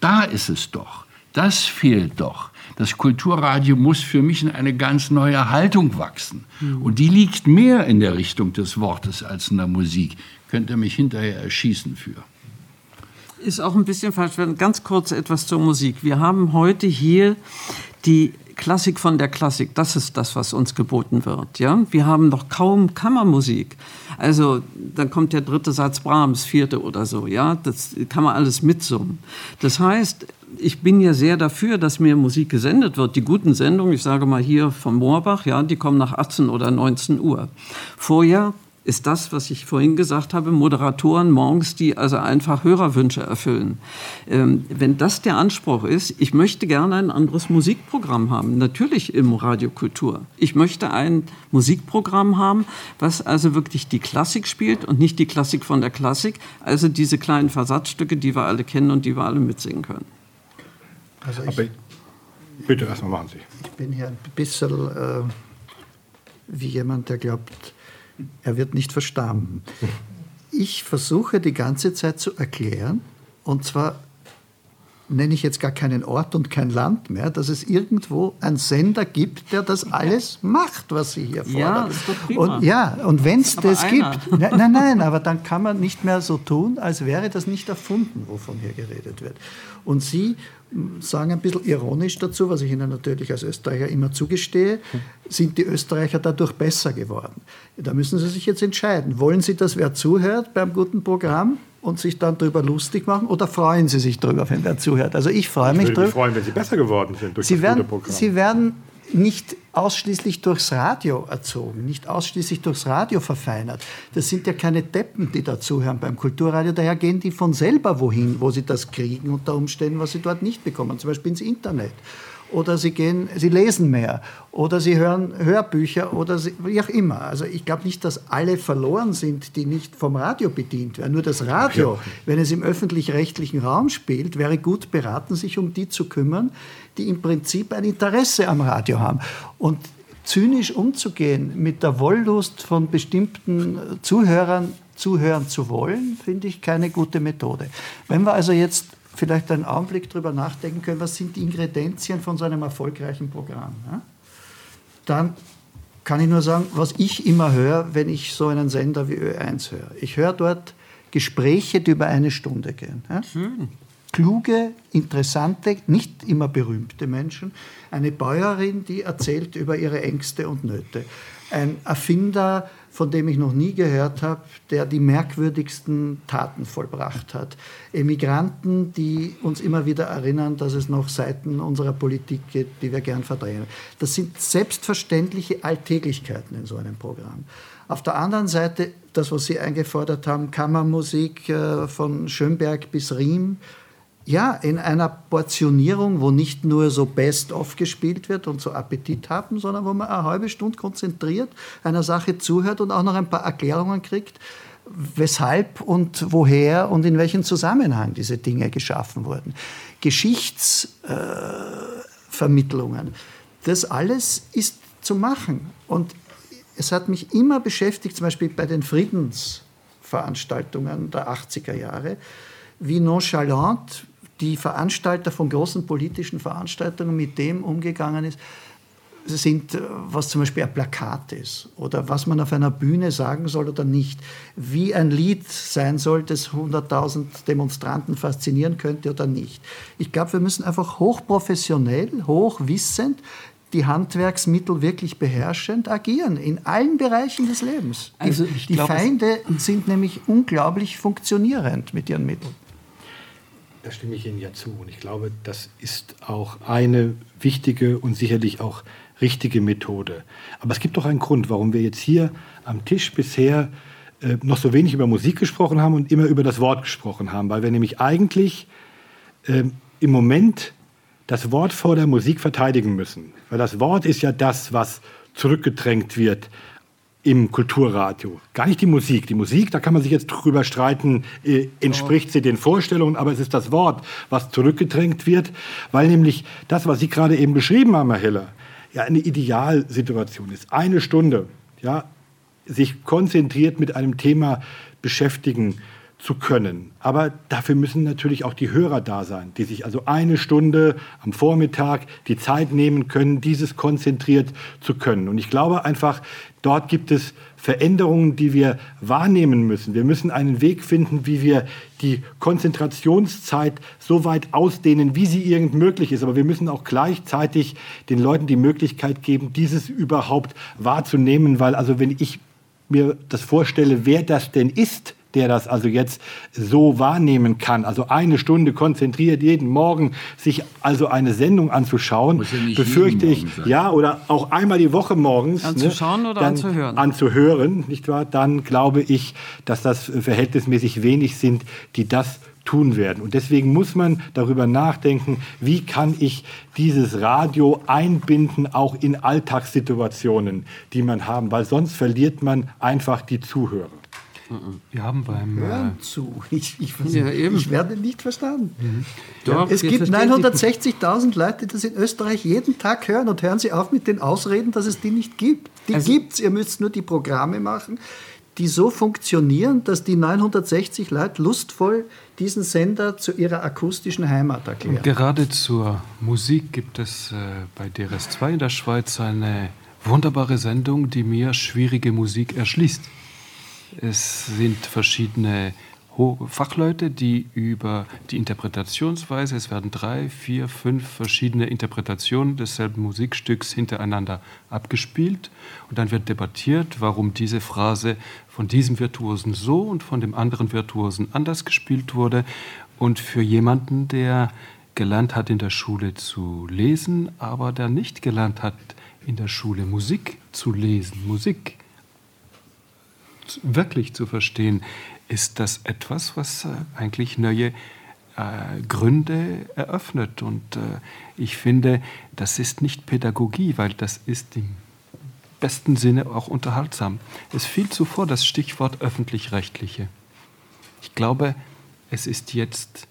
Speaker 25: Da ist es doch. Das fehlt doch. Das Kulturradio muss für mich in eine ganz neue Haltung wachsen. Mhm. Und die liegt mehr in der Richtung des Wortes als in der Musik. Könnt ihr mich hinterher erschießen für.
Speaker 19: Ist auch ein bisschen falsch. Ganz kurz etwas zur Musik. Wir haben heute hier die Klassik von der Klassik, das ist das, was uns geboten wird. Ja? Wir haben noch kaum Kammermusik. Also dann kommt der dritte Satz Brahms, vierte oder so. Ja? Das kann man alles mitsummen. Das heißt, ich bin ja sehr dafür, dass mehr Musik gesendet wird. Die guten Sendungen, ich sage mal hier vom Moorbach, ja, die kommen nach 18 oder 19 Uhr. Vorher ist das, was ich vorhin gesagt habe, Moderatoren morgens, die also einfach Hörerwünsche erfüllen. Ähm, wenn das der Anspruch ist, ich möchte gerne ein anderes Musikprogramm haben, natürlich im Radiokultur. Ich möchte ein Musikprogramm haben, was also wirklich die Klassik spielt und nicht die Klassik von der Klassik, also diese kleinen Versatzstücke, die wir alle kennen und die wir alle mitsingen können.
Speaker 22: Also ich, bitte erstmal machen Sie.
Speaker 21: Ich bin hier ein bisschen äh, wie jemand, der glaubt, er wird nicht verstanden. Ich versuche die ganze Zeit zu erklären, und zwar nenne ich jetzt gar keinen Ort und kein Land mehr, dass es irgendwo einen Sender gibt, der das alles macht, was Sie hier fordern. Ja, das ist doch prima. Und, ja, und wenn es das einer. gibt, nein, nein, nein, aber dann kann man nicht mehr so tun, als wäre das nicht erfunden, wovon hier geredet wird. Und Sie sagen ein bisschen ironisch dazu, was ich Ihnen natürlich als Österreicher immer zugestehe, sind die Österreicher dadurch besser geworden. Da müssen Sie sich jetzt entscheiden. Wollen Sie, dass wer zuhört beim guten Programm und sich dann darüber lustig machen oder freuen Sie sich darüber, wenn wer zuhört? Also ich freue mich
Speaker 22: darüber. Ich freuen, wenn Sie besser geworden sind durch
Speaker 21: Sie
Speaker 22: das
Speaker 21: werden,
Speaker 22: gute Programm.
Speaker 21: Sie werden nicht ausschließlich durchs Radio erzogen, nicht ausschließlich durchs Radio verfeinert. Das sind ja keine Deppen, die dazuhören beim Kulturradio. Daher gehen die von selber wohin, wo sie das kriegen, unter Umständen, was sie dort nicht bekommen, zum Beispiel ins Internet oder sie gehen, sie lesen mehr oder sie hören Hörbücher oder sie, wie auch immer. Also ich glaube nicht, dass alle verloren sind, die nicht vom Radio bedient werden. Nur das Radio, wenn es im öffentlich-rechtlichen Raum spielt, wäre gut beraten, sich um die zu kümmern, die im Prinzip ein Interesse am Radio haben. Und zynisch umzugehen mit der Wollust von bestimmten Zuhörern zuhören zu wollen, finde ich keine gute Methode. Wenn wir also jetzt vielleicht einen Augenblick darüber nachdenken können, was sind die Ingredienzien von so einem erfolgreichen Programm. Ja? Dann kann ich nur sagen, was ich immer höre, wenn ich so einen Sender wie Ö1 höre. Ich höre dort Gespräche, die über eine Stunde gehen. Ja? Schön. Kluge, interessante, nicht immer berühmte Menschen. Eine Bäuerin, die erzählt über ihre Ängste und Nöte. Ein Erfinder, von dem ich noch nie gehört habe, der die merkwürdigsten Taten vollbracht hat. Emigranten, die uns immer wieder erinnern, dass es noch Seiten unserer Politik gibt, die wir gern verdrehen. Das sind selbstverständliche Alltäglichkeiten in so einem Programm. Auf der anderen Seite, das, was Sie eingefordert haben, Kammermusik äh, von Schönberg bis Riem, ja, in einer Portionierung, wo nicht nur so best-of gespielt wird und so Appetit haben, sondern wo man eine halbe Stunde konzentriert einer Sache zuhört und auch noch ein paar Erklärungen kriegt, weshalb und woher und in welchem Zusammenhang diese Dinge geschaffen wurden. Geschichtsvermittlungen, äh, das alles ist zu machen. Und es hat mich immer beschäftigt, zum Beispiel bei den Friedensveranstaltungen der 80er Jahre, wie nonchalant die Veranstalter von großen politischen Veranstaltungen mit dem umgegangen ist, sind, was zum Beispiel ein Plakat ist oder was man auf einer Bühne sagen soll oder nicht, wie ein Lied sein soll, das 100.000 Demonstranten faszinieren könnte oder nicht. Ich glaube, wir müssen einfach hochprofessionell, hochwissend, die Handwerksmittel wirklich beherrschend agieren in allen Bereichen des Lebens. Also die, die Feinde sind nämlich unglaublich funktionierend mit ihren Mitteln.
Speaker 22: Da stimme ich Ihnen ja zu. Und ich glaube, das ist auch eine wichtige und sicherlich auch richtige Methode. Aber es gibt doch einen Grund, warum wir jetzt hier am Tisch bisher äh, noch so wenig über Musik gesprochen haben und immer über das Wort gesprochen haben. Weil wir nämlich eigentlich äh, im Moment das Wort vor der Musik verteidigen müssen. Weil das Wort ist ja das, was zurückgedrängt wird im Kulturradio. Gar nicht die Musik. Die Musik, da kann man sich jetzt drüber streiten, äh, entspricht sie den Vorstellungen, aber es ist das Wort, was zurückgedrängt wird, weil nämlich das, was Sie gerade eben beschrieben haben, Herr Heller, ja eine Idealsituation ist. Eine Stunde, ja, sich konzentriert mit einem Thema beschäftigen zu können. Aber dafür müssen natürlich auch die Hörer da sein, die sich also eine Stunde am Vormittag die Zeit nehmen können, dieses konzentriert zu können. Und ich glaube einfach, dort gibt es Veränderungen, die wir wahrnehmen müssen. Wir müssen einen Weg finden, wie wir die Konzentrationszeit so weit ausdehnen, wie sie irgend möglich ist. Aber wir müssen auch gleichzeitig den Leuten die Möglichkeit geben, dieses überhaupt wahrzunehmen, weil also wenn ich mir das vorstelle, wer das denn ist, der das also jetzt so wahrnehmen kann. Also eine Stunde konzentriert jeden Morgen sich also eine Sendung anzuschauen, ja befürchte ich, ja, oder auch einmal die Woche morgens.
Speaker 19: Ne, Anzuschauen ne, oder anzuhören?
Speaker 22: Anzuhören, nicht wahr? Dann glaube ich, dass das verhältnismäßig wenig sind, die das tun werden. Und deswegen muss man darüber nachdenken, wie kann ich dieses Radio einbinden, auch in Alltagssituationen, die man haben, weil sonst verliert man einfach die Zuhörer.
Speaker 20: Wir haben beim.
Speaker 21: Hören äh, zu. Ich, ich, ja, ich, werde nicht verstanden. Mhm. Doch, es gibt 960.000 Leute, die das in Österreich jeden Tag hören und hören Sie auf mit den Ausreden, dass es die nicht gibt. Die also, gibt es. Ihr müsst nur die Programme machen, die so funktionieren, dass die 960 Leute lustvoll diesen Sender zu ihrer akustischen Heimat erklären. Und
Speaker 20: gerade zur Musik gibt es äh, bei DRS2 in der Schweiz eine wunderbare Sendung, die mir schwierige Musik erschließt. Es sind verschiedene Fachleute, die über die Interpretationsweise, es werden drei, vier, fünf verschiedene Interpretationen desselben Musikstücks hintereinander abgespielt und dann wird debattiert, warum diese Phrase von diesem Virtuosen so und von dem anderen Virtuosen anders gespielt wurde. Und für jemanden, der gelernt hat in der Schule zu lesen, aber der nicht gelernt hat in der Schule Musik zu lesen, Musik wirklich zu verstehen, ist das etwas, was äh, eigentlich neue äh, Gründe eröffnet. Und äh, ich finde, das ist nicht Pädagogie, weil das ist im besten Sinne auch unterhaltsam. Es fiel zuvor das Stichwort öffentlich-rechtliche. Ich glaube, es ist jetzt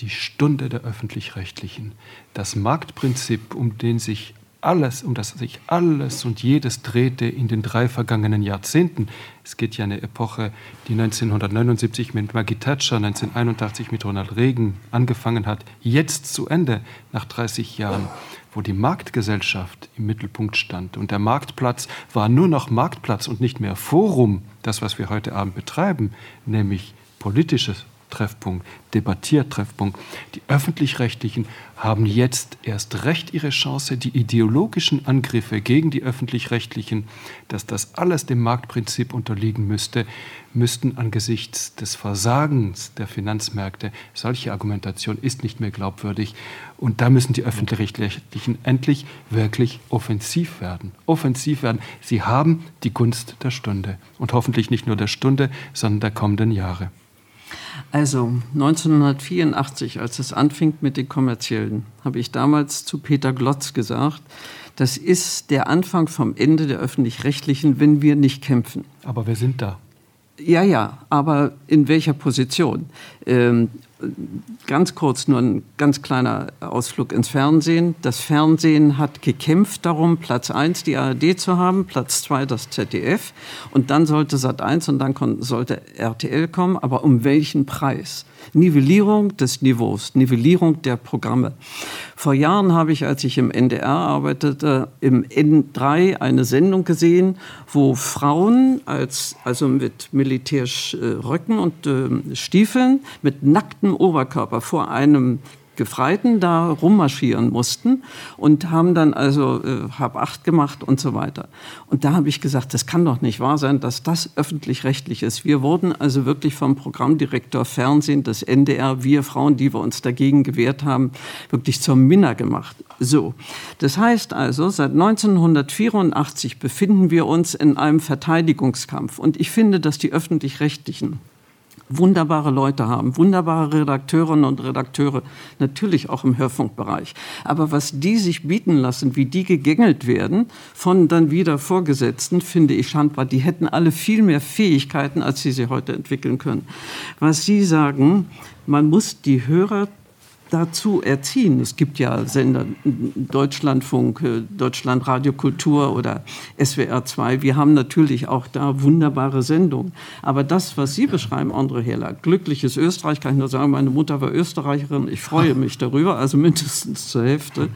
Speaker 20: die Stunde der öffentlich-rechtlichen. Das Marktprinzip, um den sich alles, um das sich alles und jedes drehte in den drei vergangenen Jahrzehnten. Es geht ja eine Epoche, die 1979 mit Maggie Thatcher, 1981 mit Ronald Reagan angefangen hat, jetzt zu Ende, nach 30 Jahren, wo die Marktgesellschaft im Mittelpunkt stand. Und der Marktplatz war nur noch Marktplatz und nicht mehr Forum, das, was wir heute Abend betreiben, nämlich politisches Treffpunkt, Debattiertreffpunkt. Die öffentlich-rechtlichen haben jetzt erst recht ihre Chance, die ideologischen Angriffe gegen die öffentlich-rechtlichen, dass das alles dem Marktprinzip unterliegen müsste, müssten angesichts des Versagens der Finanzmärkte, solche Argumentation ist nicht mehr glaubwürdig. Und da müssen die öffentlich-rechtlichen endlich wirklich offensiv werden. Offensiv werden. Sie haben die Gunst der Stunde und hoffentlich nicht nur der Stunde, sondern der kommenden Jahre.
Speaker 19: Also 1984, als es anfing mit den kommerziellen, habe ich damals zu Peter Glotz gesagt, das ist der Anfang vom Ende der öffentlich-rechtlichen, wenn wir nicht kämpfen.
Speaker 20: Aber wir sind da.
Speaker 19: Ja, ja, aber in welcher Position? Ähm, ganz kurz nur ein ganz kleiner Ausflug ins Fernsehen. Das Fernsehen hat gekämpft darum, Platz 1 die ARD zu haben, Platz 2 das ZDF und dann sollte Sat 1 und dann sollte RTL kommen, aber um welchen Preis? Nivellierung des Niveaus, Nivellierung der Programme. Vor Jahren habe ich, als ich im NDR arbeitete, im N3 eine Sendung gesehen, wo Frauen als, also mit Militärröcken äh, und äh, Stiefeln mit nacktem Oberkörper vor einem Gefreiten da rummarschieren mussten und haben dann also äh, Hab acht gemacht und so weiter. Und da habe ich gesagt, das kann doch nicht wahr sein, dass das öffentlich-rechtlich ist. Wir wurden also wirklich vom Programmdirektor Fernsehen des NDR, wir Frauen, die wir uns dagegen gewehrt haben, wirklich zur Minna gemacht. So, das heißt also, seit 1984 befinden wir uns in einem Verteidigungskampf. Und ich finde, dass die öffentlich-rechtlichen wunderbare Leute haben, wunderbare Redakteurinnen und Redakteure, natürlich auch im Hörfunkbereich. Aber was die sich bieten lassen, wie die gegängelt werden von dann wieder Vorgesetzten, finde ich schandbar. Die hätten alle viel mehr Fähigkeiten, als sie sie heute entwickeln können. Was Sie sagen, man muss die Hörer dazu erziehen. Es gibt ja Sender Deutschlandfunk, äh, Deutschlandradio Kultur oder SWR 2. Wir haben natürlich auch da wunderbare Sendungen. Aber das, was Sie beschreiben, André Heller, glückliches Österreich, kann ich nur sagen, meine Mutter war Österreicherin. Ich freue mich darüber, also mindestens zur Hälfte.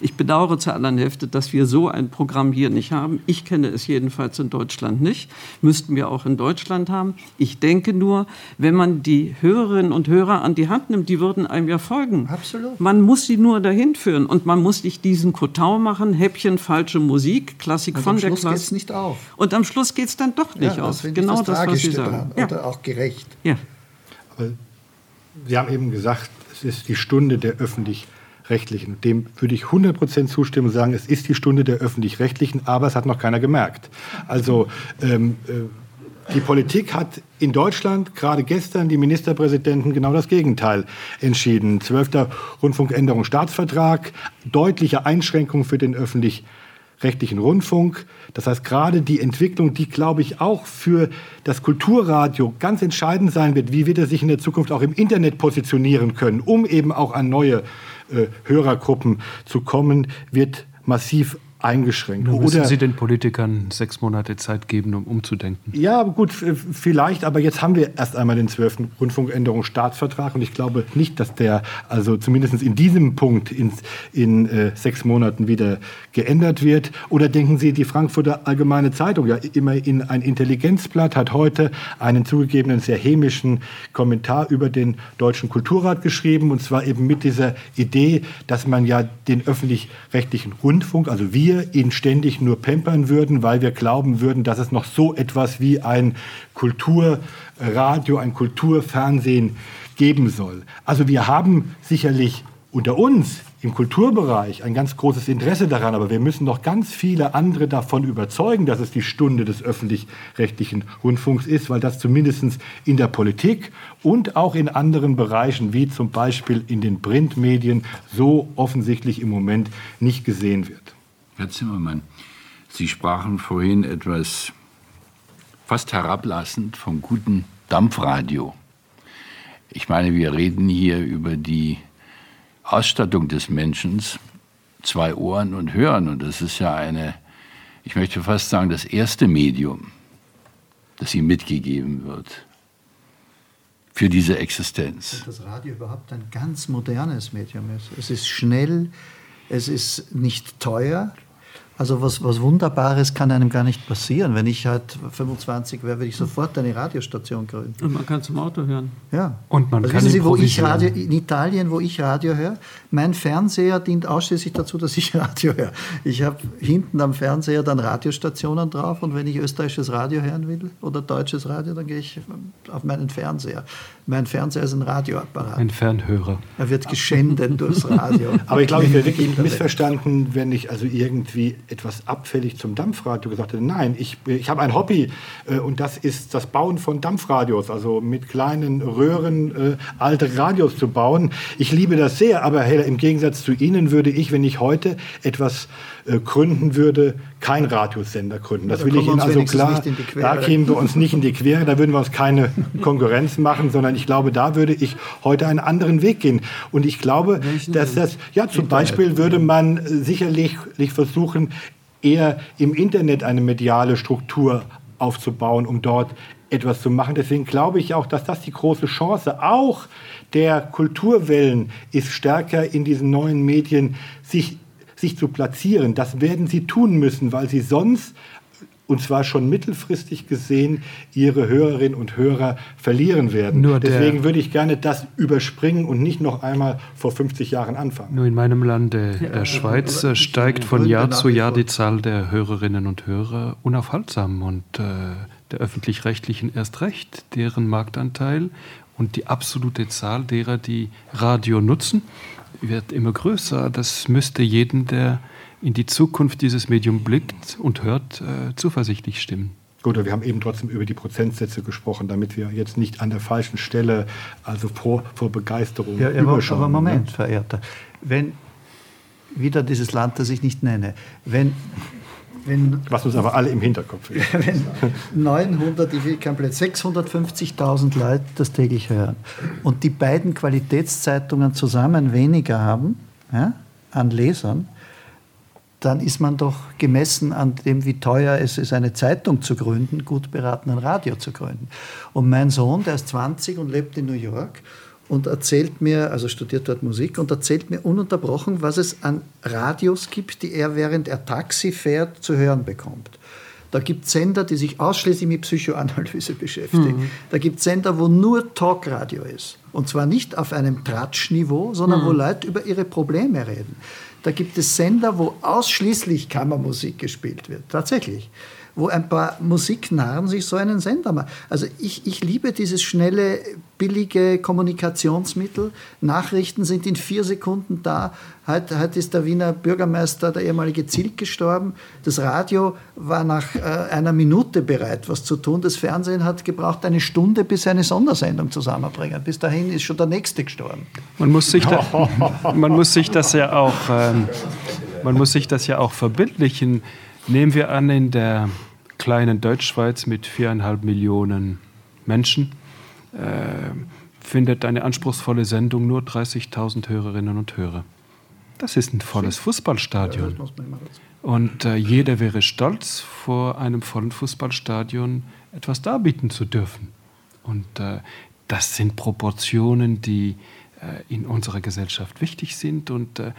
Speaker 19: Ich bedauere zur anderen Hälfte, dass wir so ein Programm hier nicht haben. Ich kenne es jedenfalls in Deutschland nicht. Müssten wir auch in Deutschland haben. Ich denke nur, wenn man die Hörerinnen und Hörer an die Hand nimmt, die würden einem ja folgen.
Speaker 21: Absolut.
Speaker 19: Man muss sie nur dahin führen und man muss nicht diesen Kotau machen, Häppchen, falsche Musik, Klassik
Speaker 21: Und
Speaker 19: von
Speaker 21: am
Speaker 19: der
Speaker 21: Schluss
Speaker 19: Klasse.
Speaker 21: geht's nicht auf.
Speaker 19: Und am Schluss geht es dann doch nicht
Speaker 21: Ja,
Speaker 19: auf.
Speaker 21: das
Speaker 19: Genau
Speaker 21: das
Speaker 19: das, was Sie sagen. Ja.
Speaker 21: Oder auch gerecht.
Speaker 19: Ja.
Speaker 22: Aber Sie haben eben gesagt, es ist die Stunde der öffentlich-rechtlichen. Dem würde ich 100% zustimmen und sagen, es ist die Stunde der öffentlich-rechtlichen, aber es hat noch keiner gemerkt. Also ähm, äh, die Politik hat in Deutschland gerade gestern die Ministerpräsidenten genau das Gegenteil entschieden. Zwölfter Rundfunkänderung Staatsvertrag, deutliche Einschränkungen für den öffentlich rechtlichen Rundfunk. Das heißt, gerade die Entwicklung, die, glaube ich, auch für das Kulturradio ganz entscheidend sein wird, wie wird er sich in der Zukunft auch im Internet positionieren können, um eben auch an neue Hörergruppen zu kommen, wird massiv eingeschränkt.
Speaker 20: Nun müssen
Speaker 22: Oder-
Speaker 20: Sie den Politikern sechs Monate Zeit geben, um umzudenken.
Speaker 22: ja, gut, vielleicht, aber jetzt haben wir erst einmal den 12. Rundfunkänderungsstaatsvertrag und ich glaube nicht, dass der also zumindest in diesem Punkt in, in äh, sechs Monaten wieder geändert wird. Oder denken Sie, die Frankfurter Allgemeine Zeitung, ja immerhin ein Intelligenzblatt, hat heute einen zugegebenen sehr hämischen Kommentar über den Deutschen Kulturrat geschrieben und zwar eben mit dieser Idee, dass man ja den öffentlich-rechtlichen Rundfunk, also wir, ihn ständig nur pampern würden, weil wir glauben würden, dass es noch so etwas wie ein Kulturradio, ein Kulturfernsehen geben soll. Also wir haben sicherlich unter uns im Kulturbereich ein ganz großes Interesse daran, aber wir müssen noch ganz viele andere davon überzeugen, dass es die Stunde des öffentlich-rechtlichen Rundfunks ist, weil das zumindest in der Politik und auch in anderen Bereichen, wie zum Beispiel in den Printmedien, so offensichtlich im Moment nicht gesehen wird.
Speaker 25: Herr Zimmermann, Sie sprachen vorhin etwas fast herablassend vom guten Dampfradio. Ich meine, wir reden hier über die Ausstattung des Menschen, zwei Ohren und Hören. Und das ist ja eine, ich möchte fast sagen, das erste Medium, das ihm mitgegeben wird für diese Existenz.
Speaker 21: Das Radio überhaupt ein ganz modernes Medium ist. Es ist schnell, es ist nicht teuer. Also was, was Wunderbares kann einem gar nicht passieren. Wenn ich halt 25 wäre, würde ich sofort eine Radiostation gründen.
Speaker 19: Und man kann zum Auto hören.
Speaker 21: Ja.
Speaker 20: Und man
Speaker 21: also
Speaker 20: kann
Speaker 21: wissen Sie, wo ich. Radio, in Italien, wo ich Radio höre, mein Fernseher dient ausschließlich dazu, dass ich Radio höre. Ich habe hinten am Fernseher dann Radiostationen drauf und wenn ich österreichisches Radio hören will oder deutsches Radio, dann gehe ich auf meinen Fernseher. Mein Fernseher ist ein Radioapparat.
Speaker 20: Ein Fernhörer.
Speaker 21: Er wird geschändet durchs Radio.
Speaker 22: Aber ich glaube, ich wäre wirklich missverstanden, wenn ich also irgendwie etwas abfällig zum Dampfradio gesagt hätte. Nein, ich, ich habe ein Hobby äh, und das ist das Bauen von Dampfradios, also mit kleinen Röhren äh, alte Radios zu bauen. Ich liebe das sehr, aber Herr, im Gegensatz zu Ihnen würde ich, wenn ich heute etwas äh, gründen würde, kein Radiosender gründen. Das
Speaker 21: da
Speaker 22: will ich Ihnen also klar,
Speaker 21: nicht in die Quere.
Speaker 22: da kämen wir uns nicht in die Quere, da würden wir uns keine Konkurrenz machen, sondern ich glaube, da würde ich heute einen anderen Weg gehen. Und ich glaube, dass das, ja, zum Beispiel würde man sicherlich versuchen, eher im Internet eine mediale Struktur aufzubauen, um dort etwas zu machen. Deswegen glaube ich auch, dass das die große Chance auch der Kulturwellen ist, stärker in diesen neuen Medien sich, sich zu platzieren. Das werden sie tun müssen, weil sie sonst und zwar schon mittelfristig gesehen, ihre Hörerinnen und Hörer verlieren werden.
Speaker 20: Nur
Speaker 22: Deswegen würde ich gerne das überspringen und nicht noch einmal vor 50 Jahren anfangen.
Speaker 20: Nur in meinem Lande,
Speaker 22: Ja,
Speaker 20: der Schweiz,
Speaker 22: aber
Speaker 20: äh, steigt von Jahr zu Jahr die Zahl der Hörerinnen und Hörer unaufhaltsam und äh, der öffentlich-rechtlichen erst recht, deren Marktanteil und die absolute Zahl derer, die Radio nutzen, wird immer größer. Das müsste jeden, der in die Zukunft dieses Medium blickt und hört, äh, zuversichtlich stimmen.
Speaker 22: Gut, wir haben eben trotzdem über die Prozentsätze gesprochen, damit wir jetzt nicht an der falschen Stelle, also vor, vor Begeisterung
Speaker 21: ja,
Speaker 22: überschauen.
Speaker 21: Aber Moment,
Speaker 22: ne?
Speaker 21: Verehrter. Wenn, wieder dieses Land, das ich nicht nenne, wenn wenn,
Speaker 22: Was uns aber alle im Hinterkopf ist.
Speaker 21: Wenn 900, ich kein Blöd, 650.000 Leute das täglich hören und die beiden Qualitätszeitungen zusammen weniger haben ja, an Lesern, dann ist man doch gemessen an dem, wie teuer es ist, eine Zeitung zu gründen, gut beraten, ein Radio zu gründen. Und mein Sohn, der ist 20 und lebt in New York und erzählt mir, also studiert dort Musik und erzählt mir ununterbrochen, was es an Radios gibt, die er während er Taxi fährt zu hören bekommt. Da gibt es Sender, die sich ausschließlich mit Psychoanalyse beschäftigen. Mhm. Da gibt es Sender, wo nur Talkradio ist. Und zwar nicht auf einem Tratschniveau, sondern mhm. wo Leute über ihre Probleme reden. Da gibt es Sender, wo ausschließlich Kammermusik gespielt wird. Tatsächlich wo ein paar Musiknarren sich so einen Sender machen. Also ich, ich liebe dieses schnelle, billige Kommunikationsmittel. Nachrichten sind in vier Sekunden da. Heute, heute ist der Wiener Bürgermeister, der ehemalige Zilk, gestorben. Das Radio war nach äh, einer Minute bereit, was zu tun. Das Fernsehen hat gebraucht eine Stunde, bis eine Sondersendung zusammenbringen. Bis dahin ist schon der Nächste gestorben.
Speaker 20: Man muss sich, da, man muss sich das ja auch, ähm, man muss sich das ja auch verbindlichen. Nehmen wir an, in der kleinen Deutschschweiz mit viereinhalb Millionen Menschen äh, findet eine anspruchsvolle Sendung nur 30.000 Hörerinnen und Hörer. Das ist ein volles Fußballstadion. Und äh, jeder wäre stolz, vor einem vollen Fußballstadion etwas darbieten zu dürfen. Und äh, das sind Proportionen, die äh, in unserer Gesellschaft wichtig sind. Und äh,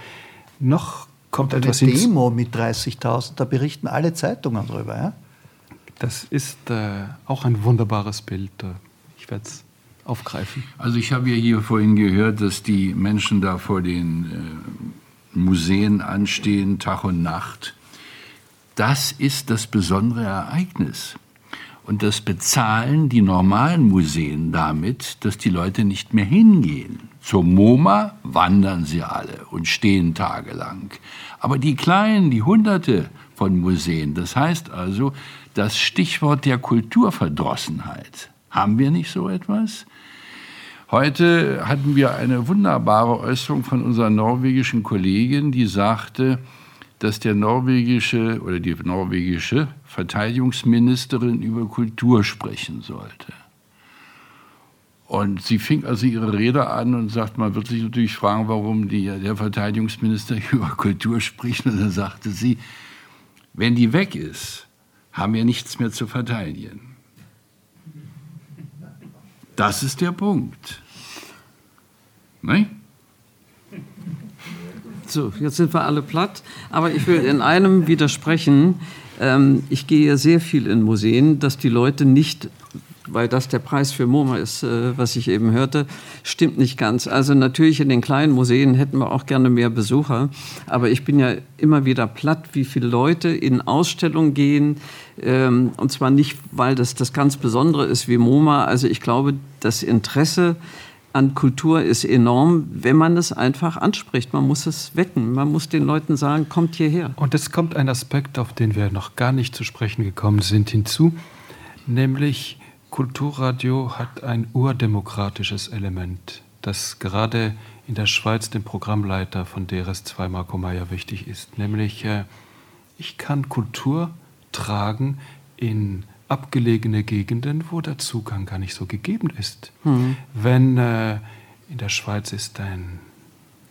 Speaker 20: noch kommt
Speaker 21: und eine
Speaker 20: etwas
Speaker 21: Demo mit 30.000, da berichten alle Zeitungen drüber. Ja?
Speaker 20: Das ist äh, auch ein wunderbares Bild. Ich werde es aufgreifen.
Speaker 25: Also ich habe ja hier vorhin gehört, dass die Menschen da vor den äh, Museen anstehen, Tag und Nacht. Das ist das besondere Ereignis. Und das bezahlen die normalen Museen damit, dass die Leute nicht mehr hingehen. Zur MoMA wandern sie alle und stehen tagelang. Aber die kleinen, die Hunderte von Museen, das heißt also, das Stichwort der Kulturverdrossenheit. Haben wir nicht so etwas? Heute hatten wir eine wunderbare Äußerung von unserer norwegischen Kollegin, die sagte, dass der norwegische oder die norwegische Verteidigungsministerin über Kultur sprechen sollte. Und sie fing also ihre Rede an und sagt, man wird sich natürlich fragen, warum die, der Verteidigungsminister über Kultur spricht. Und dann sagte sie, wenn die weg ist, haben wir nichts mehr zu verteidigen. Das ist der Punkt. Nein?
Speaker 19: So, jetzt sind wir alle platt. Aber ich will in einem widersprechen. Ähm, ich gehe sehr viel in Museen, dass die Leute nicht weil das der Preis für MoMA ist, äh, was ich eben hörte, stimmt nicht ganz. Also natürlich in den kleinen Museen hätten wir auch gerne mehr Besucher, aber ich bin ja immer wieder platt, wie viele Leute in Ausstellungen gehen, ähm, und zwar nicht, weil das das ganz Besondere ist wie MoMA. Also ich glaube, das Interesse an Kultur ist enorm, wenn man es einfach anspricht. Man muss es wecken. Man muss den Leuten sagen, kommt hierher.
Speaker 20: Und es kommt ein Aspekt, auf den wir noch gar nicht zu sprechen gekommen sind, hinzu, nämlich Kulturradio hat ein urdemokratisches Element, das gerade in der Schweiz dem Programmleiter von DRS2 Marco Meyer wichtig ist, nämlich äh, ich kann Kultur tragen in abgelegene Gegenden, wo der Zugang gar nicht so gegeben ist. Mhm. Wenn äh, in der Schweiz ist ein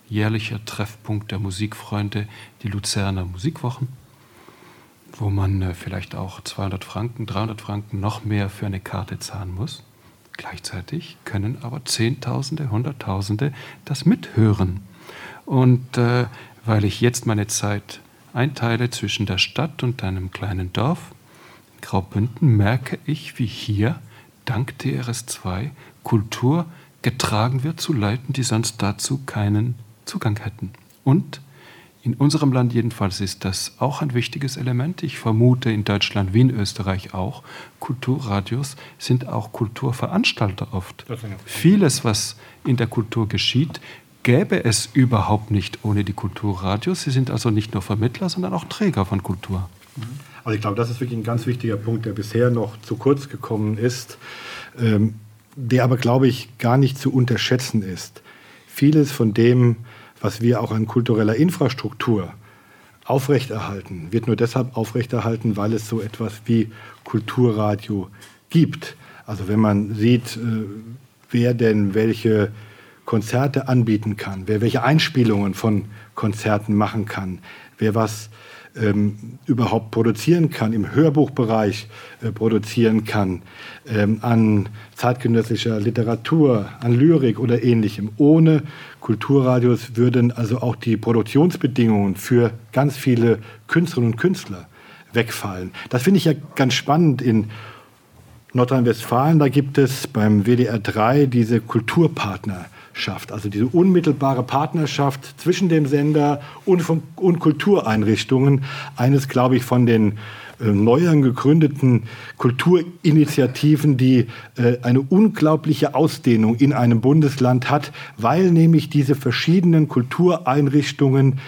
Speaker 20: jährlicher Treffpunkt der Musikfreunde die Luzerner Musikwochen, wo man äh, vielleicht auch 200 Franken, 300 Franken noch mehr für eine Karte zahlen muss. Gleichzeitig können aber Zehntausende, Hunderttausende das mithören. Und äh, weil ich jetzt meine Zeit einteile zwischen der Stadt und einem kleinen Dorf, Graubünden merke ich, wie hier dank DRS2 Kultur getragen wird zu Leuten, die sonst dazu keinen Zugang hätten. Und in unserem Land jedenfalls ist das auch ein wichtiges Element. Ich vermute in Deutschland wie in Österreich auch. Kulturradios sind auch Kulturveranstalter oft. Vieles, was in der Kultur geschieht, gäbe es überhaupt nicht ohne die Kulturradios. Sie sind also nicht nur Vermittler, sondern auch Träger von Kultur.
Speaker 22: Also ich glaube, das ist wirklich ein ganz wichtiger Punkt, der bisher noch zu kurz gekommen ist, ähm, der aber, glaube ich, gar nicht zu unterschätzen ist. Vieles von dem, was wir auch an kultureller Infrastruktur aufrechterhalten, wird nur deshalb aufrechterhalten, weil es so etwas wie Kulturradio gibt. Also wenn man sieht, äh, wer denn welche Konzerte anbieten kann, wer welche Einspielungen von Konzerten machen kann, wer was ähm, überhaupt produzieren kann, im Hörbuchbereich äh, produzieren kann, ähm, an zeitgenössischer Literatur, an Lyrik oder ähnlichem. Ohne Kulturradios würden also auch die Produktionsbedingungen für ganz viele Künstlerinnen und Künstler wegfallen. Das finde ich ja ganz spannend in Nordrhein-Westfalen. Da gibt es beim WDR 3 diese Kulturpartner schafft. Also diese unmittelbare Partnerschaft zwischen dem Sender und, von, und Kultureinrichtungen. Eines, glaube ich, von den äh, neueren gegründeten Kulturinitiativen, die äh, eine unglaubliche Ausdehnung in einem Bundesland hat, weil nämlich diese verschiedenen Kultureinrichtungen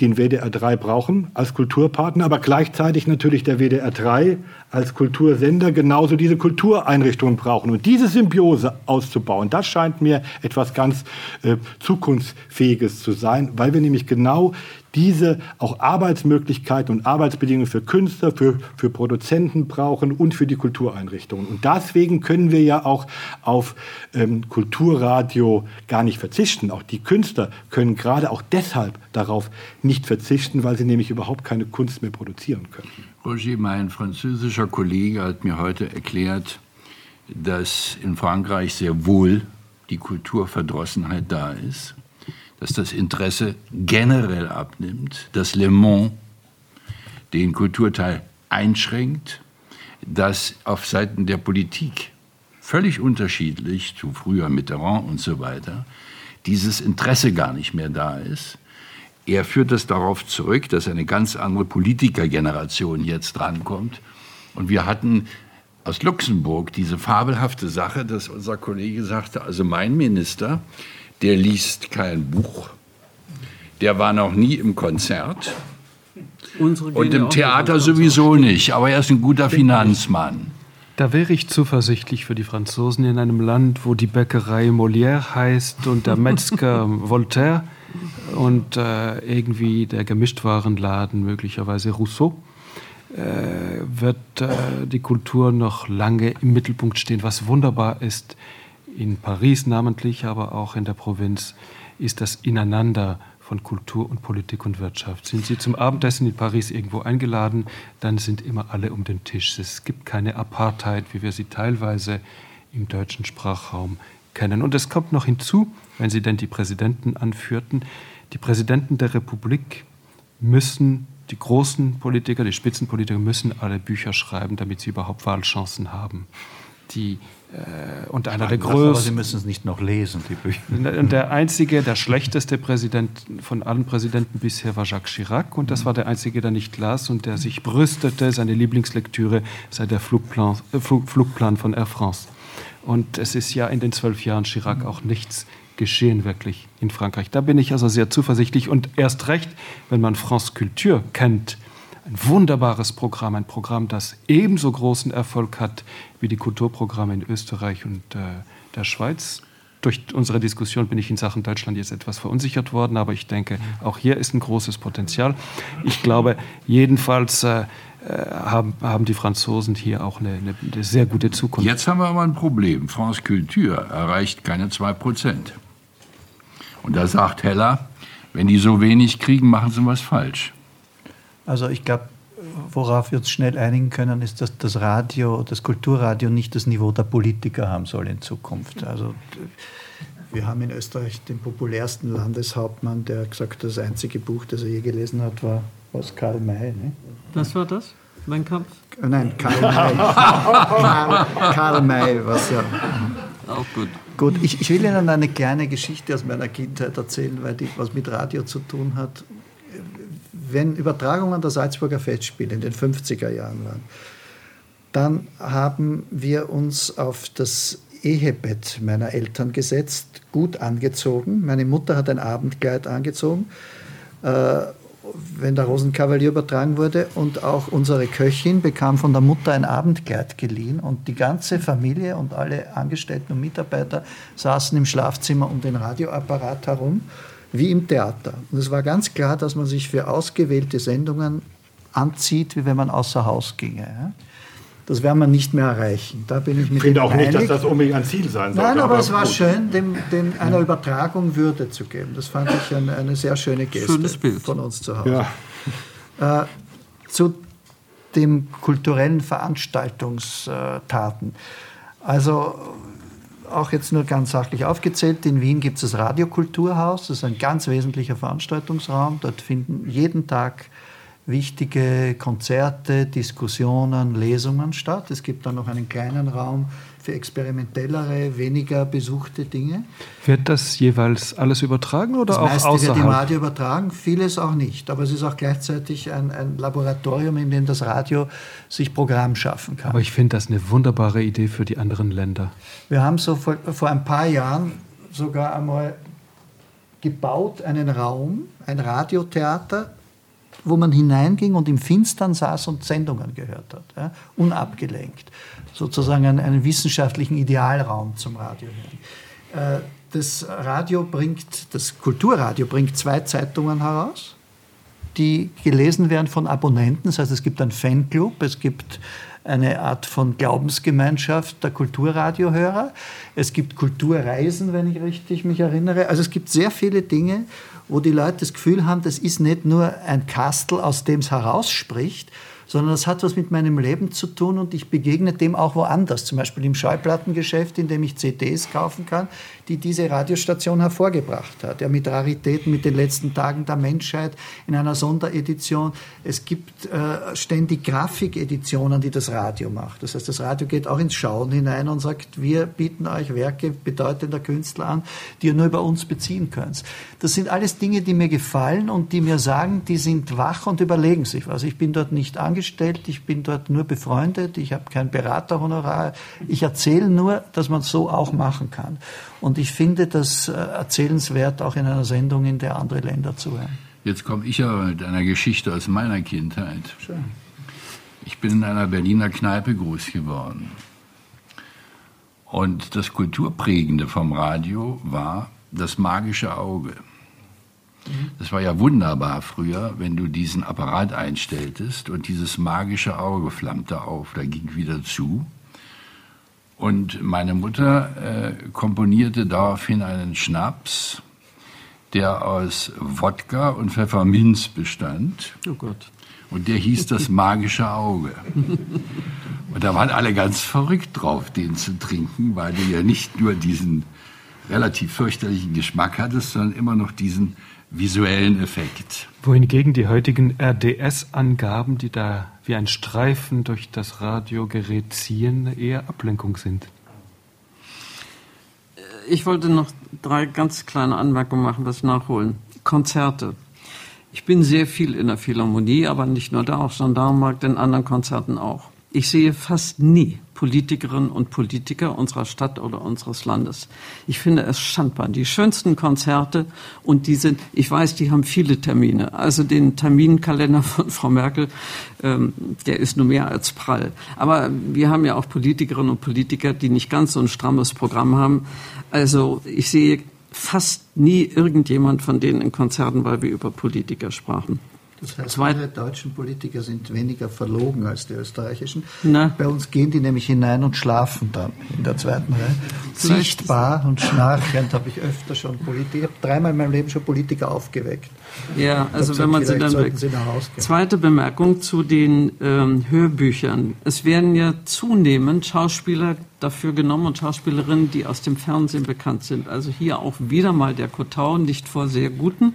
Speaker 22: den WDR 3 brauchen als Kulturpartner, aber gleichzeitig natürlich der WDR 3 als Kultursender genauso diese Kultureinrichtungen brauchen. Und diese Symbiose auszubauen, das scheint mir etwas ganz äh, Zukunftsfähiges zu sein, weil wir nämlich genau diese auch Arbeitsmöglichkeiten und Arbeitsbedingungen für Künstler, für, für Produzenten brauchen und für die Kultureinrichtungen. Und deswegen können wir ja auch auf ähm, Kulturradio gar nicht verzichten. Auch die Künstler können gerade auch deshalb darauf nicht verzichten, weil sie nämlich überhaupt keine Kunst mehr produzieren können.
Speaker 25: Roger, mein französischer Kollege hat mir heute erklärt, dass in Frankreich sehr wohl die Kulturverdrossenheit da ist dass das Interesse generell abnimmt, dass Le Mans den Kulturteil einschränkt, dass auf Seiten der Politik völlig unterschiedlich zu früher Mitterrand und so weiter dieses Interesse gar nicht mehr da ist. Er führt das darauf zurück, dass eine ganz andere Politikergeneration jetzt drankommt. Und wir hatten aus Luxemburg diese fabelhafte Sache, dass unser Kollege sagte, also mein Minister, der liest kein Buch, der war noch nie im Konzert. Und im Theater sowieso nicht, aber er ist ein guter Finanzmann.
Speaker 20: Da wäre ich zuversichtlich für die Franzosen in einem Land, wo die Bäckerei Molière heißt und der Metzger Voltaire und äh, irgendwie der Gemischtwarenladen möglicherweise Rousseau. Äh, wird äh, die Kultur noch lange im Mittelpunkt stehen, was wunderbar ist in Paris namentlich, aber auch in der Provinz, ist das Ineinander von Kultur und Politik und Wirtschaft. Sind Sie zum Abendessen in Paris irgendwo eingeladen, dann sind immer alle um den Tisch. Es gibt keine Apartheid, wie wir sie teilweise im deutschen Sprachraum kennen. Und es kommt noch hinzu, wenn Sie denn die Präsidenten anführten, die Präsidenten der Republik müssen, die großen Politiker, die Spitzenpolitiker müssen alle Bücher schreiben, damit sie überhaupt Wahlchancen haben. Die äh, und einer der größten. Aber
Speaker 21: Sie müssen es nicht noch lesen, die Bücher.
Speaker 20: Und der einzige, der schlechteste Präsident von allen Präsidenten bisher war Jacques Chirac. Und das war der einzige, der nicht las und der sich brüstete, seine Lieblingslektüre sei der Flugplan, äh, Flug, Flugplan von Air France. Und es ist ja in den zwölf Jahren Chirac auch nichts geschehen, wirklich in Frankreich. Da bin ich also sehr zuversichtlich. Und erst recht, wenn man France Culture kennt, ein wunderbares Programm, ein Programm, das ebenso großen Erfolg hat wie die Kulturprogramme in Österreich und äh, der Schweiz. Durch unsere Diskussion bin ich in Sachen Deutschland jetzt etwas verunsichert worden, aber ich denke, auch hier ist ein großes Potenzial. Ich glaube, jedenfalls äh, äh haben, haben die Franzosen hier auch eine, eine, eine, sehr gute Zukunft.
Speaker 25: Jetzt haben wir aber ein Problem. France Culture erreicht keine 2%. Und da sagt Heller, wenn die so wenig kriegen, machen sie was falsch.
Speaker 21: Also ich glaube, worauf wir uns schnell einigen können, ist, dass das Radio, das Kulturradio nicht das Niveau der Politiker haben soll in Zukunft. Also wir haben in Österreich den populärsten Landeshauptmann, der gesagt hat, das einzige Buch, das er je gelesen hat, war was Karl May. Ne?
Speaker 19: Was war das? Mein Kampf?
Speaker 21: Nein, Karl May. Karl, Karl May, was ja.
Speaker 19: Auch gut.
Speaker 21: Gut, ich, ich, will Ihnen eine kleine Geschichte aus meiner Kindheit erzählen, weil die was mit Radio zu tun hat wenn Übertragungen der Salzburger Festspiele in den 50er Jahren waren, dann haben wir uns auf das Ehebett meiner Eltern gesetzt, gut angezogen. Meine Mutter hat ein Abendkleid angezogen. Äh, wenn der Rosenkavalier übertragen wurde. Und auch unsere Köchin bekam von der Mutter ein Abendkleid geliehen. Und die ganze Familie und alle Angestellten und Mitarbeiter saßen im Schlafzimmer um den Radioapparat herum, wie im Theater. Und es war ganz klar, dass man sich für ausgewählte Sendungen anzieht, wie wenn man außer Haus ginge. Ja? Das werden wir nicht mehr erreichen. Da bin ich mit
Speaker 22: Ich finde auch nicht, dass das unbedingt ein Ziel sein sollte.
Speaker 21: Nein, aber,
Speaker 22: aber
Speaker 21: es war
Speaker 22: gut.
Speaker 21: schön, dem, dem einer Übertragung Würde zu geben. Das fand ich eine, eine sehr schöne Geste
Speaker 19: Schönes Bild.
Speaker 21: von uns zu Hause. Äh, zu den kulturellen Veranstaltungstaten. Also auch jetzt nur ganz sachlich aufgezählt, in Wien gibt es das Radiokulturhaus, das ist ein ganz wesentlicher Veranstaltungsraum. Dort finden jeden Tag wichtige Konzerte, Diskussionen, Lesungen statt. Es gibt dann noch einen kleinen Raum für experimentellere, weniger besuchte Dinge.
Speaker 20: Wird das jeweils alles übertragen oder
Speaker 21: Das
Speaker 20: auch
Speaker 21: meiste wird im
Speaker 20: außerhalb?
Speaker 21: Radio übertragen, vieles auch nicht. Aber es ist auch gleichzeitig ein, ein Laboratorium, in dem das Radio sich Programm schaffen kann.
Speaker 20: Aber ich finde das eine wunderbare Idee für die anderen Länder.
Speaker 21: Wir haben so vor, vor ein paar Jahren sogar einmal gebaut einen Raum, ein Radiotheater, wo man hineinging und im Finstern saß und Sendungen gehört hat, ja, unabgelenkt. Sozusagen einen, einen wissenschaftlichen Idealraum zum Radio hören. Äh, das Radio bringt, das Kulturradio bringt zwei Zeitungen heraus, die gelesen werden von Abonnenten. Das heißt, es gibt einen Fanclub, es gibt eine Art von Glaubensgemeinschaft der Kulturradiohörer. Es gibt Kulturreisen, wenn ich richtig mich erinnere. Also es gibt sehr viele Dinge, wo die Leute das Gefühl haben, das ist nicht nur ein Kastel, aus dem es herausspricht, sondern das hat was mit meinem Leben zu tun und ich begegne dem auch woanders, zum Beispiel im Schallplattengeschäft, in dem ich CDs kaufen kann, die diese Radiostation hervorgebracht hat. Ja, mit Raritäten, mit den letzten Tagen der Menschheit in einer Sonderedition. Es gibt äh, ständig Grafikeditionen, die das Radio macht. Das heißt, das Radio geht auch ins Schauen hinein und sagt, wir bieten euch Werke bedeutender Künstler an, die ihr nur über uns beziehen könnt. Das sind alles Dinge, die mir gefallen und die mir sagen, die sind wach und überlegen sich was. Ich bin dort nicht angestellt, ich bin dort nur befreundet, ich habe kein Beraterhonorar. Ich erzähle nur, dass man so auch machen kann. Und ich finde das äh, erzählenswert, auch in einer Sendung, in der andere Länder zuhören.
Speaker 25: Jetzt komme ich aber mit einer Geschichte aus meiner Kindheit.
Speaker 21: Schön.
Speaker 25: Ich bin in einer Berliner Kneipe groß geworden. Und das Kulturprägende vom Radio war das magische Auge. Das war ja wunderbar früher, wenn du diesen Apparat einstelltest und dieses magische Auge flammte auf, da ging wieder zu. Und meine Mutter äh, komponierte daraufhin einen Schnaps, der aus Wodka und Pfefferminz bestand.
Speaker 19: Oh Gott.
Speaker 25: Und der hieß das magische Auge. Und da waren alle ganz verrückt drauf, den zu trinken, weil du ja nicht nur diesen relativ fürchterlichen Geschmack hattest, sondern immer noch diesen visuellen Effekt.
Speaker 20: Wohingegen die heutigen RDS-Angaben, die da wie ein Streifen durch das Radiogerät ziehen, eher Ablenkung sind.
Speaker 19: Ich wollte noch drei ganz kleine Anmerkungen machen, was nachholen. Konzerte. Ich bin sehr viel in der Philharmonie, aber nicht nur da, auch Gendarmenmarkt, in anderen Konzerten auch. Ich sehe fast nie Politikerinnen und Politiker unserer Stadt oder unseres Landes. Ich finde es schandbar. Die schönsten Konzerte und die sind, ich weiß, die haben viele Termine. Also den Terminkalender von Frau Merkel, ähm, der ist nur mehr als prall. Aber wir haben ja auch Politikerinnen und Politiker, die nicht ganz so ein strammes Programm haben. Also ich sehe fast nie irgendjemand von denen in Konzerten, weil wir über Politiker sprachen.
Speaker 21: Das heißt,
Speaker 19: Zweit-
Speaker 21: unsere deutschen Politiker sind weniger verlogen als die österreichischen.
Speaker 19: Na.
Speaker 21: Bei uns gehen die nämlich hinein und schlafen dann in der zweiten Reihe. Sichtbar und schnarchend habe ich öfter schon Politiker, dreimal in meinem Leben schon Politiker aufgeweckt.
Speaker 19: Ja, also wenn man sie dann weg.
Speaker 21: sie.
Speaker 19: Zweite Bemerkung zu den ähm, Hörbüchern. Es werden ja zunehmend Schauspieler dafür genommen und Schauspielerinnen, die aus dem Fernsehen bekannt sind. Also hier auch wieder mal der Kotau, nicht vor sehr guten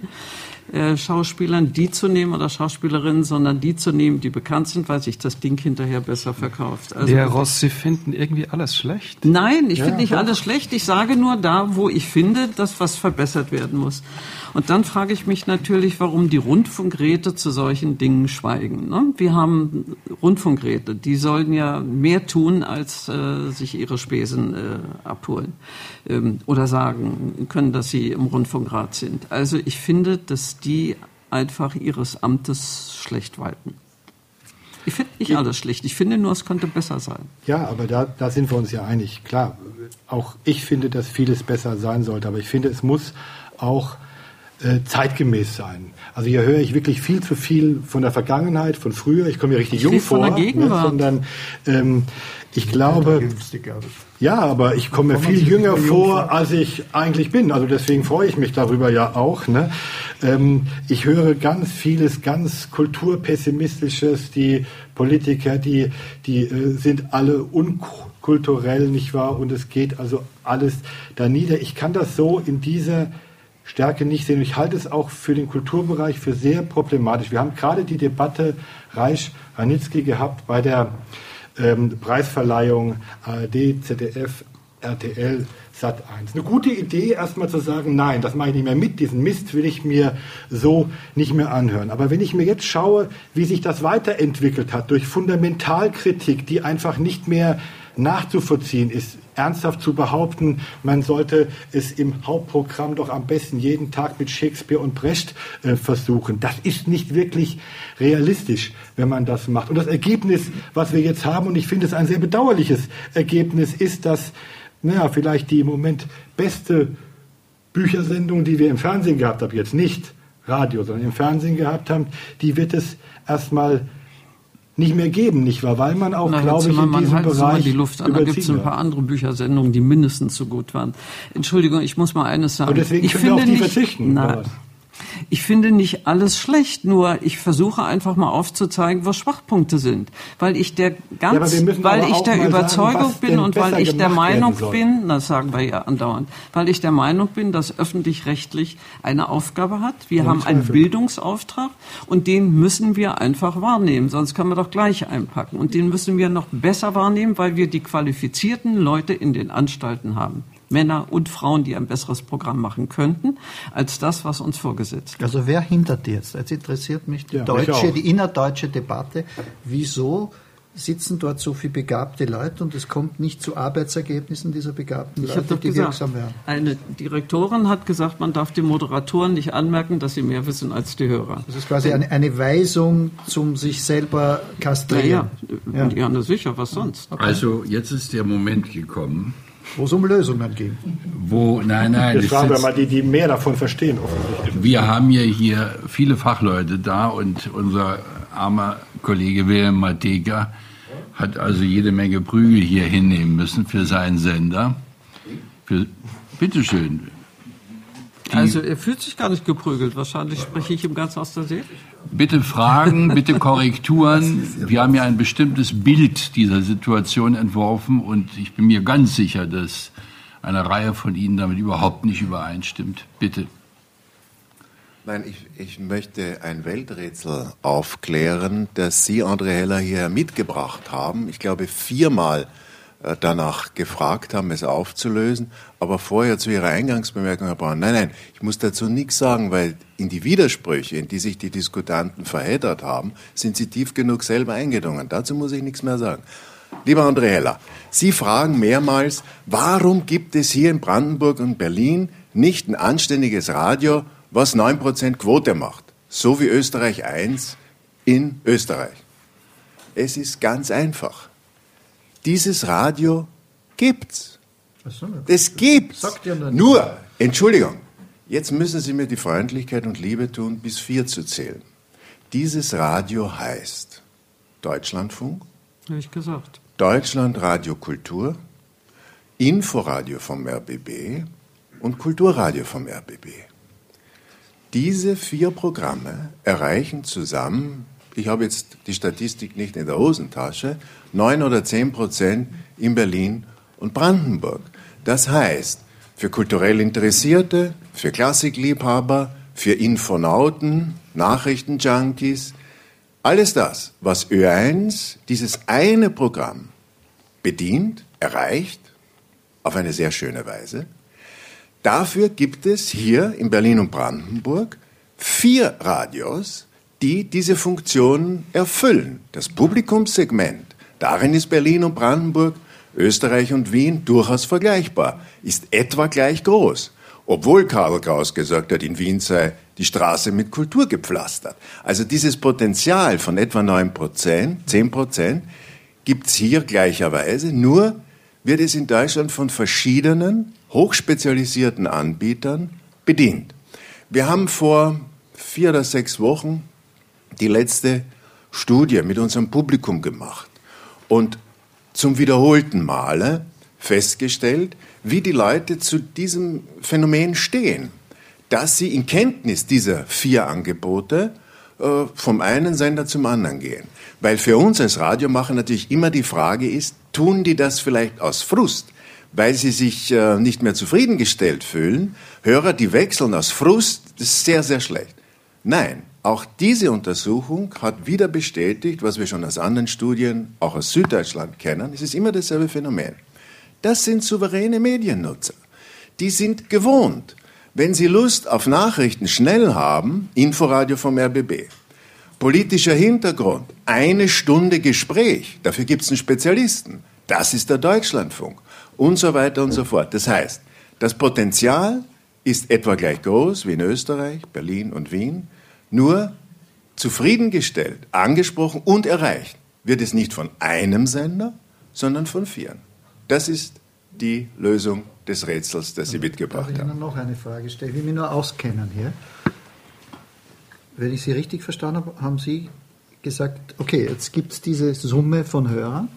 Speaker 19: äh, Schauspielern die zu nehmen oder Schauspielerinnen, sondern die zu nehmen, die bekannt sind, weil sich das Ding hinterher besser verkauft. Also
Speaker 20: Der Ross, Sie finden irgendwie alles schlecht?
Speaker 19: Nein, ich
Speaker 20: Ja,
Speaker 19: finde nicht
Speaker 20: doch.
Speaker 19: alles schlecht. Ich sage nur da, wo ich finde, dass was verbessert werden muss. Und dann frage ich mich natürlich, warum die Rundfunkräte zu solchen Dingen schweigen. Ne? Wir haben Rundfunkräte, die sollen ja mehr tun, als äh, sich ihre Spesen äh, abholen ähm, oder sagen können, dass sie im Rundfunkrat sind. Also ich finde, dass die einfach ihres Amtes schlecht walten. Ich finde nicht alles schlecht. Ich finde nur, es könnte besser sein.
Speaker 22: Ja, aber da, da sind wir uns ja einig. Klar, auch ich finde, dass vieles besser sein sollte. Aber ich finde, es muss auch äh, zeitgemäß sein. Also hier höre ich wirklich viel zu viel von der Vergangenheit, von früher. Ich komme mir richtig
Speaker 19: Ich
Speaker 22: jung
Speaker 19: rede von
Speaker 22: vor,
Speaker 19: der Gegenwart.
Speaker 22: Ne, sondern ähm, ich glaube, ja, aber ich komme mir viel jünger vor, als ich eigentlich bin. Also deswegen freue ich mich darüber ja auch. Ne? Ähm, ich höre ganz vieles, ganz kulturpessimistisches. Die Politiker, die, die äh, sind alle unkulturell, nicht wahr? Und es geht also alles da nieder. Ich kann das so in dieser Stärke nicht sehen. Ich halte es auch für den Kulturbereich für sehr problematisch. Wir haben gerade die Debatte Reich-Ranitzky gehabt bei der ähm, Preisverleihung ARD, ZDF, RTL, Sat 1. Eine gute Idee, erstmal zu sagen, nein, das mache ich nicht mehr mit, diesen Mist will ich mir so nicht mehr anhören. Aber wenn ich mir jetzt schaue, wie sich das weiterentwickelt hat durch Fundamentalkritik, die einfach nicht mehr nachzuvollziehen ist, ernsthaft zu behaupten, man sollte es im Hauptprogramm doch am besten jeden Tag mit Shakespeare und Brecht äh, versuchen. Das ist nicht wirklich realistisch, wenn man das macht. Und das Ergebnis, was wir jetzt haben, und ich finde es ein sehr bedauerliches Ergebnis, ist, dass naja, vielleicht die im Moment beste Büchersendung, die wir im Fernsehen gehabt haben, jetzt nicht Radio, sondern im Fernsehen gehabt haben, die wird es erstmal nicht mehr geben, nicht wahr? Weil man auch,
Speaker 19: Herr
Speaker 22: glaube ich, in diesem
Speaker 19: mal
Speaker 22: Bereich
Speaker 19: die Luft an. Da gibt es ein paar andere Büchersendungen, die mindestens so gut waren. Entschuldigung, ich muss mal eines sagen.
Speaker 22: Und deswegen
Speaker 19: ich
Speaker 22: können wir auf die
Speaker 19: nicht,
Speaker 22: verzichten,
Speaker 19: Na? Ich finde nicht alles schlecht, nur ich versuche einfach mal aufzuzeigen, wo Schwachpunkte sind, weil ich der
Speaker 22: Ja,
Speaker 19: ganz,
Speaker 22: müssen
Speaker 19: weil ich der
Speaker 22: sagen,
Speaker 19: Überzeugung
Speaker 22: was
Speaker 19: bin und weil ich der Meinung bin, das sagen wir ja andauernd, weil ich der Meinung bin, dass öffentlich-rechtlich eine Aufgabe hat. Wir
Speaker 22: Ohne
Speaker 19: haben einen. Bildungsauftrag und den müssen wir einfach wahrnehmen, sonst können wir doch gleich einpacken und den müssen wir noch besser wahrnehmen, weil wir die qualifizierten Leute in den Anstalten haben. Männer und Frauen, die ein besseres Programm machen könnten, als das, was uns vorgesetzt wird.
Speaker 21: Also wer hindert jetzt? Jetzt interessiert mich die
Speaker 19: Ja,
Speaker 21: deutsche, die innerdeutsche Debatte. Wieso sitzen dort so viele begabte Leute und es kommt nicht zu Arbeitsergebnissen dieser begabten
Speaker 19: Ich
Speaker 21: Leute, die
Speaker 19: gesagt,
Speaker 21: wirksam werden?
Speaker 19: eine Direktorin hat gesagt, man darf den Moderatoren nicht anmerken, dass sie mehr wissen als die Hörer.
Speaker 21: Das ist quasi eine, eine Weisung zum sich selber kastrieren.
Speaker 19: Ja, ja. na sicher, was sonst?
Speaker 25: Also jetzt ist der Moment gekommen,
Speaker 21: Wo es um Lösungen ging.
Speaker 25: wo, nein, nein,
Speaker 22: Jetzt fragen wir mal die, die mehr davon verstehen, offensichtlich.
Speaker 25: Wir haben ja hier viele Fachleute da und unser armer Kollege Wilhelm Mateka hat also jede Menge Prügel hier hinnehmen müssen für seinen Sender. Für, bitteschön.
Speaker 19: Also er fühlt sich gar nicht geprügelt. Wahrscheinlich spreche ich ihm ganz aus der Seele.
Speaker 25: Bitte Fragen, bitte Korrekturen. Wir haben ja ein bestimmtes Bild dieser Situation entworfen und ich bin mir ganz sicher, dass eine Reihe von Ihnen damit überhaupt nicht übereinstimmt. Bitte.
Speaker 26: Nein, ich, ich möchte ein Welträtsel aufklären, das Sie, André Heller, hier mitgebracht haben. Ich glaube, viermal äh, danach gefragt haben, es aufzulösen. Aber vorher zu Ihrer Eingangsbemerkung, Herr Braun, nein, nein, ich muss dazu nichts sagen, weil in die Widersprüche, in die sich die Diskutanten verheddert haben, sind Sie tief genug selber eingedrungen. Dazu muss ich nichts mehr sagen. Lieber André Heller, Sie fragen mehrmals, warum gibt es hier in Brandenburg und Berlin nicht ein anständiges Radio, was 9% Quote macht, so wie Österreich 1 in Österreich? Es ist ganz einfach. Dieses Radio gibt's. Es gibt's.
Speaker 21: Nur nicht.
Speaker 26: Nur, Entschuldigung, jetzt müssen Sie mir die Freundlichkeit und Liebe tun, bis vier zu zählen. Dieses Radio heißt Deutschlandfunk,
Speaker 19: Habe ich gesagt.
Speaker 26: Deutschland Radio Kultur, Inforadio vom RBB und Kulturradio vom RBB. Diese vier Programme erreichen zusammen, ich habe jetzt die Statistik nicht in der Hosentasche, neun oder zehn Prozent in Berlin und Brandenburg. Das heißt, für kulturell Interessierte, für Klassikliebhaber, für Infonauten, Nachrichtenjunkies, alles das, was Ö1, dieses eine Programm bedient, erreicht, auf eine sehr schöne Weise. Dafür gibt es hier in Berlin und Brandenburg vier Radios, die diese Funktionen erfüllen. Das Publikumssegment, darin ist Berlin und Brandenburg, Österreich und Wien durchaus vergleichbar, ist etwa gleich groß. Obwohl Karl Kraus gesagt hat, in Wien sei die Straße mit Kultur gepflastert. Also dieses Potenzial von etwa 9 Prozent, 10 Prozent, gibt es hier gleicherweise, nur wird es in Deutschland von verschiedenen hochspezialisierten Anbietern bedient. Wir haben vor vier oder sechs Wochen die letzte Studie mit unserem Publikum gemacht und zum wiederholten Male festgestellt, wie die Leute zu diesem Phänomen stehen, dass sie in Kenntnis dieser vier Angebote äh, vom einen Sender zum anderen gehen. Weil für uns als Radiomacher natürlich immer die Frage ist, tun die das vielleicht aus Frust, weil sie sich äh, nicht mehr zufriedengestellt fühlen? Hörer, die wechseln aus Frust, das ist sehr, sehr schlecht. Nein, auch diese Untersuchung hat wieder bestätigt, was wir schon aus anderen Studien, auch aus Süddeutschland kennen. Es ist immer dasselbe Phänomen. Das sind souveräne Mediennutzer. Die sind gewohnt, wenn sie Lust auf Nachrichten schnell haben, Inforadio vom RBB. Politischer Hintergrund, eine Stunde Gespräch, dafür gibt es einen Spezialisten. Das ist der Deutschlandfunk und so weiter und so fort. Das heißt, das Potenzial ist etwa gleich groß wie in Österreich, Berlin und Wien, nur zufriedengestellt, angesprochen und erreicht wird es nicht von einem Sender, sondern von vieren. Das ist die Lösung des Rätsels, das Sie mitgebracht
Speaker 21: Darf ich Ihnen noch eine Frage stellen? Ich will mich nur auskennen hier. Wenn ich Sie richtig verstanden habe, haben Sie gesagt, okay, jetzt gibt es diese Summe von Hörern,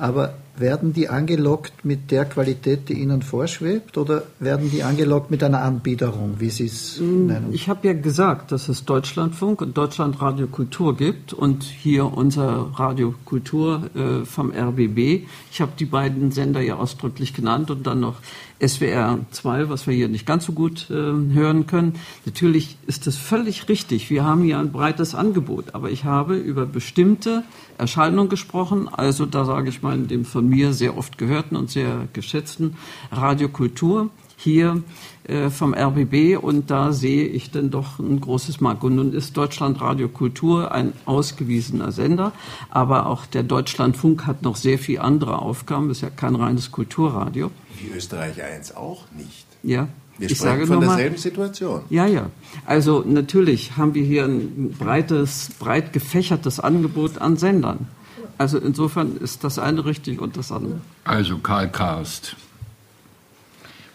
Speaker 21: aber werden die angelockt mit der Qualität, die Ihnen vorschwebt, oder werden die angelockt mit einer Anbiederung, wie Sie es
Speaker 19: mm,
Speaker 21: nennen?
Speaker 19: Ich habe ja gesagt, dass es Deutschlandfunk und Deutschlandradio Kultur gibt und hier unser Radio Kultur äh, vom RBB. Ich habe die beiden Sender ja ausdrücklich genannt und dann noch SWR 2, was wir hier nicht ganz so gut äh, hören können. Natürlich ist das völlig richtig. Wir haben hier ein breites Angebot, aber ich habe über bestimmte Erscheinungen gesprochen. Also da sage ich mal in dem von mir sehr oft gehörten und sehr geschätzten Radiokultur hier äh, vom RBB und da sehe ich dann doch ein großes Markt. Und nun ist Deutschland Radio Kultur ein ausgewiesener Sender, aber auch der Deutschlandfunk hat noch sehr viele andere Aufgaben, ist ja kein reines Kulturradio.
Speaker 26: Wie Österreich 1 auch nicht.
Speaker 19: Ja.
Speaker 26: Wir
Speaker 19: ich
Speaker 26: sprechen
Speaker 19: sage
Speaker 26: von
Speaker 19: noch mal,
Speaker 26: derselben Situation.
Speaker 19: Ja, ja. Also natürlich haben wir hier ein breites, breit gefächertes Angebot an Sendern. Also insofern ist das eine richtig und das andere.
Speaker 25: Also Karl Karst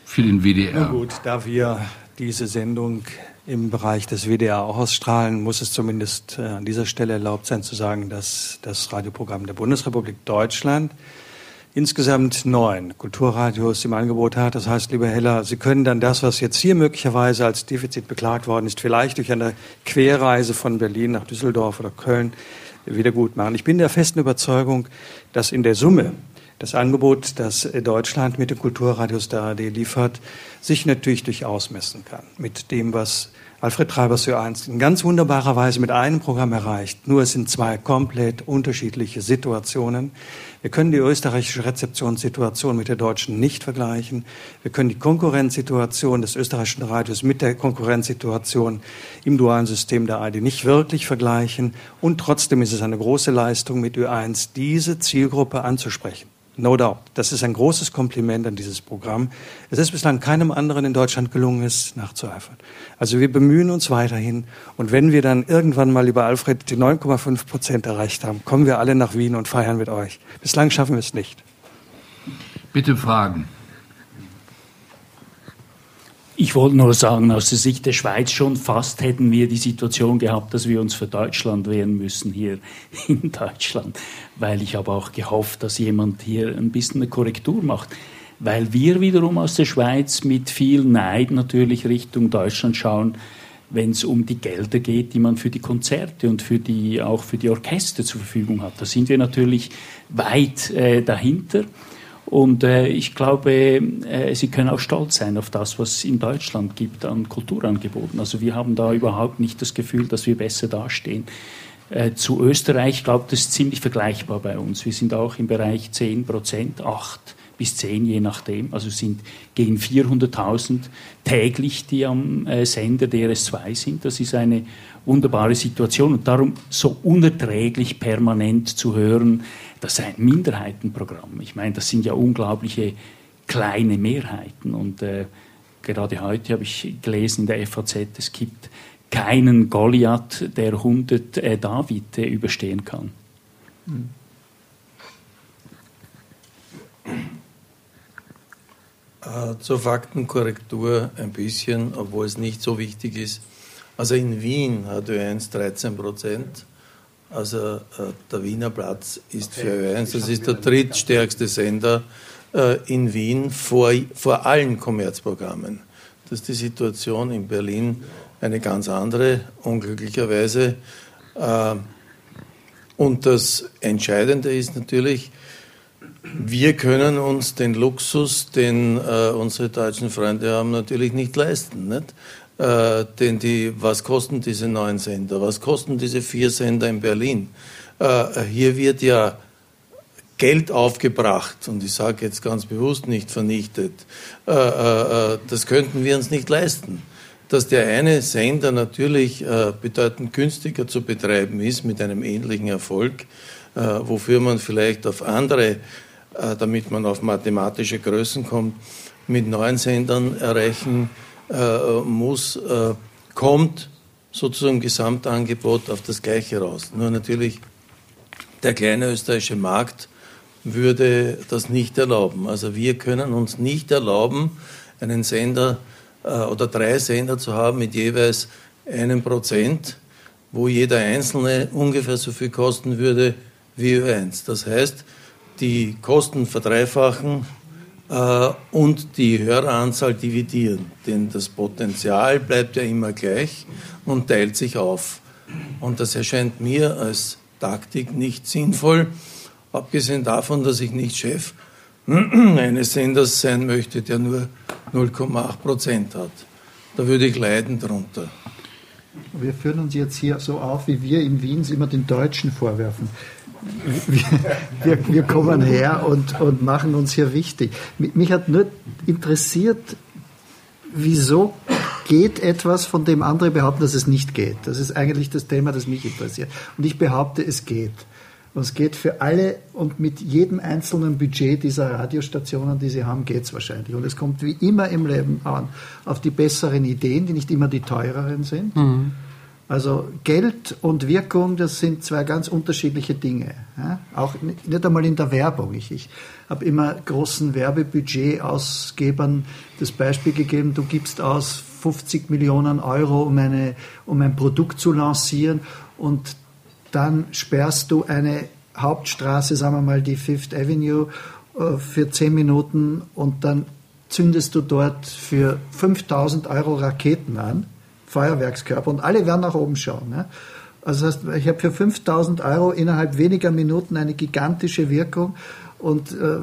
Speaker 25: für den WDR.
Speaker 27: Na gut, da wir diese Sendung im Bereich des WDR auch ausstrahlen, muss es zumindest äh, an dieser Stelle erlaubt sein zu sagen, dass das Radioprogramm der Bundesrepublik Deutschland insgesamt neun Kulturradios im Angebot hat. Das heißt, lieber Heller, Sie können dann das, was jetzt hier möglicherweise als Defizit beklagt worden ist, vielleicht durch eine Querreise von Berlin nach Düsseldorf oder Köln wieder gut machen. Ich bin der festen Überzeugung, dass in der Summe das Angebot, das Deutschland mit den Kulturradios der ARD liefert, sich natürlich durchaus messen kann mit dem, was Alfred Treibers für eins in ganz wunderbarer Weise mit einem Programm erreicht. Nur es sind zwei komplett unterschiedliche Situationen. Wir können die österreichische Rezeptionssituation mit der deutschen nicht vergleichen. Wir können die Konkurrenzsituation des österreichischen Radios mit der Konkurrenzsituation im dualen System der ARD nicht wirklich vergleichen. Und trotzdem ist es eine große Leistung, mit Ö1 diese Zielgruppe anzusprechen. No doubt. Das ist ein großes Kompliment an dieses Programm. Es ist bislang keinem anderen in Deutschland gelungen, es nachzueifern. Also wir bemühen uns weiterhin. Und wenn wir dann irgendwann mal über Alfred die 9,5 Prozent erreicht haben, kommen wir alle nach Wien und feiern mit euch. Bislang schaffen wir es nicht.
Speaker 25: Bitte Fragen.
Speaker 28: Ich wollte nur sagen, aus der Sicht der Schweiz schon fast hätten wir die Situation gehabt, dass wir uns für Deutschland wehren müssen hier in Deutschland, weil ich habe auch gehofft, dass jemand hier ein bisschen eine Korrektur macht, weil wir wiederum aus der Schweiz mit viel Neid natürlich Richtung Deutschland schauen, wenn es um die Gelder geht, die man für die Konzerte und für die auch für die Orchester zur Verfügung hat. Da sind wir natürlich weit äh, dahinter. Und äh, ich glaube, äh, Sie können auch stolz sein auf das, was es in Deutschland gibt an Kulturangeboten. Also wir haben da überhaupt nicht das Gefühl, dass wir besser dastehen. Äh, zu Österreich, ich glaube, das ist ziemlich vergleichbar bei uns. Wir sind auch im Bereich 10 Prozent, 8 bis 10 je nachdem. Also sind gegen 400.000 täglich, die am äh, Sender DRS2 sind. Das ist eine wunderbare Situation und darum so unerträglich permanent zu hören, das ist ein Minderheitenprogramm. Ich meine, das sind ja unglaubliche kleine Mehrheiten und äh, gerade heute habe ich gelesen in der FAZ, es gibt keinen Goliath, der 100 äh, David äh, überstehen kann.
Speaker 29: Äh, zur Faktenkorrektur ein bisschen, obwohl es nicht so wichtig ist. Also in Wien hat Ö1 13 Prozent. Also äh, der Wiener Platz ist für Ö1, das ist der drittstärkste Sender äh, in Wien vor, vor allen Kommerzprogrammen. Das ist die Situation in Berlin eine ganz andere, unglücklicherweise. Äh, und das Entscheidende ist natürlich, wir können uns den Luxus, den äh, unsere deutschen Freunde haben, natürlich nicht leisten. Nicht? Äh, denn die, was kosten diese neuen Sender? Was kosten diese vier Sender in Berlin? Äh, hier wird ja Geld aufgebracht und ich sage jetzt ganz bewusst nicht vernichtet. Äh, äh, äh, das könnten wir uns nicht leisten. Dass der eine Sender natürlich bedeutend günstiger zu betreiben ist mit einem ähnlichen Erfolg, wofür man vielleicht auf andere, damit man auf mathematische Größen kommt, mit neuen Sendern erreichen muss, kommt sozusagen Gesamtangebot auf das Gleiche raus. Nur natürlich der kleine österreichische Markt würde das nicht erlauben. Also wir können uns nicht erlauben, einen Sender äh, oder drei Sender zu haben mit jeweils einem Prozent, wo jeder einzelne ungefähr so viel kosten würde wie Ö1. Das heißt, die Kosten verdreifachen äh, und die Höreranzahl dividieren. Denn das Potenzial bleibt ja immer gleich und teilt sich auf. Und das erscheint mir als Taktik nicht sinnvoll. Abgesehen davon, dass ich nicht Chef eines Senders sein möchte, der nur 0,8 Prozent hat. Da würde ich leiden drunter.
Speaker 21: Wir führen uns jetzt hier so auf, wie wir in Wien immer den Deutschen vorwerfen. Wir, wir, kommen her und, und machen uns hier wichtig. Mich hat nur interessiert, wieso geht etwas, von dem andere behaupten, dass es nicht geht. Das ist eigentlich das Thema, das mich interessiert. Und ich behaupte, es geht. Und es geht für alle und mit jedem einzelnen Budget dieser Radiostationen, die sie haben, geht es wahrscheinlich. Und es kommt wie immer im Leben an auf die besseren Ideen, die nicht immer die teureren sind. Mhm. Also Geld und Wirkung, das sind zwei ganz unterschiedliche Dinge. Ja? Auch nicht einmal in der Werbung. Ich, ich habe immer großen Werbebudgetausgebern das Beispiel gegeben, du gibst aus 50 Millionen Euro, um, eine, um ein Produkt zu lancieren und dann sperrst du eine Hauptstraße, sagen wir mal die Fifth Avenue, äh, für zehn Minuten und dann zündest du dort für 5000 Euro Raketen an, Feuerwerkskörper, und alle werden nach oben schauen. Ne? Also das heißt, ich habe für 5000 Euro innerhalb weniger Minuten eine gigantische Wirkung und äh,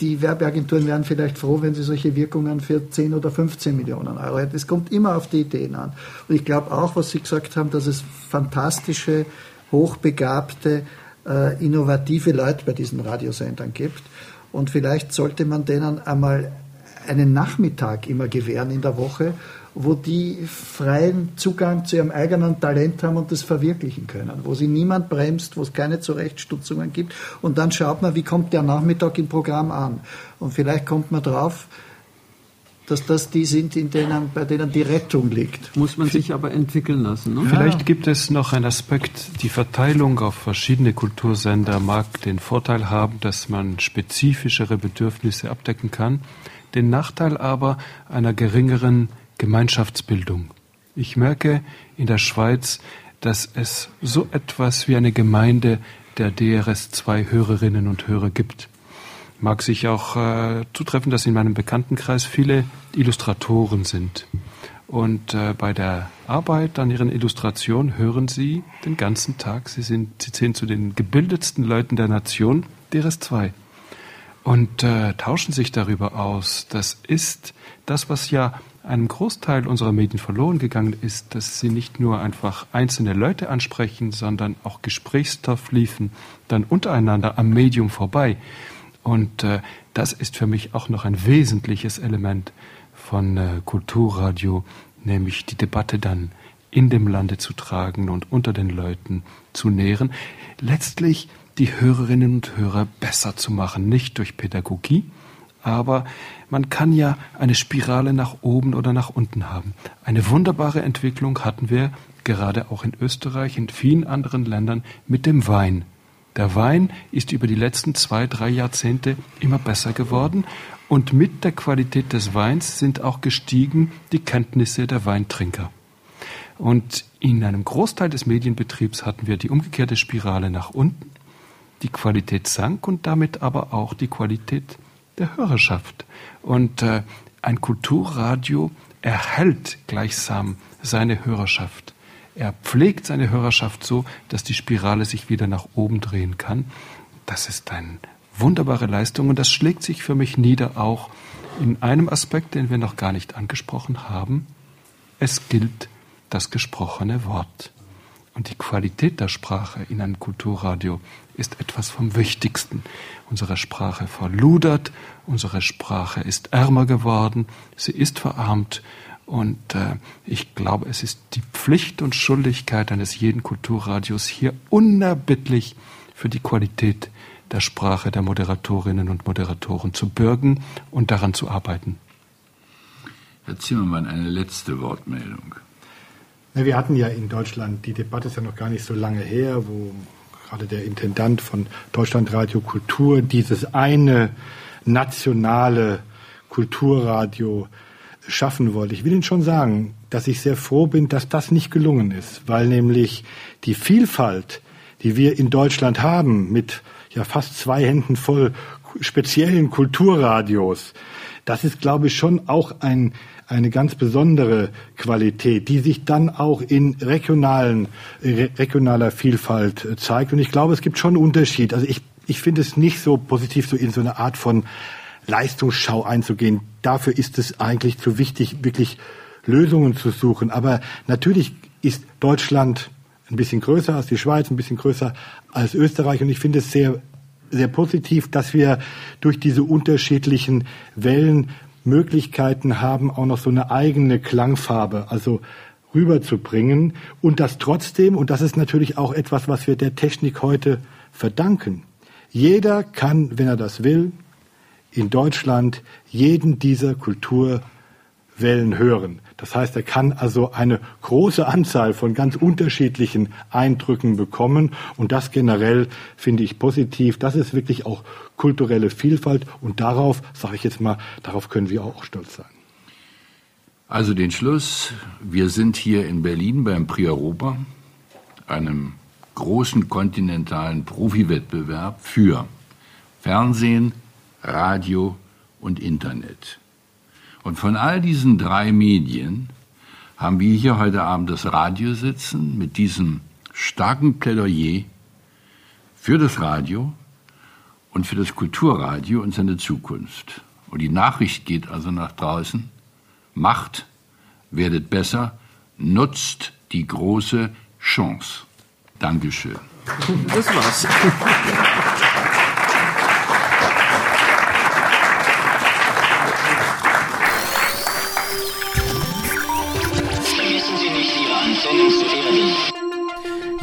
Speaker 21: die Werbeagenturen wären vielleicht froh, wenn sie solche Wirkungen für 10 oder 15 Millionen Euro hätten. Es kommt immer auf die Ideen an. Und ich glaube auch, was Sie gesagt haben, dass es fantastische hochbegabte, äh, innovative Leute bei diesen Radiosendern gibt. Und vielleicht sollte man denen einmal einen Nachmittag immer gewähren in der Woche, wo die freien Zugang zu ihrem eigenen Talent haben und das verwirklichen können, wo sie niemand bremst, wo es keine Zurechtstutzungen gibt. Und dann schaut man, wie kommt der Nachmittag im Programm an. Und vielleicht kommt man drauf, dass das die sind, in denen, bei denen die Rettung liegt.
Speaker 19: Muss man sich aber entwickeln lassen. Ne?
Speaker 20: Vielleicht ja. gibt es noch einen Aspekt, die Verteilung auf verschiedene Kultursender mag den Vorteil haben, dass man spezifischere Bedürfnisse abdecken kann, den Nachteil aber einer geringeren Gemeinschaftsbildung. Ich merke in der Schweiz, dass es so etwas wie eine Gemeinde der DRS2 Hörerinnen und Hörer gibt mag sich auch äh, zutreffen, dass in meinem Bekanntenkreis viele Illustratoren sind. Und äh, bei der Arbeit an ihren Illustrationen hören sie den ganzen Tag, sie, sind, sie zählen zu den gebildetsten Leuten der Nation, DRS2. Und äh, tauschen sich darüber aus. Das ist das, was ja einem Großteil unserer Medien verloren gegangen ist, dass sie nicht nur einfach einzelne Leute ansprechen, sondern auch Gesprächsstoff liefen, dann untereinander am Medium vorbei. Und äh, das ist für mich auch noch ein wesentliches Element von äh, Kulturradio, nämlich die Debatte dann in dem Lande zu tragen und unter den Leuten zu nähren. Letztlich die Hörerinnen und Hörer besser zu machen, nicht durch Pädagogie, aber man kann ja eine Spirale nach oben oder nach unten haben. Eine wunderbare Entwicklung hatten wir gerade auch in Österreich, in vielen anderen Ländern mit dem Wein. Der Wein ist über die letzten zwei, drei Jahrzehnte immer besser geworden und mit der Qualität des Weins sind auch gestiegen die Kenntnisse der Weintrinker. Und in einem Großteil des Medienbetriebs hatten wir die umgekehrte Spirale nach unten. Die Qualität sank und damit aber auch die Qualität der Hörerschaft. Und äh, ein Kulturradio erhält gleichsam seine Hörerschaft. Er pflegt seine Hörerschaft so, dass die Spirale sich wieder nach oben drehen kann. Das ist eine wunderbare Leistung und das schlägt sich für mich nieder auch in einem Aspekt, den wir noch gar nicht angesprochen haben. Es gilt das gesprochene Wort. Und die Qualität der Sprache in einem Kulturradio ist etwas vom Wichtigsten. Unsere Sprache verludert, unsere Sprache ist ärmer geworden, sie ist verarmt. Und äh, ich glaube, es ist die Pflicht und Schuldigkeit eines jeden Kulturradios, hier unerbittlich für die Qualität der Sprache der Moderatorinnen und Moderatoren zu bürgen und daran zu arbeiten.
Speaker 25: Herr Zimmermann, eine letzte Wortmeldung.
Speaker 22: Wir hatten ja in Deutschland, die Debatte ist ja noch gar nicht so lange her, wo gerade der Intendant von Deutschlandradio Kultur dieses eine nationale Kulturradio schaffen wollte. Ich will Ihnen schon sagen, dass ich sehr froh bin, dass das nicht gelungen ist, weil nämlich die Vielfalt, die wir in Deutschland haben, mit ja fast zwei Händen voll speziellen Kulturradios, das ist, glaube ich, schon auch ein eine ganz besondere Qualität, die sich dann auch in regionalen, regionaler Vielfalt äh, zeigt. Und ich glaube, es gibt schon einen Unterschied. Also ich, ich finde es nicht so positiv, so in so eine Art von Leistungsschau einzugehen. Dafür ist es eigentlich zu wichtig, wirklich Lösungen zu suchen. Aber natürlich ist Deutschland ein bisschen größer als die Schweiz, ein bisschen größer als Österreich. Und ich finde es sehr, sehr positiv, dass wir durch diese unterschiedlichen Wellen Möglichkeiten haben, auch noch so eine eigene Klangfarbe, also rüberzubringen und das trotzdem, und das ist natürlich auch etwas, was wir der Technik heute verdanken. Jeder kann, wenn er das will, in Deutschland jeden dieser Kulturwellen hören. Das heißt, er kann also eine große Anzahl von ganz unterschiedlichen Eindrücken bekommen und das generell finde ich positiv. Das ist wirklich auch kulturelle Vielfalt und darauf, sage ich jetzt mal, darauf können wir auch stolz sein.
Speaker 25: Also den Schluss, wir sind hier in Berlin beim Prix Europa, einem großen kontinentalen Profiwettbewerb für Fernsehen, Radio und Internet. Und von all diesen drei Medien haben wir hier heute Abend das Radio sitzen mit diesem starken Plädoyer für das Radio und für das Kulturradio und seine Zukunft. Und die Nachricht geht also nach draußen. Macht, werdet besser, nutzt die große Chance. Dankeschön.
Speaker 19: Das war's.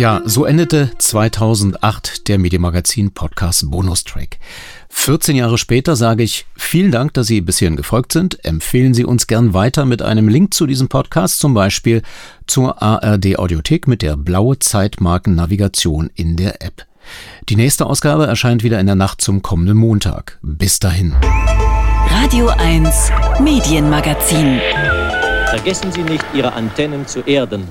Speaker 1: Ja, so endete 2008 der Medienmagazin Podcast Bonustrack. 14 Jahre später sage ich vielen Dank, dass Sie bis hierhin gefolgt sind. Empfehlen Sie uns gern weiter mit einem Link zu diesem Podcast, zum Beispiel zur ARD Audiothek mit der blaue Zeitmarken-Navigation in der App. Die nächste Ausgabe erscheint wieder in der Nacht zum kommenden Montag. Bis dahin.
Speaker 2: Radio 1 Medienmagazin.
Speaker 23: Vergessen Sie nicht, Ihre Antennen zu erden.